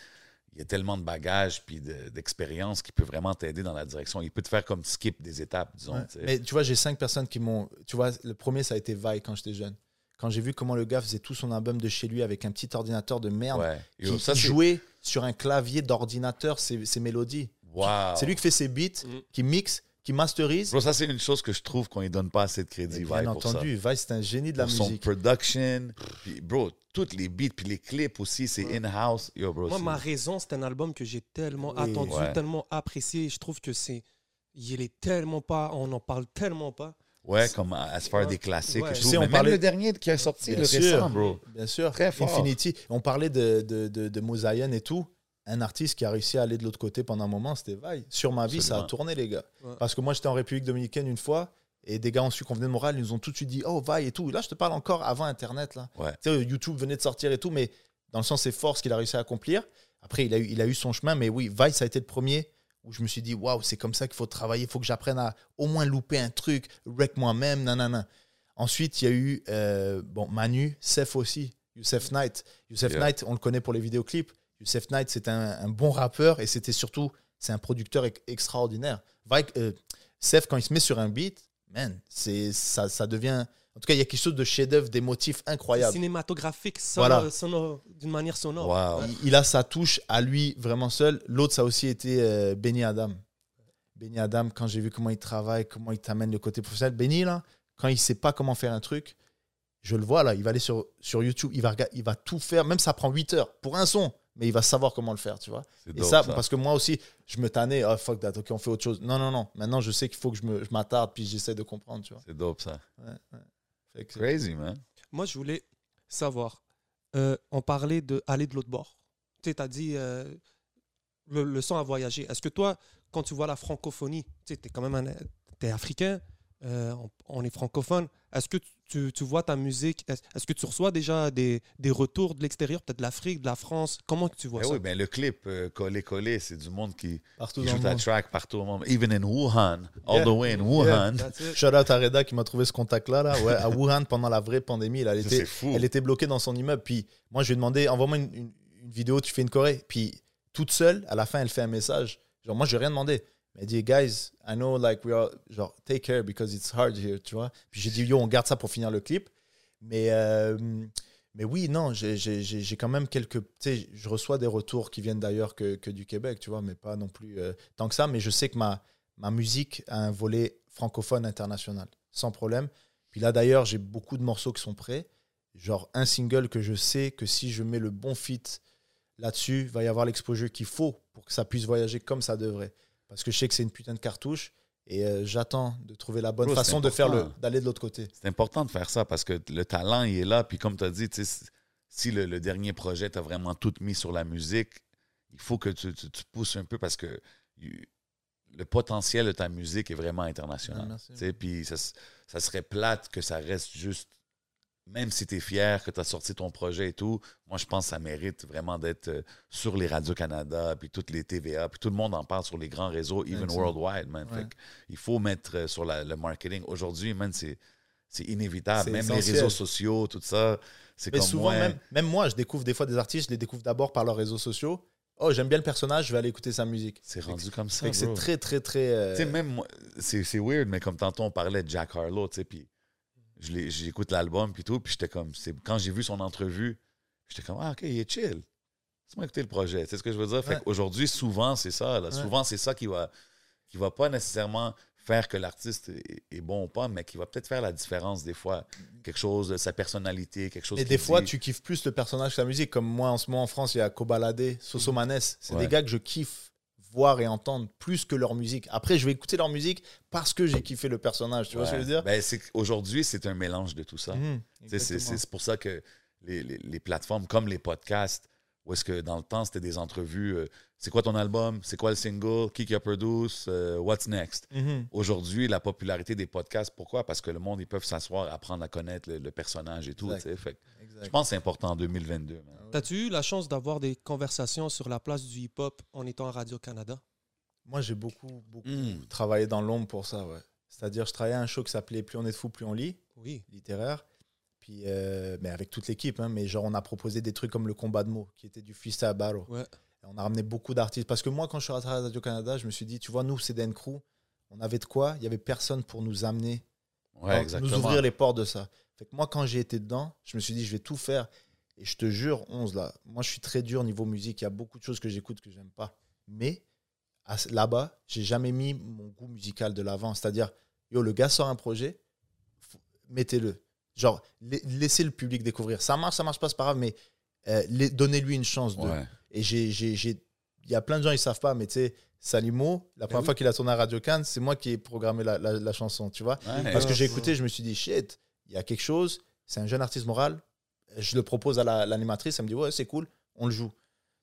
Speaker 2: il y a tellement de bagages puis de- d'expérience qui peut vraiment t'aider dans la direction. Il peut te faire comme skip des étapes, disons.
Speaker 5: Ouais. Mais tu vois, j'ai cinq personnes qui m'ont. Tu vois, le premier, ça a été Vaille quand j'étais jeune. Quand j'ai vu comment le gars faisait tout son album de chez lui avec un petit ordinateur de merde,
Speaker 2: ouais.
Speaker 5: qui,
Speaker 2: Yo, ça,
Speaker 5: qui
Speaker 2: c'est-
Speaker 5: jouait sur un clavier d'ordinateur ses, ses mélodies.
Speaker 2: Wow.
Speaker 5: C'est lui qui fait ses beats,
Speaker 1: Mm.
Speaker 5: qui mixe, qui masterise.
Speaker 2: Bro, ça, c'est une chose que je trouve qu'on ne donne pas assez de crédit,
Speaker 5: bien
Speaker 2: Vibe, pour ça.
Speaker 5: entendu, Vaille, c'est un génie de la
Speaker 2: Pour son
Speaker 5: musique.
Speaker 2: production. Puis, bro, toutes les beats, puis les clips aussi, c'est
Speaker 1: Ouais.
Speaker 2: in-house. Yo, bro,
Speaker 1: Moi, ma raison, c'est un album que j'ai tellement
Speaker 5: Oui.
Speaker 1: attendu,
Speaker 2: Ouais.
Speaker 1: tellement apprécié. Je trouve que c'est. Il est tellement pas. On n'en parle tellement pas.
Speaker 2: Ouais, comme as far
Speaker 1: Ouais.
Speaker 2: des classiques
Speaker 1: Ouais.
Speaker 2: et
Speaker 1: Tu
Speaker 2: tout.
Speaker 5: sais, on
Speaker 2: Mais même
Speaker 5: parlait-
Speaker 2: le dernier qui a sorti,
Speaker 5: Bien
Speaker 2: le
Speaker 5: sûr.
Speaker 2: récent, bro.
Speaker 5: Bien sûr.
Speaker 2: Très fort.
Speaker 5: Infinity. On parlait de, de, de, de Mosaïen et tout. Un artiste qui a réussi à aller de l'autre côté pendant un moment, c'était Vaille. Sur ma vie, ça a tourné, les gars.
Speaker 1: Ouais.
Speaker 5: Parce que moi, j'étais en République dominicaine une fois. Et des gars ont su qu'on venait de Montréal, ils nous ont tout de suite dit Oh, Vaille et tout. Là, je te parle encore avant Internet. Là.
Speaker 2: Ouais.
Speaker 5: Tu sais, YouTube venait de sortir et tout, mais dans le sens, c'est fort ce qu'il a réussi à accomplir. Après, il a, eu, il a eu son chemin, mais oui, Vaille, ça a été le premier où je me suis dit Waouh, c'est comme ça qu'il faut travailler. Il faut que j'apprenne à au moins louper un truc, wreck moi-même, nanana. Ensuite, il y a eu euh, bon, Manu, Seth aussi, Youssef Knight. Youssef
Speaker 2: Yeah.
Speaker 5: Knight, on le connaît pour les vidéoclips. Youssef Knight, c'est un, un bon rappeur et c'était surtout, c'est un producteur ex- extraordinaire. Vaille, euh, Seth, quand il se met sur un beat, man, ça, ça devient. En tout cas, il y a quelque chose de chef-d'œuvre, des motifs incroyables.
Speaker 1: Cinématographique, sonore,
Speaker 5: Voilà.
Speaker 1: sonore- d'une manière sonore.
Speaker 2: Wow.
Speaker 5: Il, il a sa touche à lui vraiment seul. L'autre, ça a aussi été euh, Benny Adam. Benny Adam, quand j'ai vu comment il travaille, comment il t'amène le côté professionnel. Benny, là, quand il sait pas comment faire un truc, je le vois là, il va aller sur, sur YouTube, il va, il va tout faire, même ça prend 8 heures pour un son, mais il va savoir comment le faire, tu vois.
Speaker 2: C'est
Speaker 5: Et
Speaker 2: dope,
Speaker 5: ça,
Speaker 2: ça.
Speaker 5: parce que moi aussi, je me tannais, oh fuck that, ok, on fait autre chose. Non, non, non, maintenant je sais qu'il faut que je me- je m'attarde, puis j'essaie de comprendre, tu vois.
Speaker 2: C'est dope, ça.
Speaker 5: Ouais, ouais.
Speaker 2: Crazy, man.
Speaker 1: Moi, je voulais savoir. euh, on parlait de aller de l'autre bord. Tu sais, as dit. euh, le, le son a voyagé. Est-ce que toi, quand tu vois la francophonie, tu sais, es quand même un, t'es africain, euh, on, on est francophone, est-ce que tu, tu vois ta musique, est- est-ce que tu reçois déjà des, des retours de l'extérieur, peut-être de l'Afrique, de la France? Comment tu vois
Speaker 2: Ben
Speaker 1: ça?
Speaker 2: oui, ben le clip euh, collé collé, c'est du monde qui,
Speaker 5: Partout
Speaker 2: qui joue ta track partout au monde. Even in Wuhan, all
Speaker 5: Yeah.
Speaker 2: the way in Wuhan.
Speaker 1: It. <laughs>
Speaker 5: Shout out à Reda qui m'a trouvé ce contact-là, là, ouais, à Wuhan pendant la vraie pandémie. là, elle, était,
Speaker 2: fou.
Speaker 5: elle était bloquée dans son immeuble. Puis moi, je lui ai demandé, envoie-moi une, une- une vidéo, tu fais une choré. Puis toute seule, à la fin, elle fait un message. Genre, moi, je n'ai rien demandé. Elle dit, guys, I know, like, we are, genre, take care because it's hard here, tu vois. Puis j'ai dit, yo, on garde ça pour finir le clip. Mais, euh, mais oui, non, j'ai- quand même quelques. Tu sais, je reçois des retours qui viennent d'ailleurs que, que du Québec, tu vois, mais pas non plus euh, tant que ça. Mais je sais que ma, ma musique a un volet francophone international, sans problème. Puis là, d'ailleurs, j'ai beaucoup de morceaux qui sont prêts. Genre un single que je sais que si je mets le bon fit là-dessus, va y avoir l'exposure qu'il faut pour que ça puisse voyager comme ça devrait. Parce que je sais que c'est une putain de cartouche et euh, j'attends de trouver la bonne
Speaker 2: Bro,
Speaker 5: façon de faire le
Speaker 2: important.
Speaker 5: d'aller de l'autre côté.
Speaker 2: C'est important de faire ça parce que le talent, il est là. Puis comme tu as dit, si le, le dernier projet, tu as vraiment tout mis sur la musique, il faut que tu, tu- tu pousses un peu parce que le potentiel de ta musique est vraiment international. Puis ça, ça serait plate que ça reste juste, même si tu es fier que tu as sorti ton projet et tout, moi je pense que ça mérite vraiment d'être euh, sur les Radio-Canada, puis toutes les TVA, puis tout le monde en parle sur les grands réseaux, even worldwide, man.
Speaker 5: Ouais.
Speaker 2: Fait que il faut mettre euh, sur la- le marketing. Aujourd'hui, man, c'est c'est inévitable. Même
Speaker 5: essentiel.
Speaker 2: les réseaux sociaux, tout ça, c'est
Speaker 5: Mais
Speaker 2: comme
Speaker 5: souvent, même, même moi, je découvre des fois des artistes, je les découvre d'abord par leurs réseaux sociaux. Oh, j'aime bien le personnage, je vais aller écouter sa musique.
Speaker 2: C'est rendu comme ça.
Speaker 5: C'est très, très, très. euh,
Speaker 2: Tu sais, même moi, c'est weird, mais comme tantôt on parlait de Jack Harlow, tu sais, puis j'écoute l'album, puis tout, puis j'étais comme, c'est- quand j'ai vu son entrevue, j'étais comme, ah, ok, il est chill. Laisse-moi écouter le projet. Tu sais ce que je veux dire? Fait
Speaker 5: Ouais.
Speaker 2: qu'aujourd'hui, souvent, c'est ça. Là.
Speaker 5: Ouais.
Speaker 2: Souvent, c'est ça qui va, qui va pas nécessairement faire que l'artiste est, est bon ou pas, mais qui va peut-être faire la différence des fois. Quelque chose sa personnalité, quelque chose
Speaker 5: Et des fois, tu kiffes plus le personnage que la musique. Comme moi, en ce moment, en France, il y a Kobalade, Soso Manes. C'est
Speaker 2: Ouais.
Speaker 5: des gars que je kiffe voir et entendre plus que leur musique. Après, je vais écouter leur musique parce que j'ai kiffé le personnage. Tu vois ce que je veux dire?
Speaker 2: Ben, Aujourd'hui, c'est un mélange de tout ça. Sais, C'est pour ça que les, les- les plateformes comme les podcasts, où est-ce que dans le temps, c'était des entrevues, euh, c'est quoi ton album, c'est quoi le single, qui qui a produit, euh, what's next?
Speaker 5: Mhm.
Speaker 2: Aujourd'hui, la popularité des podcasts, pourquoi? Parce que le monde, ils peuvent s'asseoir, apprendre à connaître le, le personnage et tout. Fait. Je pense que c'est important en 2022. man.
Speaker 1: T'as-tu eu la chance d'avoir des conversations sur la place du hip-hop en étant à Radio-Canada?
Speaker 5: Moi, j'ai beaucoup, beaucoup
Speaker 2: Mm.
Speaker 5: travaillé dans l'ombre pour ça, ouais. C'est-à-dire, je travaillais à un show qui s'appelait Plus on est de fou, plus on lit,
Speaker 1: Oui.
Speaker 5: littéraire. Puis, euh, mais avec toute l'équipe, hein, mais genre, on a proposé des trucs comme le combat de mots, qui était du freestyle battle.
Speaker 1: Ouais.
Speaker 5: Et on a ramené beaucoup d'artistes. Parce que moi, quand je suis rentré à Radio-Canada, je me suis dit, tu vois, nous, c'est Dan Crew, on avait de quoi, il y avait personne pour nous amener,
Speaker 2: Ouais, exactement.
Speaker 5: nous ouvrir les portes de ça. Fait que moi, quand j'ai été dedans, je me suis dit, je vais tout faire. Et je te jure, 11 là, moi, je suis très dur niveau musique. Il y a beaucoup de choses que j'écoute que j'aime pas. Mais là-bas, j'ai jamais mis mon goût musical de l'avant. C'est-à-dire, yo, le gars sort un projet, mettez-le. Genre, la- laissez le public découvrir. Ça marche, ça marche pas, c'est pas grave, mais euh, donnez-lui une chance de.
Speaker 2: Ouais.
Speaker 5: Et j'ai, j'ai, j'ai- il y a plein de gens, ils savent pas, mais tu sais, Salimo, la première
Speaker 1: oui.
Speaker 5: fois qu'il a tourné à Radio Cannes, c'est moi qui ai programmé la, la- la chanson, tu vois.
Speaker 2: Ouais.
Speaker 5: Parce que j'ai écouté, je me suis dit, shit, il y a quelque chose, c'est un jeune artiste moral. Je le propose à la- l'animatrice, elle me dit, ouais, c'est cool, on le joue.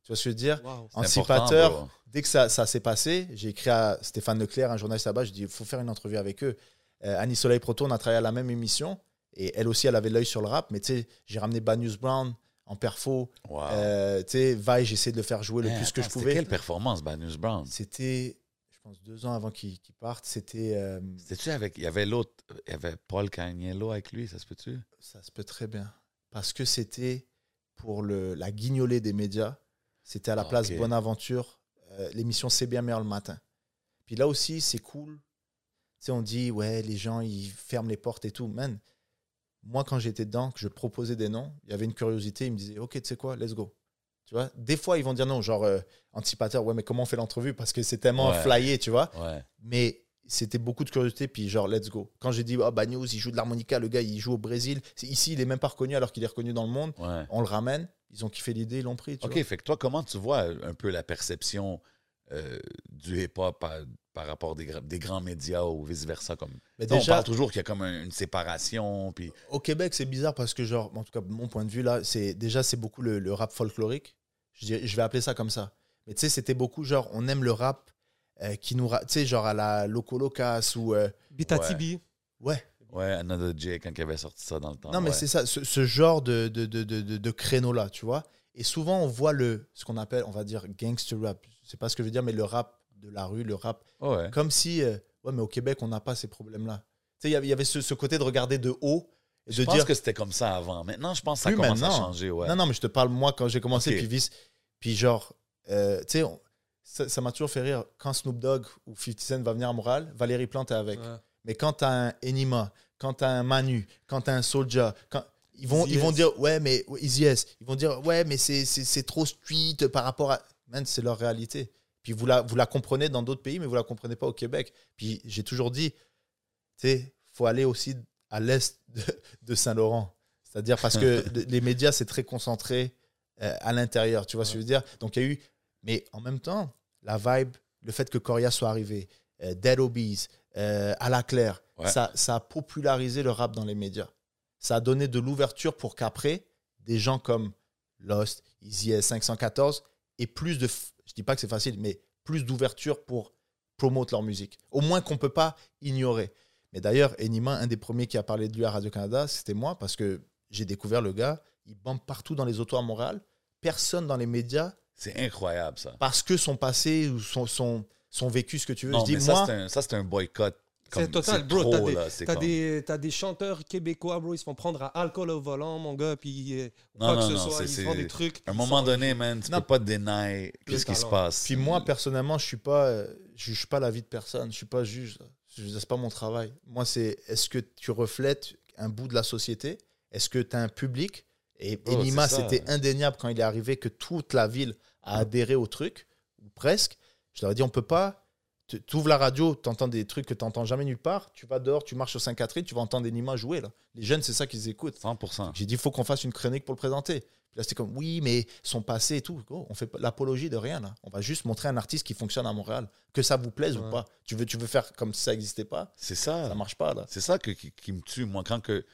Speaker 5: Tu vois ce que je veux dire?
Speaker 1: Wow.
Speaker 5: Anticipateur, dès que ça, ça s'est passé, j'ai écrit à Stéphane Leclerc, un journaliste là-bas, je dis, il faut faire une entrevue avec eux. Euh, Annie Soleil Proto, on a travaillé à la même émission, et elle aussi, elle avait l'œil sur le rap, mais tu sais, j'ai ramené Bad News Brown en perfo.
Speaker 2: Wow.
Speaker 5: Euh, tu sais, Vi, j'ai essayé de le faire jouer le
Speaker 2: Hey,
Speaker 5: plus que je pouvais.
Speaker 2: Quelle performance, Bad News Brown?
Speaker 5: C'était, je pense, deux ans avant qu'il qu'il parte. C'était, euh,
Speaker 2: C'était-tu avec. Il y avait l'autre. Il y avait Paul Cagnello avec lui, ça se peut-tu?
Speaker 5: ça se peut très bien. Parce que c'était pour le, la guignolée des médias. C'était à la
Speaker 2: Ah,
Speaker 5: place. Bonaventure, euh, l'émission C'est bien meilleur le matin. Puis là aussi, c'est cool. Tu sais, on dit, ouais, les gens, ils ferment les portes et tout. Man, moi, quand j'étais dedans, que je proposais des noms, il y avait une curiosité. Ils me disaient, OK, tu sais quoi, let's go. Tu vois, des fois, ils vont dire non, genre, euh, anticipateur, ouais, mais comment on fait l'entrevue? Parce que c'est tellement
Speaker 2: Ouais.
Speaker 5: flyé, tu vois.
Speaker 2: Ouais.
Speaker 5: Mais c'était beaucoup de curiosité, puis genre, let's go. Quand j'ai dit, oh, bah, News, il joue de l'harmonica, le gars, il joue au Brésil. Ici, il est même pas reconnu alors qu'il est reconnu dans le monde.
Speaker 2: Ouais.
Speaker 5: On le ramène, ils ont kiffé l'idée, ils l'ont pris. tu
Speaker 2: OK,
Speaker 5: vois.
Speaker 2: fait que toi, comment tu vois un peu la perception euh, du hip-hop par, par rapport des, des grands médias ou vice-versa? Comme...
Speaker 5: Mais
Speaker 2: On parle toujours qu'il y a comme un- une séparation, puis...
Speaker 5: au Québec, c'est bizarre parce que, genre, en tout cas, mon point de vue là, c'est déjà, c'est beaucoup le, le rap folklorique. Je, dirais- je vais appeler ça comme ça. Mais tu sais, c'était beaucoup genre, on aime le rap euh, qui nous. ra- Tu sais, genre à la Loco Locas ou. euh,
Speaker 1: Bitatibi.
Speaker 5: ouais.
Speaker 2: Ouais, Another J, quand il avait sorti ça dans le temps.
Speaker 5: Non, mais
Speaker 2: ouais.
Speaker 5: c'est ça, ce, ce genre de, de, de, de, de- de créneau-là, tu vois. Et souvent, on voit le, ce qu'on appelle, on va dire, gangster rap. Je sais pas ce que je veux dire, mais le rap de la rue, le rap.
Speaker 2: Ouais.
Speaker 5: Comme si, euh, ouais, mais au Québec, on n'a pas ces problèmes-là. Tu sais, il y avait- ce, ce côté de regarder de haut et
Speaker 2: Je
Speaker 5: de
Speaker 2: pense
Speaker 5: dire.
Speaker 2: que c'était comme ça avant. Maintenant, je pense que ça commence à
Speaker 5: maintenant.
Speaker 2: changer. Ouais.
Speaker 5: Non, non, mais je te parle, moi, quand j'ai commencé,
Speaker 2: Ok.
Speaker 5: puis vice. Puis genre, euh, tu sais, ça m'a toujours fait rire. Quand Snoop Dogg ou 50 Cent va venir à Montréal, Valérie Plante est avec.
Speaker 1: Ouais.
Speaker 5: Mais quand t'as un Enima, quand t'as un Manu, quand t'as un Soulja, quand ils vont, ils vont dire ouais mais Easy S. ils vont dire ouais mais c'est trop street par rapport à man c'est leur réalité. Puis vous la vous la comprenez dans d'autres pays mais vous la comprenez pas au Québec. Puis j'ai toujours dit tu sais faut aller aussi à l'est de, de Saint-Laurent. C'est-à-dire parce que <laughs> les médias c'est très concentré euh, à l'intérieur, tu vois ce que je veux dire? Donc il y a eu mais en même temps la vibe, le fait que Coria soit arrivé, euh, Dead Obies, euh, à la Claire,
Speaker 2: Ouais.
Speaker 5: ça, ça a popularisé le rap dans les médias. Ça a donné de l'ouverture pour qu'après, des gens comme Lost, Easy S 514 aient plus de. Je dis pas que c'est facile, mais plus d'ouverture pour promouvoir leur musique. Au moins qu'on peut pas ignorer. Mais d'ailleurs, Enima, un des premiers qui a parlé de lui à Radio-Canada, c'était moi parce que j'ai découvert le gars. Il bande partout dans les autos à Montréal. Personne dans les médias
Speaker 2: C'est incroyable, ça.
Speaker 5: parce que son passé ou son, son, son vécu, ce que tu veux.
Speaker 2: Non,
Speaker 5: je dis,
Speaker 2: mais ça,
Speaker 5: moi,
Speaker 2: c'est un, ça, c'est un boycott.
Speaker 1: C'est total, bro. T'as des, t'as
Speaker 2: comme-
Speaker 1: des, t'as des chanteurs québécois, bro. Ils se font prendre à alcool au volant, mon gars. Puis euh,
Speaker 2: Non,
Speaker 1: quoi
Speaker 2: non,
Speaker 1: que ce
Speaker 2: non,
Speaker 1: soit,
Speaker 2: c'est-
Speaker 1: ils font des trucs.
Speaker 2: À un moment
Speaker 1: sont-
Speaker 2: donné, man, tu
Speaker 5: Non.
Speaker 2: peux pas te deny qu'est-ce qui se passe.
Speaker 5: Puis moi, personnellement, je suis pas, euh, je juge pas la vie de personne. Je suis pas juge. C'est pas mon travail. Moi, c'est est-ce que tu reflètes un bout de la société? Est-ce que tu as un public? Et
Speaker 2: Oh,
Speaker 5: Enima, c'était indéniable quand il est arrivé que toute la ville a adhéré au truc, ou presque. Je leur ai dit, on peut pas. Tu ouvres la radio, tu entends des trucs que tu n'entends jamais nulle part. Tu vas dehors, tu marches sur Sainte-Catherine, tu vas entendre Enima jouer. Là. Les jeunes, c'est ça qu'ils écoutent.
Speaker 2: 100%.
Speaker 5: J'ai dit, il faut qu'on fasse une chronique pour le présenter. Puis là, c'était comme, oui, mais son passé et tout. Gros, on fait l'apologie de rien, là. On va juste montrer un artiste qui fonctionne à Montréal. Que ça vous plaise ou pas. Tu veux, tu veux faire comme si ça n'existait pas
Speaker 2: C'est
Speaker 5: Ça
Speaker 2: ça.
Speaker 5: marche pas, là.
Speaker 2: C'est ça que- qui, qui me tue, moi, quand que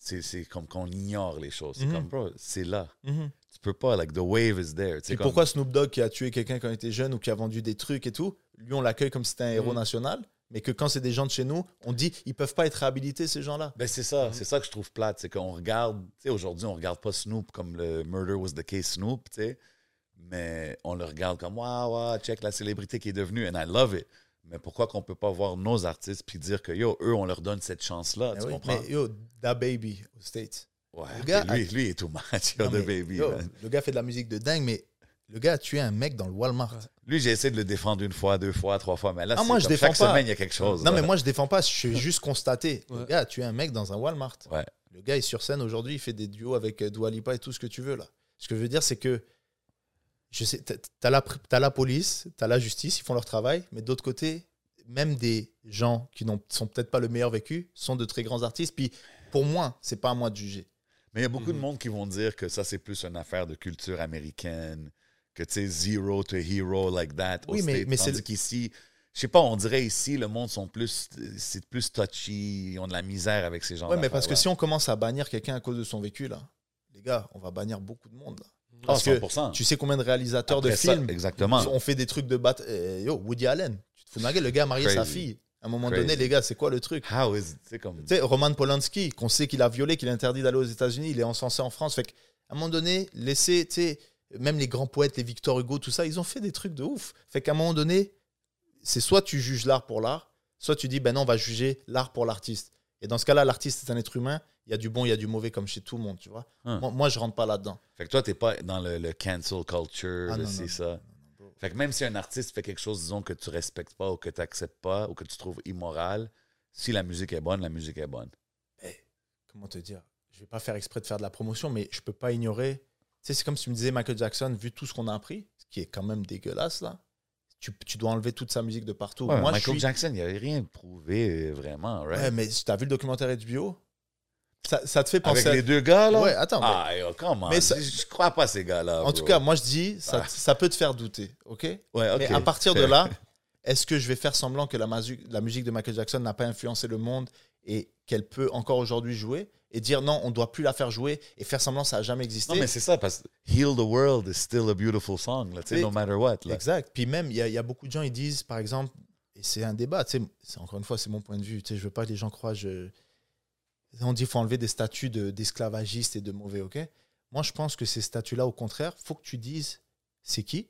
Speaker 2: c'est c'est comme qu'on ignore les choses. C'est
Speaker 5: Mhm.
Speaker 2: comme, bro, c'est là. Tu peux pas, like, the wave is there.
Speaker 5: Et
Speaker 2: comme-
Speaker 5: pourquoi Snoop Dogg, qui a tué quelqu'un quand il était jeune ou qui a vendu des trucs et tout, lui, on l'accueille comme si c'était un héros
Speaker 1: Mhm.
Speaker 5: national, mais que quand c'est des gens de chez nous, on dit, ils peuvent pas être réhabilités, ces gens-là.
Speaker 2: Ben c'est ça, c'est ça que je trouve plate, c'est qu'on regarde, tu sais, aujourd'hui, on regarde pas Snoop comme le Murder was the case Snoop, tu sais, mais on le regarde comme, waouh, waouh, check la célébrité qui est devenue, and I love it. Mais pourquoi qu'on peut pas voir nos artistes puis dire que, yo, eux, on leur donne cette chance-là,
Speaker 5: Ben
Speaker 2: tu
Speaker 5: oui,
Speaker 2: comprends?
Speaker 5: Mais yo, Da Baby, aux States.
Speaker 2: Ouais,
Speaker 5: le gars
Speaker 2: lui,
Speaker 5: a-
Speaker 2: lui est too much, yo,
Speaker 5: Non,
Speaker 2: the
Speaker 5: mais,
Speaker 2: baby.
Speaker 5: yo, le gars fait de la musique de dingue, mais le gars a tué un mec dans le Walmart.
Speaker 2: Lui, j'ai essayé de le défendre une fois, deux fois, trois fois, mais là,
Speaker 5: Ah, moi, je
Speaker 2: comme
Speaker 5: défends
Speaker 2: chaque
Speaker 5: pas.
Speaker 2: semaine, il y a quelque chose.
Speaker 5: Non,
Speaker 2: là.
Speaker 5: mais moi, je défends pas. Je suis juste constaté. Le gars a tué un mec dans un Walmart.
Speaker 2: Ouais.
Speaker 5: Le gars est sur scène aujourd'hui. Il fait des duos avec euh, Dua Lipa et tout ce que tu veux, là. Ce que je veux dire, c'est que je sais, t'as- t'as la, police, t'as la justice, ils font leur travail. Mais d'autre côté, même des gens qui n'ont sont peut-être pas le meilleur vécu sont de très grands artistes. Puis pour moi, c'est pas à moi de juger.
Speaker 2: Mais il y a beaucoup de
Speaker 1: Mhm.
Speaker 2: monde qui vont dire que ça, c'est plus une affaire de culture américaine, que tu sais, zero to hero like that.
Speaker 5: Oui, mais-
Speaker 2: States.
Speaker 5: mais c'est
Speaker 2: qu'ici, je sais pas, on dirait ici, le monde sont plus, c'est plus touchy, ils ont de la misère avec ces gens
Speaker 5: Ouais, mais parce que si on commence à bannir quelqu'un à cause de son vécu, là, les gars, on va bannir beaucoup de monde. Là. Parce que
Speaker 2: 100%.
Speaker 5: tu sais combien de réalisateurs de
Speaker 2: ça,
Speaker 5: films
Speaker 2: exactement.
Speaker 5: On fait des trucs de bat. euh, yo, Woody Allen, tu te fous de ma gueule, le gars a marié sa fille. À un moment
Speaker 2: Crazy.
Speaker 5: donné, les gars, c'est quoi le truc?
Speaker 2: How is, sais, comme.
Speaker 5: Tu sais, Roman Polanski, qu'on sait qu'il a violé, qu'il est interdit d'aller aux États-Unis, il est encensé en France. Fait qu'à un moment donné, laisser, tu sais, même les grands poètes, les Victor Hugo, tout ça, ils ont fait des trucs de ouf. Fait qu'à un moment donné, c'est soit tu juges l'art pour l'art, soit tu dis, ben non, on va juger l'art pour l'artiste. Et dans ce cas-là, l'artiste est un être humain. Il y a du bon, il y a du mauvais, comme chez tout le monde, tu vois.
Speaker 2: Hum.
Speaker 5: Moi, moi, je rentre pas là-dedans.
Speaker 2: Fait que toi, t'es pas dans le, le cancel culture,
Speaker 5: Ah, non,
Speaker 2: c'est
Speaker 5: non,
Speaker 2: ça. Fait que même si un artiste fait quelque chose, disons, que tu respectes pas ou que tu n'acceptes pas ou que tu trouves immoral, si la musique est bonne, la musique est bonne.
Speaker 5: comment te dire? Je vais pas faire exprès de faire de la promotion, mais je peux pas ignorer. Tu sais, c'est comme si tu me disais Michael Jackson, vu tout ce qu'on a appris, ce qui est quand même dégueulasse là. Tu, tu dois enlever toute sa musique de partout.
Speaker 2: Ouais,
Speaker 5: Moi,
Speaker 2: Michael
Speaker 5: je suis...
Speaker 2: Jackson, il avait rien prouvé vraiment, right?
Speaker 5: Ouais, mais tu as vu le documentaire HBO ça, ça te fait
Speaker 2: Avec
Speaker 5: penser. à-
Speaker 2: les deux gars, là?
Speaker 5: Ouais, attends. mais-
Speaker 2: Ah, yo, comment?
Speaker 5: Mais ça-
Speaker 2: Je, crois pas à ces gars-là.
Speaker 5: en
Speaker 2: bro.
Speaker 5: tout cas, moi je dis, ça,
Speaker 2: Ah.
Speaker 5: ça peut te faire douter, ok?
Speaker 2: Ouais, ok.
Speaker 5: Mais à partir de là, est-ce que je vais faire semblant que la, la musique de Michael Jackson n'a pas influencé le monde et qu'elle peut encore aujourd'hui jouer et dire non, on doit plus la faire jouer et faire semblant que ça a jamais existé?
Speaker 2: Non, mais c'est ça, parce que Heal the World is still a beautiful song, là,
Speaker 5: Mais-
Speaker 2: no matter what. Là.
Speaker 5: Exact. Puis même, il y, a- il y a beaucoup de gens, ils disent, par exemple, et c'est un débat, tu sais, c'est- encore une fois, c'est mon point de vue, tu sais, je veux pas que les gens croient, je... on dit qu'il faut enlever des statuts de- d'esclavagistes et de mauvais, ok? Moi, je pense que ces statuts-là, au contraire, faut que tu dises, c'est qui?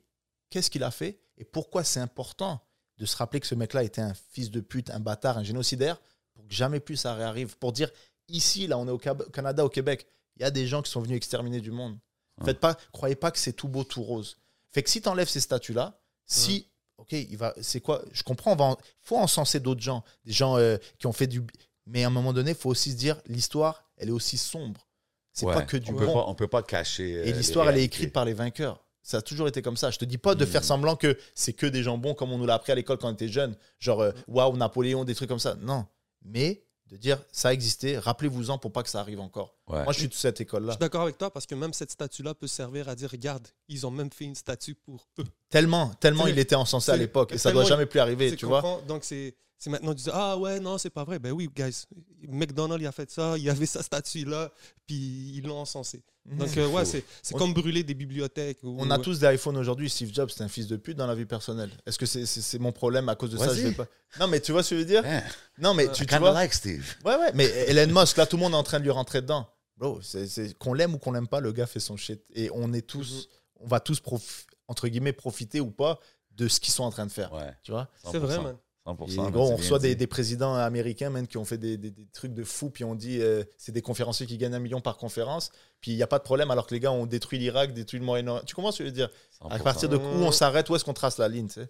Speaker 5: Qu'est-ce qu'il a fait? Et pourquoi c'est important de se rappeler que ce mec-là était un fils de pute, un bâtard, un génocidaire, pour que jamais plus ça réarrive? Pour dire, ici, là, on est au Canada, au Québec, il y a des gens qui sont venus exterminer du monde.
Speaker 2: Ouais.
Speaker 5: Faites pas, croyez pas que c'est tout beau, tout rose. Fait que si tu enlèves ces statuts-là, si, ok, il va, c'est quoi? Je comprends, il faut encenser d'autres gens, des gens euh, qui ont fait du. Mais à un moment donné, il faut aussi se dire, l'histoire, elle est aussi sombre. C'est
Speaker 2: Ouais,
Speaker 5: pas que du
Speaker 2: on peut
Speaker 5: bon.
Speaker 2: pas, on peut pas cacher. euh,
Speaker 5: Et l'histoire, elle est écrite par les vainqueurs. Ça a toujours été comme ça. Je te dis pas de faire semblant que c'est que des gens bons comme on nous l'a appris à l'école quand on était jeune. Genre, euh, waouh, Napoléon, des trucs comme ça. Non. Mais de dire, ça a existé, rappelez-vous-en pour pas que ça arrive encore.
Speaker 2: Ouais.
Speaker 5: Moi, je suis de cette
Speaker 1: Je
Speaker 5: école-là.
Speaker 1: suis d'accord avec toi parce que même cette statue-là peut servir à dire regarde, ils ont même fait une statue pour eux.
Speaker 5: Tellement, tellement il était encensé à l'époque. Et ça doit jamais plus arriver,
Speaker 1: Tu
Speaker 5: vois.
Speaker 1: Donc, c'est c'est maintenant, tu dis Ah ouais, non, c'est pas vrai. Ben oui, guys, McDonald's, il a fait ça, il y avait sa statue-là, puis ils l'ont encensé. Donc, euh, ouais, c'est c'est comme brûler des bibliothèques. ou-
Speaker 5: On a tous des iPhones aujourd'hui. Steve Jobs, c'est un fils de pute dans la vie personnelle. Est-ce que c'est c'est- c'est mon problème à cause de ça?
Speaker 2: Vas-y.
Speaker 5: je vais pas... Non, mais tu vois ce que je veux dire?
Speaker 2: Hein,
Speaker 5: Non, mais
Speaker 1: Euh,
Speaker 5: tu,
Speaker 2: I
Speaker 5: tu vois.
Speaker 2: like Steve.
Speaker 5: Ouais, ouais, mais Elon Musk, là, tout le monde est en train de lui rentrer dedans. Bro, c'est- qu'on l'aime ou qu'on l'aime pas, le gars fait son shit. Et on est tous, on va tous, prof- entre guillemets, profiter ou pas de ce qu'ils sont en train de faire.
Speaker 2: Ouais,
Speaker 5: Tu vois?
Speaker 2: 100%.
Speaker 1: C'est vrai, man.
Speaker 2: 100%.
Speaker 5: Et
Speaker 2: man,
Speaker 5: gros, on reçoit des, des présidents américains man, qui ont fait des, des- des trucs de fou, puis on dit euh, c'est des conférenciers qui gagnent un million par conférence, puis il n'y a pas de problème alors que les gars ont détruit l'Irak, détruit le Moyen-Orient. Tu comprends ce que je veux dire? À
Speaker 2: 100%.
Speaker 5: partir de où on s'arrête, où est-ce qu'on trace la ligne tu sais?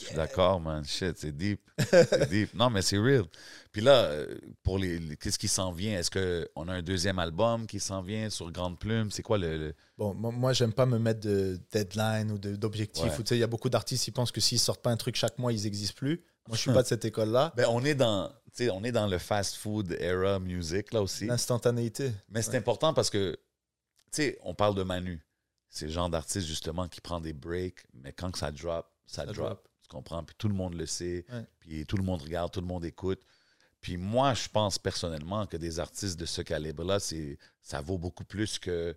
Speaker 2: Je suis d'accord, man. Shit, c'est deep. C'est deep. Non, mais c'est real. Puis là, pour les, les- qu'est-ce qui s'en vient? Est-ce qu'on a un deuxième album qui s'en vient sur Grande Plume? C'est quoi le. le-
Speaker 5: Bon, moi, j'aime pas me mettre de deadline ou d'objectif.
Speaker 2: Ouais.
Speaker 5: Il y a beaucoup d'artistes qui pensent que s'ils sortent pas un truc chaque mois, ils n'existent plus. Moi, je suis pas de cette école-là. <laughs>
Speaker 2: Ben, on est dans. on est dans le fast food era music, là aussi.
Speaker 5: L'instantanéité.
Speaker 2: Mais c'est important parce que, tu sais, on parle de Manu. C'est le genre d'artiste, justement, qui prend des breaks, mais quand que ça drop, ça,
Speaker 5: Ça
Speaker 2: drop.
Speaker 5: drop.
Speaker 2: Comprends? Puis tout le monde le sait.
Speaker 5: Ouais.
Speaker 2: Puis tout le monde regarde, tout le monde écoute. Puis moi, je pense personnellement que des artistes de ce calibre-là, ça vaut beaucoup plus que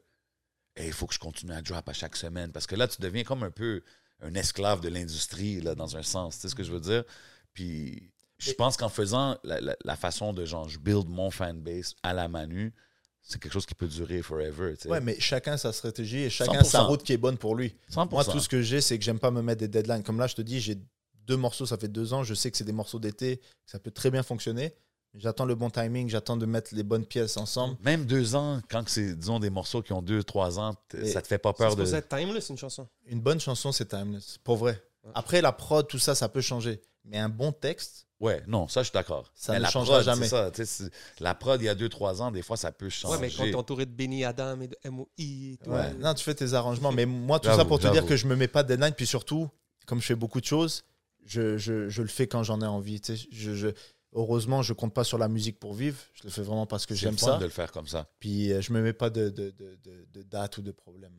Speaker 2: Hey, il faut que je continue à drop à chaque semaine. Parce que là, tu deviens comme un peu un esclave de l'industrie, là, dans un sens. Tu sais ce que je veux dire? Puis je pense qu'en faisant la, la- la façon de genre, je build mon fanbase à la Manu, c'est quelque chose qui peut durer forever. tu sais.
Speaker 5: Ouais, mais chacun sa stratégie et chacun
Speaker 2: 100%.
Speaker 5: sa route qui est bonne pour lui.
Speaker 2: 100%.
Speaker 5: Moi, tout ce que j'ai, c'est que j'aime pas me mettre des deadlines. Comme là, je te dis, j'ai deux morceaux, ça fait deux ans. Je sais que c'est des morceaux d'été, ça peut très bien fonctionner. J'attends le bon timing, j'attends de mettre les bonnes pièces ensemble.
Speaker 2: Même deux ans, quand c'est, disons, des morceaux qui ont deux, trois ans,
Speaker 5: Et
Speaker 2: ça te fait pas
Speaker 1: C'est
Speaker 2: peur de.
Speaker 1: être timeless, une chanson.
Speaker 5: Une bonne chanson, c'est timeless, pour vrai. Après, la prod, tout ça, ça peut changer. Mais un bon texte,
Speaker 2: Ouais, non, ça, je suis d'accord.
Speaker 5: Ça
Speaker 2: Mais
Speaker 5: ne
Speaker 2: la
Speaker 5: changera
Speaker 2: prod,
Speaker 5: jamais.
Speaker 2: c'est ça, tu sais, c'est- la prod, il y a deux, trois ans, des fois, ça peut changer.
Speaker 1: Ouais, mais quand t'es entouré de Benny Adam et de MOI et tout.
Speaker 2: Ouais.
Speaker 5: non, tu fais tes arrangements. Mais moi, tout ça pour te dire que je me mets pas de deadline. Puis surtout, comme je fais beaucoup de choses, je, je- je le fais quand j'en ai envie. tu sais. Je, je- heureusement, je compte pas sur la musique pour vivre. Je le fais vraiment parce que
Speaker 2: C'est
Speaker 5: j'aime ça.
Speaker 2: de le faire comme ça.
Speaker 5: Puis euh, je me mets pas de, de, de, de- de date ou de problème.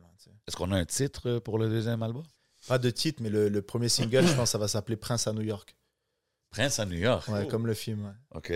Speaker 2: Est-ce qu'on a un titre euh, pour le deuxième album?
Speaker 5: Pas de titre, mais le, le premier single, je pense, ça va s'appeler Prince à New York.
Speaker 2: Prince à New York.
Speaker 5: Ouais,
Speaker 1: Oh.
Speaker 5: comme le film. ouais.
Speaker 2: OK.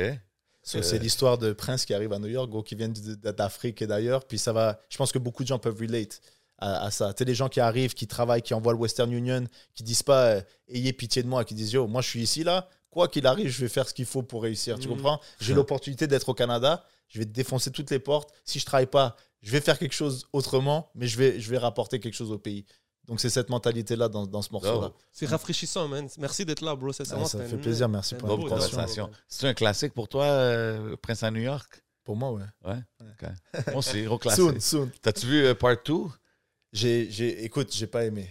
Speaker 5: So,
Speaker 2: Euh.
Speaker 5: C'est l'histoire de Prince qui arrive à New York, gros, qui viennent d- d'Afrique et d'ailleurs. Puis ça va. Je pense que beaucoup de gens peuvent relate à, à ça. Tu sais, les gens qui arrivent, qui travaillent, qui envoient le Western Union, qui disent pas euh, ayez pitié de moi, qui disent yo, moi je suis ici là. Quoi qu'il arrive, je vais faire ce qu'il faut pour réussir. Tu
Speaker 1: Mhm.
Speaker 5: comprends? J'ai l'opportunité d'être au Canada. Je vais défoncer toutes les portes. Si je travaille pas, je vais faire quelque chose autrement, mais je vais, je vais rapporter quelque chose au pays. Donc c'est cette mentalité-là dans, dans ce morceau-là.
Speaker 1: C'est rafraîchissant, man. Merci d'être là, bro.
Speaker 5: Ah, ça
Speaker 1: c'était
Speaker 5: fait plaisir, merci pour
Speaker 1: épisode.
Speaker 2: C'est un classique pour toi, euh, Prince à New York?
Speaker 5: Pour moi, ouais.
Speaker 2: OK. Moi aussi, gros classique.
Speaker 5: Soon, soon.
Speaker 2: T'as-tu vu euh, Part 2?
Speaker 5: J'ai, j'ai, écoute, j'ai pas aimé.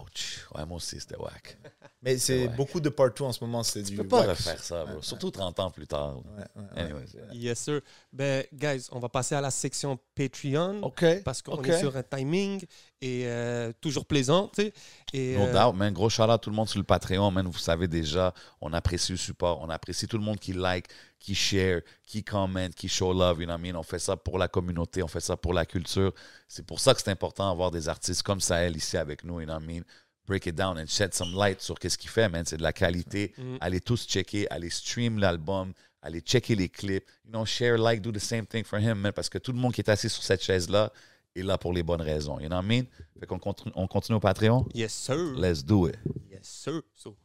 Speaker 2: Ouch. Ouais, moi aussi, c'était whack.
Speaker 5: Mais c'est
Speaker 2: Ouais.
Speaker 5: beaucoup de part 2 en ce moment, c'est
Speaker 2: Tu
Speaker 5: du.
Speaker 2: peux pas refaire ça, bro.
Speaker 5: Ouais,
Speaker 2: Surtout 30 ans plus tard.
Speaker 5: Ouais, ouais, ouais.
Speaker 2: Anyways, yeah.
Speaker 1: Yes, sir. Ben, guys, on va passer à la section Patreon.
Speaker 2: OK.
Speaker 1: Parce qu'on est sur un timing et euh, toujours plaisant, tu sais. Et,
Speaker 2: No
Speaker 1: euh,
Speaker 2: doubt, man. Gros shout à tout le monde sur le Patreon, man. Vous savez déjà, on apprécie le support. On apprécie tout le monde qui like, qui share, qui commente, qui show love. You know what I mean? On fait ça pour la communauté, on fait ça pour la culture. C'est pour ça que c'est important d'avoir des artistes comme Sahel ici avec nous. You know what I mean? Break it down and shed some light sur qu'est-ce qu'il fait, man. C'est de la qualité.
Speaker 1: Mhm.
Speaker 2: Allez tous checker, allez stream l'album, Allez checker les clips. You know, share, like, do the same thing for him, man, parce que tout le monde qui est assis sur cette chaise-là est là pour les bonnes raisons. You know what I mean? Fait qu'on continue, on continue au Patreon?
Speaker 1: Yes, sir.
Speaker 2: Let's do it.
Speaker 1: Yes, sir. So,